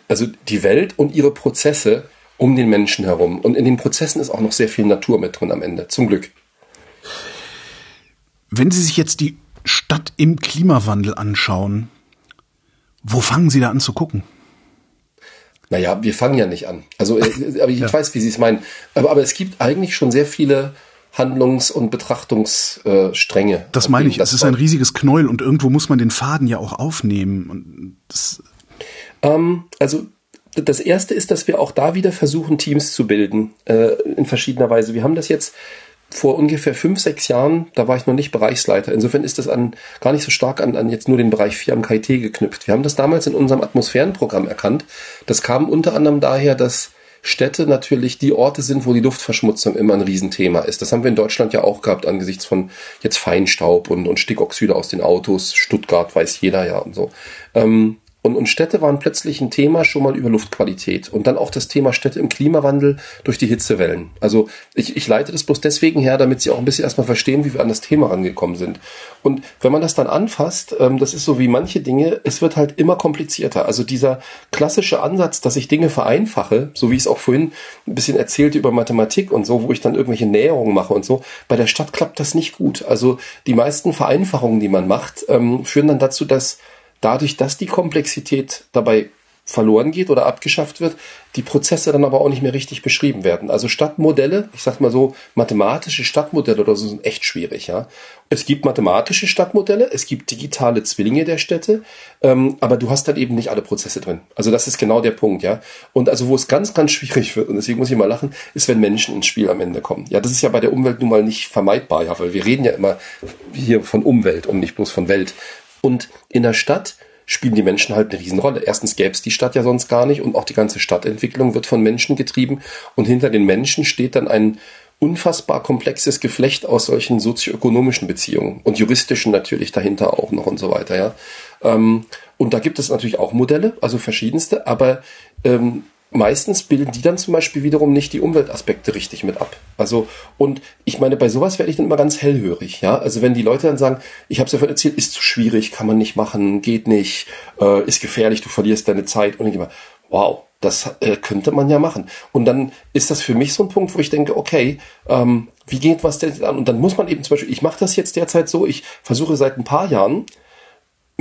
also die Welt und ihre Prozesse um den Menschen herum. Und in den Prozessen ist auch noch sehr viel Natur mit drin am Ende, zum Glück. Wenn Sie sich jetzt die Stadt im Klimawandel anschauen, wo fangen Sie da an zu gucken? Naja, wir fangen ja nicht an. Also, äh, aber ich ja. weiß, wie Sie es meinen. Aber, aber es gibt eigentlich schon sehr viele Handlungs- und Betrachtungsstränge. Das meine ich. Es ist ein riesiges Knäuel und irgendwo muss man den Faden ja auch aufnehmen. Ähm, also das erste ist, dass wir auch da wieder versuchen, Teams zu bilden, äh, in verschiedener Weise. Wir haben das jetzt vor ungefähr fünf, sechs Jahren, da war ich noch nicht Bereichsleiter. Insofern ist das an, gar nicht so stark an, an jetzt nur den Bereich 4 am KIT geknüpft. Wir haben das damals in unserem Atmosphärenprogramm erkannt. Das kam unter anderem daher, dass Städte natürlich die Orte sind, wo die Luftverschmutzung immer ein Riesenthema ist. Das haben wir in Deutschland ja auch gehabt angesichts von jetzt Feinstaub und, und Stickoxide aus den Autos. Stuttgart weiß jeder ja und so. Ähm, und, und Städte waren plötzlich ein Thema schon mal über Luftqualität. Und dann auch das Thema Städte im Klimawandel durch die Hitzewellen. Also ich, ich leite das bloß deswegen her, damit Sie auch ein bisschen erstmal verstehen, wie wir an das Thema rangekommen sind. Und wenn man das dann anfasst, ähm, das ist so wie manche Dinge, es wird halt immer komplizierter. Also dieser klassische Ansatz, dass ich Dinge vereinfache, so wie ich es auch vorhin ein bisschen erzählte über Mathematik und so, wo ich dann irgendwelche Näherungen mache und so, bei der Stadt klappt das nicht gut. Also die meisten Vereinfachungen, die man macht, ähm, führen dann dazu, dass dadurch, dass die Komplexität dabei verloren geht oder abgeschafft wird, die Prozesse dann aber auch nicht mehr richtig beschrieben werden. Also Stadtmodelle, ich sag mal so, mathematische Stadtmodelle oder so sind echt schwierig, ja. Es gibt mathematische Stadtmodelle, es gibt digitale Zwillinge der Städte, ähm, aber du hast dann eben nicht alle Prozesse drin. Also das ist genau der Punkt, ja. Und also wo es ganz, ganz schwierig wird, und deswegen muss ich mal lachen, ist, wenn Menschen ins Spiel am Ende kommen. Ja, das ist ja bei der Umwelt nun mal nicht vermeidbar, ja, weil wir reden ja immer hier von Umwelt und nicht bloß von Welt. Und in der Stadt spielen die Menschen halt eine Riesenrolle. Erstens gäbe es die Stadt ja sonst gar nicht und auch die ganze Stadtentwicklung wird von Menschen getrieben und hinter den Menschen steht dann ein unfassbar komplexes Geflecht aus solchen sozioökonomischen Beziehungen und juristischen natürlich dahinter auch noch und so weiter, ja. Ähm, und da gibt es natürlich auch Modelle, also verschiedenste, aber ähm, meistens bilden die dann zum Beispiel wiederum nicht die Umweltaspekte richtig mit ab. Also, und ich meine, bei sowas werde ich dann immer ganz hellhörig, ja. Also wenn die Leute dann sagen, ich habe es ja vorhin erzählt, ist zu schwierig, kann man nicht machen, geht nicht, äh, ist gefährlich, du verlierst deine Zeit und ich immer, wow, das äh, könnte man ja machen. Und dann ist das für mich so ein Punkt, wo ich denke, okay, ähm, wie geht was denn an? Und dann muss man eben zum Beispiel, ich mache das jetzt derzeit so, ich versuche seit ein paar Jahren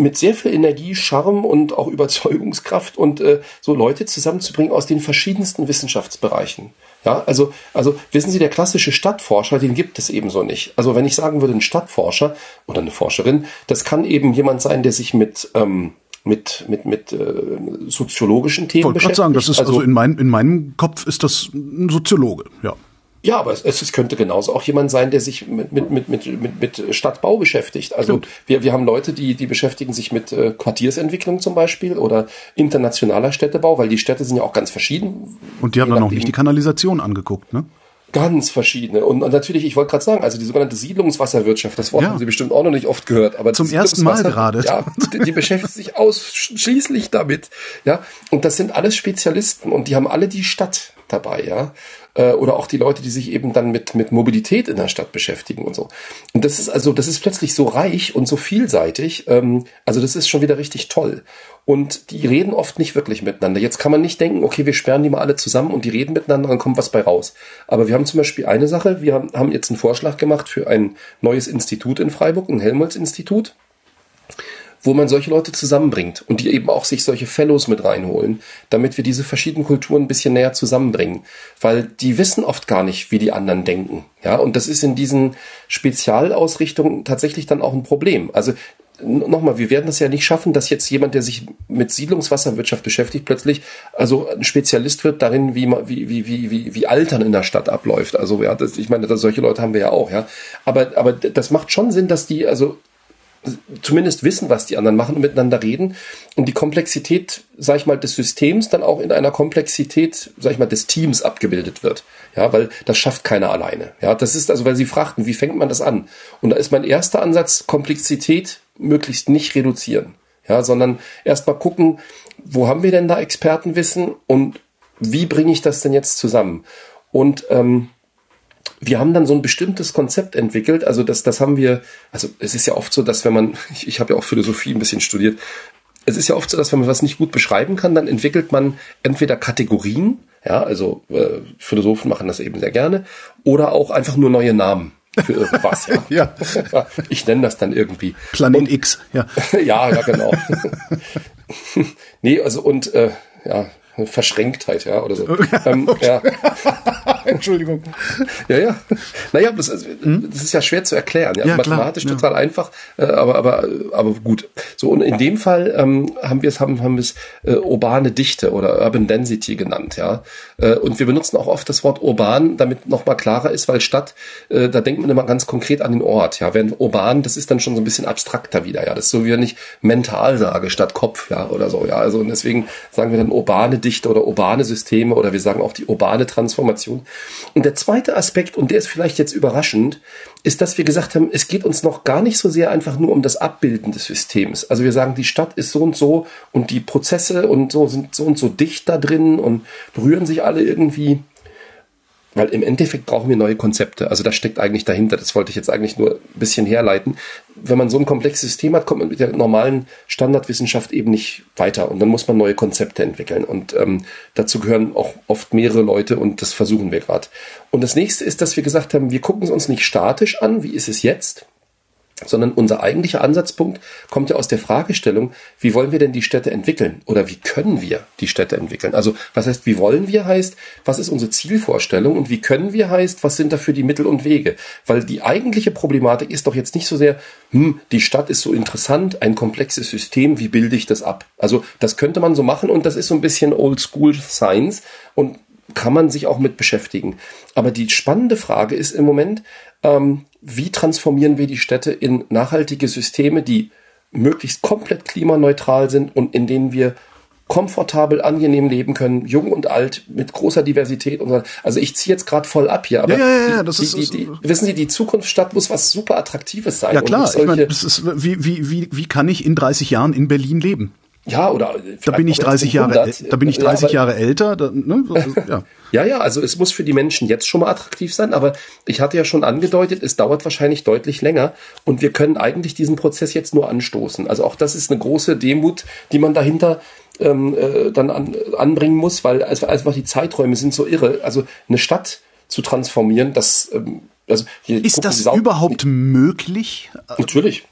mit sehr viel Energie, Charme und auch Überzeugungskraft und äh, so Leute zusammenzubringen aus den verschiedensten Wissenschaftsbereichen. Ja, also, also wissen Sie, der klassische Stadtforscher, den gibt es ebenso nicht. Also wenn ich sagen würde, ein Stadtforscher oder eine Forscherin, das kann eben jemand sein, der sich mit ähm, mit mit mit äh, soziologischen Themen ich beschäftigt. sagen, das ist also, also in, mein, in meinem Kopf ist das ein Soziologe, ja. Ja, aber es, es könnte genauso auch jemand sein, der sich mit, mit, mit, mit, mit, Stadtbau beschäftigt. Also wir, wir haben Leute, die, die beschäftigen sich mit äh, Quartiersentwicklung zum Beispiel oder internationaler Städtebau, weil die Städte sind ja auch ganz verschieden. Und die haben dann auch nicht die Kanalisation angeguckt, ne? Ganz verschiedene. Und, und natürlich, ich wollte gerade sagen, also die sogenannte Siedlungswasserwirtschaft, das Wort ja. haben Sie bestimmt auch noch nicht oft gehört. Aber Zum ersten Mal gerade. Ja, die, die beschäftigt sich ausschließlich damit. Ja, und das sind alles Spezialisten und die haben alle die Stadt dabei, ja. Äh, oder auch die Leute, die sich eben dann mit, mit Mobilität in der Stadt beschäftigen und so. Und das ist also, das ist plötzlich so reich und so vielseitig. Ähm, also das ist schon wieder richtig toll. Und die reden oft nicht wirklich miteinander. Jetzt kann man nicht denken, okay, wir sperren die mal alle zusammen und die reden miteinander, dann kommt was bei raus. Aber wir haben zum Beispiel eine Sache, wir haben jetzt einen Vorschlag gemacht für ein neues Institut in Freiburg, ein Helmholtz-Institut wo man solche Leute zusammenbringt und die eben auch sich solche Fellows mit reinholen, damit wir diese verschiedenen Kulturen ein bisschen näher zusammenbringen. Weil die wissen oft gar nicht, wie die anderen denken. Ja, und das ist in diesen Spezialausrichtungen tatsächlich dann auch ein Problem. Also nochmal, wir werden es ja nicht schaffen, dass jetzt jemand, der sich mit Siedlungswasserwirtschaft beschäftigt, plötzlich also ein Spezialist wird darin, wie wie wie wie wie, wie Altern in der Stadt abläuft. Also ja, das, ich meine, das, solche Leute haben wir ja auch, ja. Aber aber das macht schon Sinn, dass die also zumindest wissen, was die anderen machen und miteinander reden und die Komplexität, sag ich mal, des Systems dann auch in einer Komplexität, sag ich mal, des Teams abgebildet wird. Ja, weil das schafft keiner alleine. Ja, das ist also, weil Sie fragten, wie fängt man das an? Und da ist mein erster Ansatz, Komplexität möglichst nicht reduzieren. Ja, sondern erstmal gucken, wo haben wir denn da Expertenwissen und wie bringe ich das denn jetzt zusammen? Und ähm, wir haben dann so ein bestimmtes Konzept entwickelt. Also das, das haben wir, also es ist ja oft so, dass wenn man, (laughs) ich, ich habe ja auch Philosophie ein bisschen studiert, es ist ja oft so, dass wenn man was nicht gut beschreiben kann, dann entwickelt man entweder Kategorien, ja, also äh, Philosophen machen das eben sehr gerne, oder auch einfach nur neue Namen für irgendwas, ja. (laughs) ja. (laughs) Ich nenne das dann irgendwie. Planet und, X, ja. (laughs) ja, ja, genau. nee, also und äh, ja, Verschränktheit, ja, oder so. (laughs) ähm, ja. (laughs) Entschuldigung. Ja, ja. Naja, das, ist, hm? das ist ja schwer zu erklären. Ja, ja mathematisch klar, total ja. einfach, äh, aber, aber, aber gut. So, und in dem Fall ähm, haben wir es, haben, haben wir es äh, urbane Dichte oder Urban Density genannt, ja. Äh, und wir benutzen auch oft das Wort urban, damit nochmal klarer ist, weil Stadt, äh, da denkt man immer ganz konkret an den Ort, ja. Während urban, das ist dann schon so ein bisschen abstrakter wieder, ja. Das ist so, wie wenn ich mental sage statt Kopf, ja, oder so, ja. Also, und deswegen sagen wir dann urbane Dichte oder urbane Systeme oder wir sagen auch die urbane Transformation. Und der zweite Aspekt, und der ist vielleicht jetzt überraschend, ist, dass wir gesagt haben, es geht uns noch gar nicht so sehr einfach nur um das Abbilden des Systems. Also wir sagen, die Stadt ist so und so und die Prozesse und so sind so und so dicht da drin und berühren sich alle irgendwie. Weil im Endeffekt brauchen wir neue Konzepte. Also das steckt eigentlich dahinter. Das wollte ich jetzt eigentlich nur ein bisschen herleiten. Wenn man so ein komplexes System hat, kommt man mit der normalen Standardwissenschaft eben nicht weiter. Und dann muss man neue Konzepte entwickeln. Und ähm, dazu gehören auch oft mehrere Leute und das versuchen wir gerade. Und das nächste ist, dass wir gesagt haben, wir gucken es uns nicht statisch an, wie ist es jetzt, sondern unser eigentlicher Ansatzpunkt kommt ja aus der Fragestellung, wie wollen wir denn die Städte entwickeln oder wie können wir die Städte entwickeln? Also was heißt, wie wollen wir heißt, was ist unsere Zielvorstellung und wie können wir heißt, was sind dafür die Mittel und Wege? Weil die eigentliche Problematik ist doch jetzt nicht so sehr, hm, die Stadt ist so interessant, ein komplexes System, wie bilde ich das ab? Also das könnte man so machen und das ist so ein bisschen Old School Science und kann man sich auch mit beschäftigen. Aber die spannende Frage ist im Moment, ähm, wie transformieren wir die Städte in nachhaltige Systeme, die möglichst komplett klimaneutral sind und in denen wir komfortabel, angenehm leben können, jung und alt, mit großer Diversität. Und so. Also ich ziehe jetzt gerade voll ab hier, aber ja, ja, ja, das die, ist, die, die, wissen Sie, die Zukunftsstadt muss was super Attraktives sein. Ja klar, ich meine, das ist, wie, wie, wie, wie kann ich in 30 Jahren in Berlin leben? Ja, oder da bin ich 30 Jahre, da bin ich 30 ja, Jahre älter. Da, ne? (laughs) ja. ja, ja, also es muss für die Menschen jetzt schon mal attraktiv sein, aber ich hatte ja schon angedeutet, es dauert wahrscheinlich deutlich länger und wir können eigentlich diesen Prozess jetzt nur anstoßen. Also auch das ist eine große Demut, die man dahinter ähm, äh, dann an, anbringen muss, weil einfach die Zeiträume sind so irre. Also eine Stadt zu transformieren, das ähm, also ist das überhaupt möglich? Natürlich.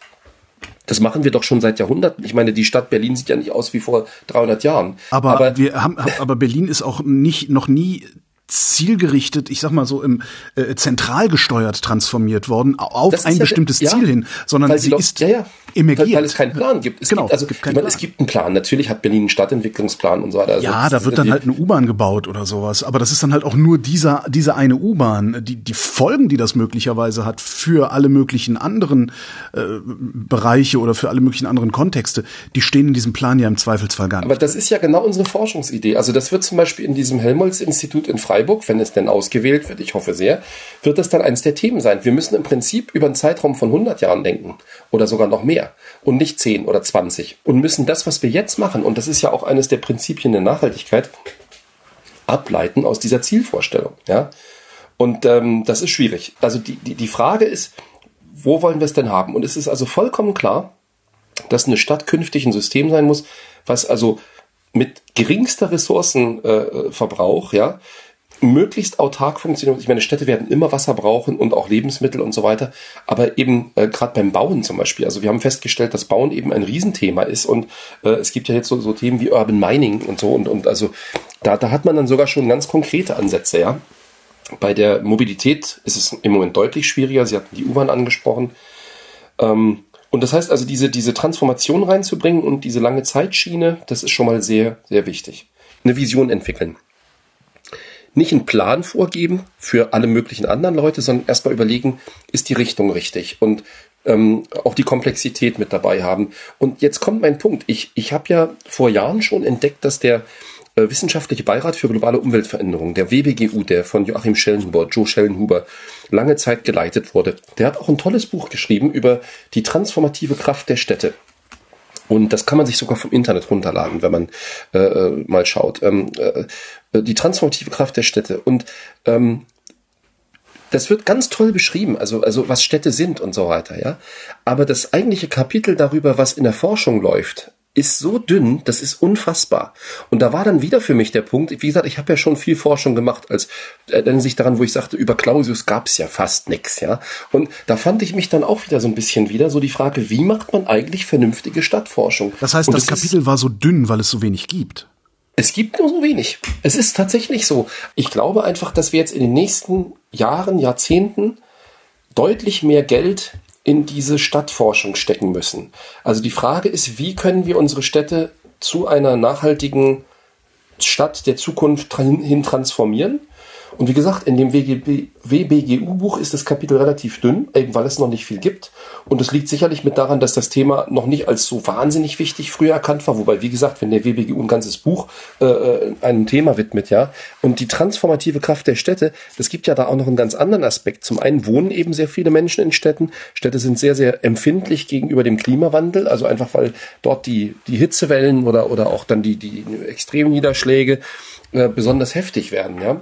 Das machen wir doch schon seit Jahrhunderten. Ich meine, die Stadt Berlin sieht ja nicht aus wie vor 300 Jahren. Aber, aber wir haben, aber Berlin ist auch nicht noch nie zielgerichtet, ich sag mal so im äh, zentral gesteuert transformiert worden auf ein ja, bestimmtes ja, Ziel hin, sondern sie ist ja, ja. Emergiert. Weil, weil, es keinen Plan gibt. Es genau, gibt, also, gibt meine, es gibt einen Plan. Natürlich hat Berlin einen Stadtentwicklungsplan und so weiter. Also ja, da wird dann halt eine U-Bahn gebaut oder sowas. Aber das ist dann halt auch nur dieser, diese eine U-Bahn. Die, die Folgen, die das möglicherweise hat für alle möglichen anderen äh, Bereiche oder für alle möglichen anderen Kontexte, die stehen in diesem Plan ja im Zweifelsfall gar nicht. Aber das ist ja genau unsere Forschungsidee. Also das wird zum Beispiel in diesem Helmholtz-Institut in Freiburg Freiburg, wenn es denn ausgewählt wird, ich hoffe sehr, wird das dann eines der Themen sein. Wir müssen im Prinzip über einen Zeitraum von 100 Jahren denken oder sogar noch mehr und nicht 10 oder 20 und müssen das, was wir jetzt machen, und das ist ja auch eines der Prinzipien der Nachhaltigkeit, ableiten aus dieser Zielvorstellung. Ja? Und ähm, das ist schwierig. Also die, die, die Frage ist, wo wollen wir es denn haben? Und es ist also vollkommen klar, dass eine Stadt künftig ein System sein muss, was also mit geringster Ressourcenverbrauch, äh, ja, möglichst autark funktioniert. Ich meine, Städte werden immer Wasser brauchen und auch Lebensmittel und so weiter. Aber eben äh, gerade beim Bauen zum Beispiel. Also wir haben festgestellt, dass Bauen eben ein Riesenthema ist und äh, es gibt ja jetzt so, so Themen wie Urban Mining und so und, und also da, da hat man dann sogar schon ganz konkrete Ansätze, ja. Bei der Mobilität ist es im Moment deutlich schwieriger. Sie hatten die U-Bahn angesprochen. Ähm, und das heißt also, diese, diese Transformation reinzubringen und diese lange Zeitschiene, das ist schon mal sehr, sehr wichtig. Eine Vision entwickeln. Nicht einen Plan vorgeben für alle möglichen anderen Leute, sondern erstmal überlegen, ist die Richtung richtig und ähm, auch die Komplexität mit dabei haben. Und jetzt kommt mein Punkt. Ich, ich habe ja vor Jahren schon entdeckt, dass der äh, Wissenschaftliche Beirat für globale Umweltveränderung, der WBGU, der von Joachim Schellenhuber, Joe Schellenhuber, lange Zeit geleitet wurde, der hat auch ein tolles Buch geschrieben über die transformative Kraft der Städte. Und das kann man sich sogar vom Internet runterladen, wenn man äh, äh mal schaut. Ähm, äh, die transformative Kraft der Städte. Und ähm, das wird ganz toll beschrieben, also, also was Städte sind und so weiter, ja. Aber das eigentliche Kapitel darüber, was in der Forschung läuft, ist so dünn, das ist unfassbar. Und da war dann wieder für mich der Punkt, wie gesagt, ich habe ja schon viel Forschung gemacht, als erinnern sich daran, wo ich sagte, über Clausius gab es ja fast nichts, ja. Und da fand ich mich dann auch wieder so ein bisschen wieder, so die Frage, wie macht man eigentlich vernünftige Stadtforschung? Das heißt, Und das Kapitel war so dünn, weil es so wenig gibt. Es gibt nur so wenig. Es ist tatsächlich so. Ich glaube einfach, dass wir jetzt in den nächsten Jahren, Jahrzehnten deutlich mehr Geld in diese Stadtforschung stecken müssen. Also die Frage ist, wie können wir unsere Städte zu einer nachhaltigen Stadt der Zukunft hin transformieren? Und wie gesagt, in dem WBGU-Buch ist das Kapitel relativ dünn, eben weil es noch nicht viel gibt. Und es liegt sicherlich mit daran, dass das Thema noch nicht als so wahnsinnig wichtig früher erkannt war. Wobei, wie gesagt, wenn der WBGU ein ganzes Buch äh, äh, einem Thema widmet, ja, und die transformative Kraft der Städte, das gibt ja da auch noch einen ganz anderen Aspekt. Zum einen wohnen eben sehr viele Menschen in Städten. Städte sind sehr, sehr empfindlich gegenüber dem Klimawandel, also einfach weil dort die, die Hitzewellen oder, oder auch dann die, die extremen Niederschläge äh, besonders heftig werden, ja.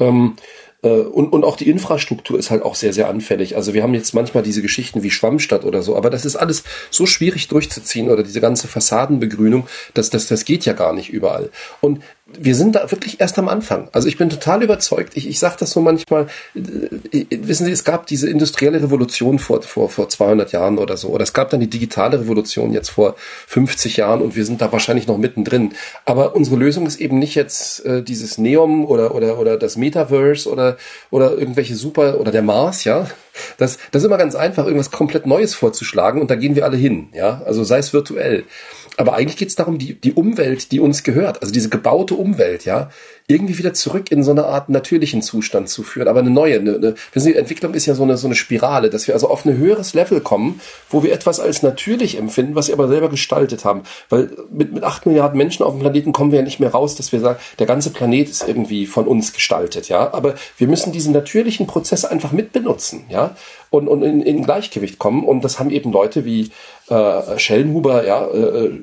Ähm, äh, und, und auch die Infrastruktur ist halt auch sehr, sehr anfällig. Also wir haben jetzt manchmal diese Geschichten wie Schwammstadt oder so, aber das ist alles so schwierig durchzuziehen oder diese ganze Fassadenbegrünung, dass das, das geht ja gar nicht überall. Und wir sind da wirklich erst am Anfang. Also ich bin total überzeugt. Ich, ich sage das so manchmal. Äh, wissen Sie, es gab diese industrielle Revolution vor, vor, vor 200 Jahren oder so. Oder es gab dann die digitale Revolution jetzt vor 50 Jahren und wir sind da wahrscheinlich noch mittendrin. Aber unsere Lösung ist eben nicht jetzt äh, dieses Neom oder, oder, oder das Metaverse oder, oder irgendwelche super oder der Mars, ja. Das, das ist immer ganz einfach, irgendwas komplett Neues vorzuschlagen und da gehen wir alle hin, ja. Also sei es virtuell. Aber eigentlich geht es darum, die, die Umwelt, die uns gehört, also diese gebaute Umwelt, ja, irgendwie wieder zurück in so eine Art natürlichen Zustand zu führen, aber eine neue. Eine, eine, die Entwicklung ist ja so eine, so eine Spirale, dass wir also auf ein höheres Level kommen, wo wir etwas als natürlich empfinden, was wir aber selber gestaltet haben. Weil mit, mit acht Milliarden Menschen auf dem Planeten kommen wir ja nicht mehr raus, dass wir sagen, der ganze Planet ist irgendwie von uns gestaltet, ja. Aber wir müssen diesen natürlichen Prozess einfach mitbenutzen, ja, und, und in, in Gleichgewicht kommen. Und das haben eben Leute wie äh, Schellenhuber ja äh, äh,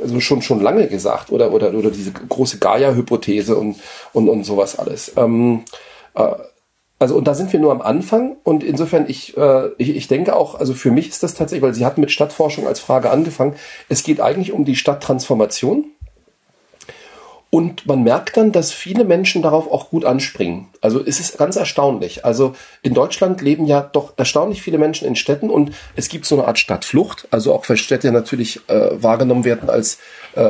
also schon schon lange gesagt oder oder oder diese große Gaia-Hypothese und und und sowas alles. Ähm, äh, also und da sind wir nur am Anfang und insofern ich, äh, ich ich denke auch also für mich ist das tatsächlich weil Sie hatten mit Stadtforschung als Frage angefangen es geht eigentlich um die Stadttransformation und man merkt dann, dass viele Menschen darauf auch gut anspringen. Also es ist ganz erstaunlich. Also in Deutschland leben ja doch erstaunlich viele Menschen in Städten und es gibt so eine Art Stadtflucht. Also auch weil Städte natürlich äh, wahrgenommen werden als äh,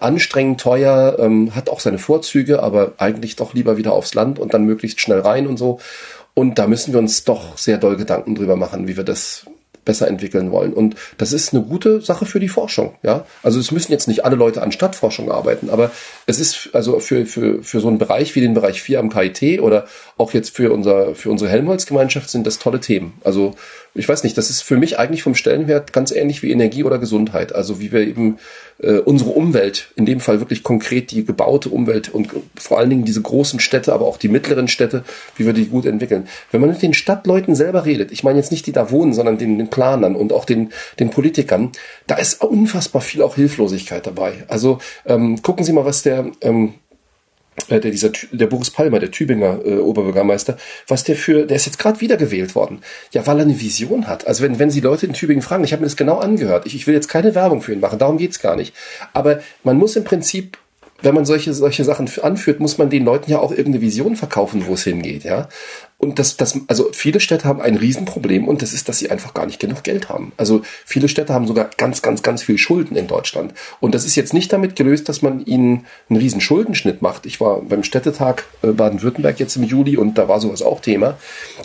anstrengend, teuer, ähm, hat auch seine Vorzüge, aber eigentlich doch lieber wieder aufs Land und dann möglichst schnell rein und so. Und da müssen wir uns doch sehr doll Gedanken drüber machen, wie wir das besser entwickeln wollen. Und das ist eine gute Sache für die Forschung. Ja, also es müssen jetzt nicht alle Leute an Stadtforschung arbeiten, aber es ist also für, für, für so einen Bereich wie den Bereich 4 am KIT oder auch jetzt für unser, für unsere Helmholtz-Gemeinschaft sind das tolle Themen. Also ich weiß nicht, das ist für mich eigentlich vom Stellenwert ganz ähnlich wie Energie oder Gesundheit. Also wie wir eben äh, unsere Umwelt, in dem Fall wirklich konkret die gebaute Umwelt und vor allen Dingen diese großen Städte, aber auch die mittleren Städte, wie wir die gut entwickeln. Wenn man mit den Stadtleuten selber redet, ich meine jetzt nicht die da wohnen, sondern den, den Planern und auch den, den Politikern, da ist unfassbar viel auch Hilflosigkeit dabei. Also ähm, gucken Sie mal, was der ähm, äh, der dieser der Boris Palmer, der Tübinger äh, Oberbürgermeister, was der für, der ist jetzt gerade wiedergewählt worden. Ja, weil er eine Vision hat. Also wenn wenn Sie Leute in Tübingen fragen, ich habe mir das genau angehört. Ich, ich will jetzt keine Werbung für ihn machen, darum geht's gar nicht. Aber man muss im Prinzip wenn man solche, solche Sachen anführt, muss man den Leuten ja auch irgendeine Vision verkaufen, wo es hingeht, ja. Und das, das, also viele Städte haben ein Riesenproblem und das ist, dass sie einfach gar nicht genug Geld haben. Also viele Städte haben sogar ganz, ganz, ganz viel Schulden in Deutschland. Und das ist jetzt nicht damit gelöst, dass man ihnen einen riesen Schuldenschnitt macht. Ich war beim Städtetag äh, Baden-Württemberg jetzt im Juli und da war sowas auch Thema.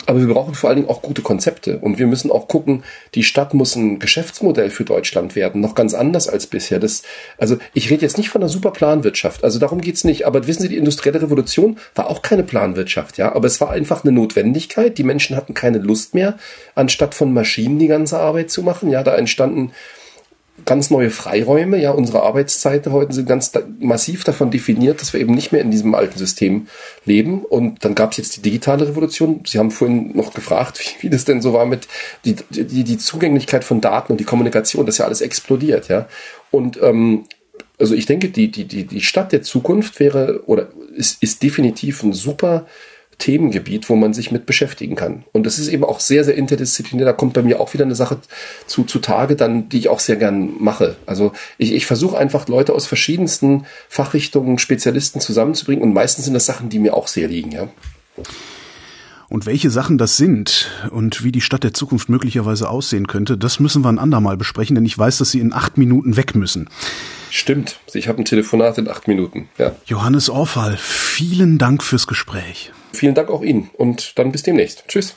Aber wir brauchen vor allen Dingen auch gute Konzepte und wir müssen auch gucken, die Stadt muss ein Geschäftsmodell für Deutschland werden, noch ganz anders als bisher. Das, also ich rede jetzt nicht von einer super Planwirtschaft, also darum geht's nicht. Aber wissen Sie, die industrielle Revolution war auch keine Planwirtschaft, ja, aber es war einfach eine Notwendigkeit. Die Menschen hatten keine Lust mehr, anstatt von Maschinen die ganze Arbeit zu machen. Ja, da entstanden ganz neue Freiräume. Ja, unsere Arbeitszeiten heute sind ganz massiv davon definiert, dass wir eben nicht mehr in diesem alten System leben. Und dann gab es jetzt die digitale Revolution. Sie haben vorhin noch gefragt, (laughs) wie, wie das denn so war mit die, die, die Zugänglichkeit von Daten und die Kommunikation. Das ist ja alles explodiert. Ja, und ähm, also ich denke, die, die, die, die Stadt der Zukunft wäre oder ist, ist definitiv ein super Themengebiet, wo man sich mit beschäftigen kann. Und das ist eben auch sehr, sehr interdisziplinär. Da kommt bei mir auch wieder eine Sache zu, zu Tage, dann, die ich auch sehr gern mache. Also ich, ich versuche einfach Leute aus verschiedensten Fachrichtungen, Spezialisten zusammenzubringen und meistens sind das Sachen, die mir auch sehr liegen, ja. Und welche Sachen das sind und wie die Stadt der Zukunft möglicherweise aussehen könnte, das müssen wir ein andermal besprechen, denn ich weiß, dass Sie in acht Minuten weg müssen. Stimmt. Ich habe ein Telefonat in acht Minuten. Ja. Johannes Orfall, vielen Dank fürs Gespräch. Vielen Dank auch Ihnen und dann bis demnächst. Tschüss.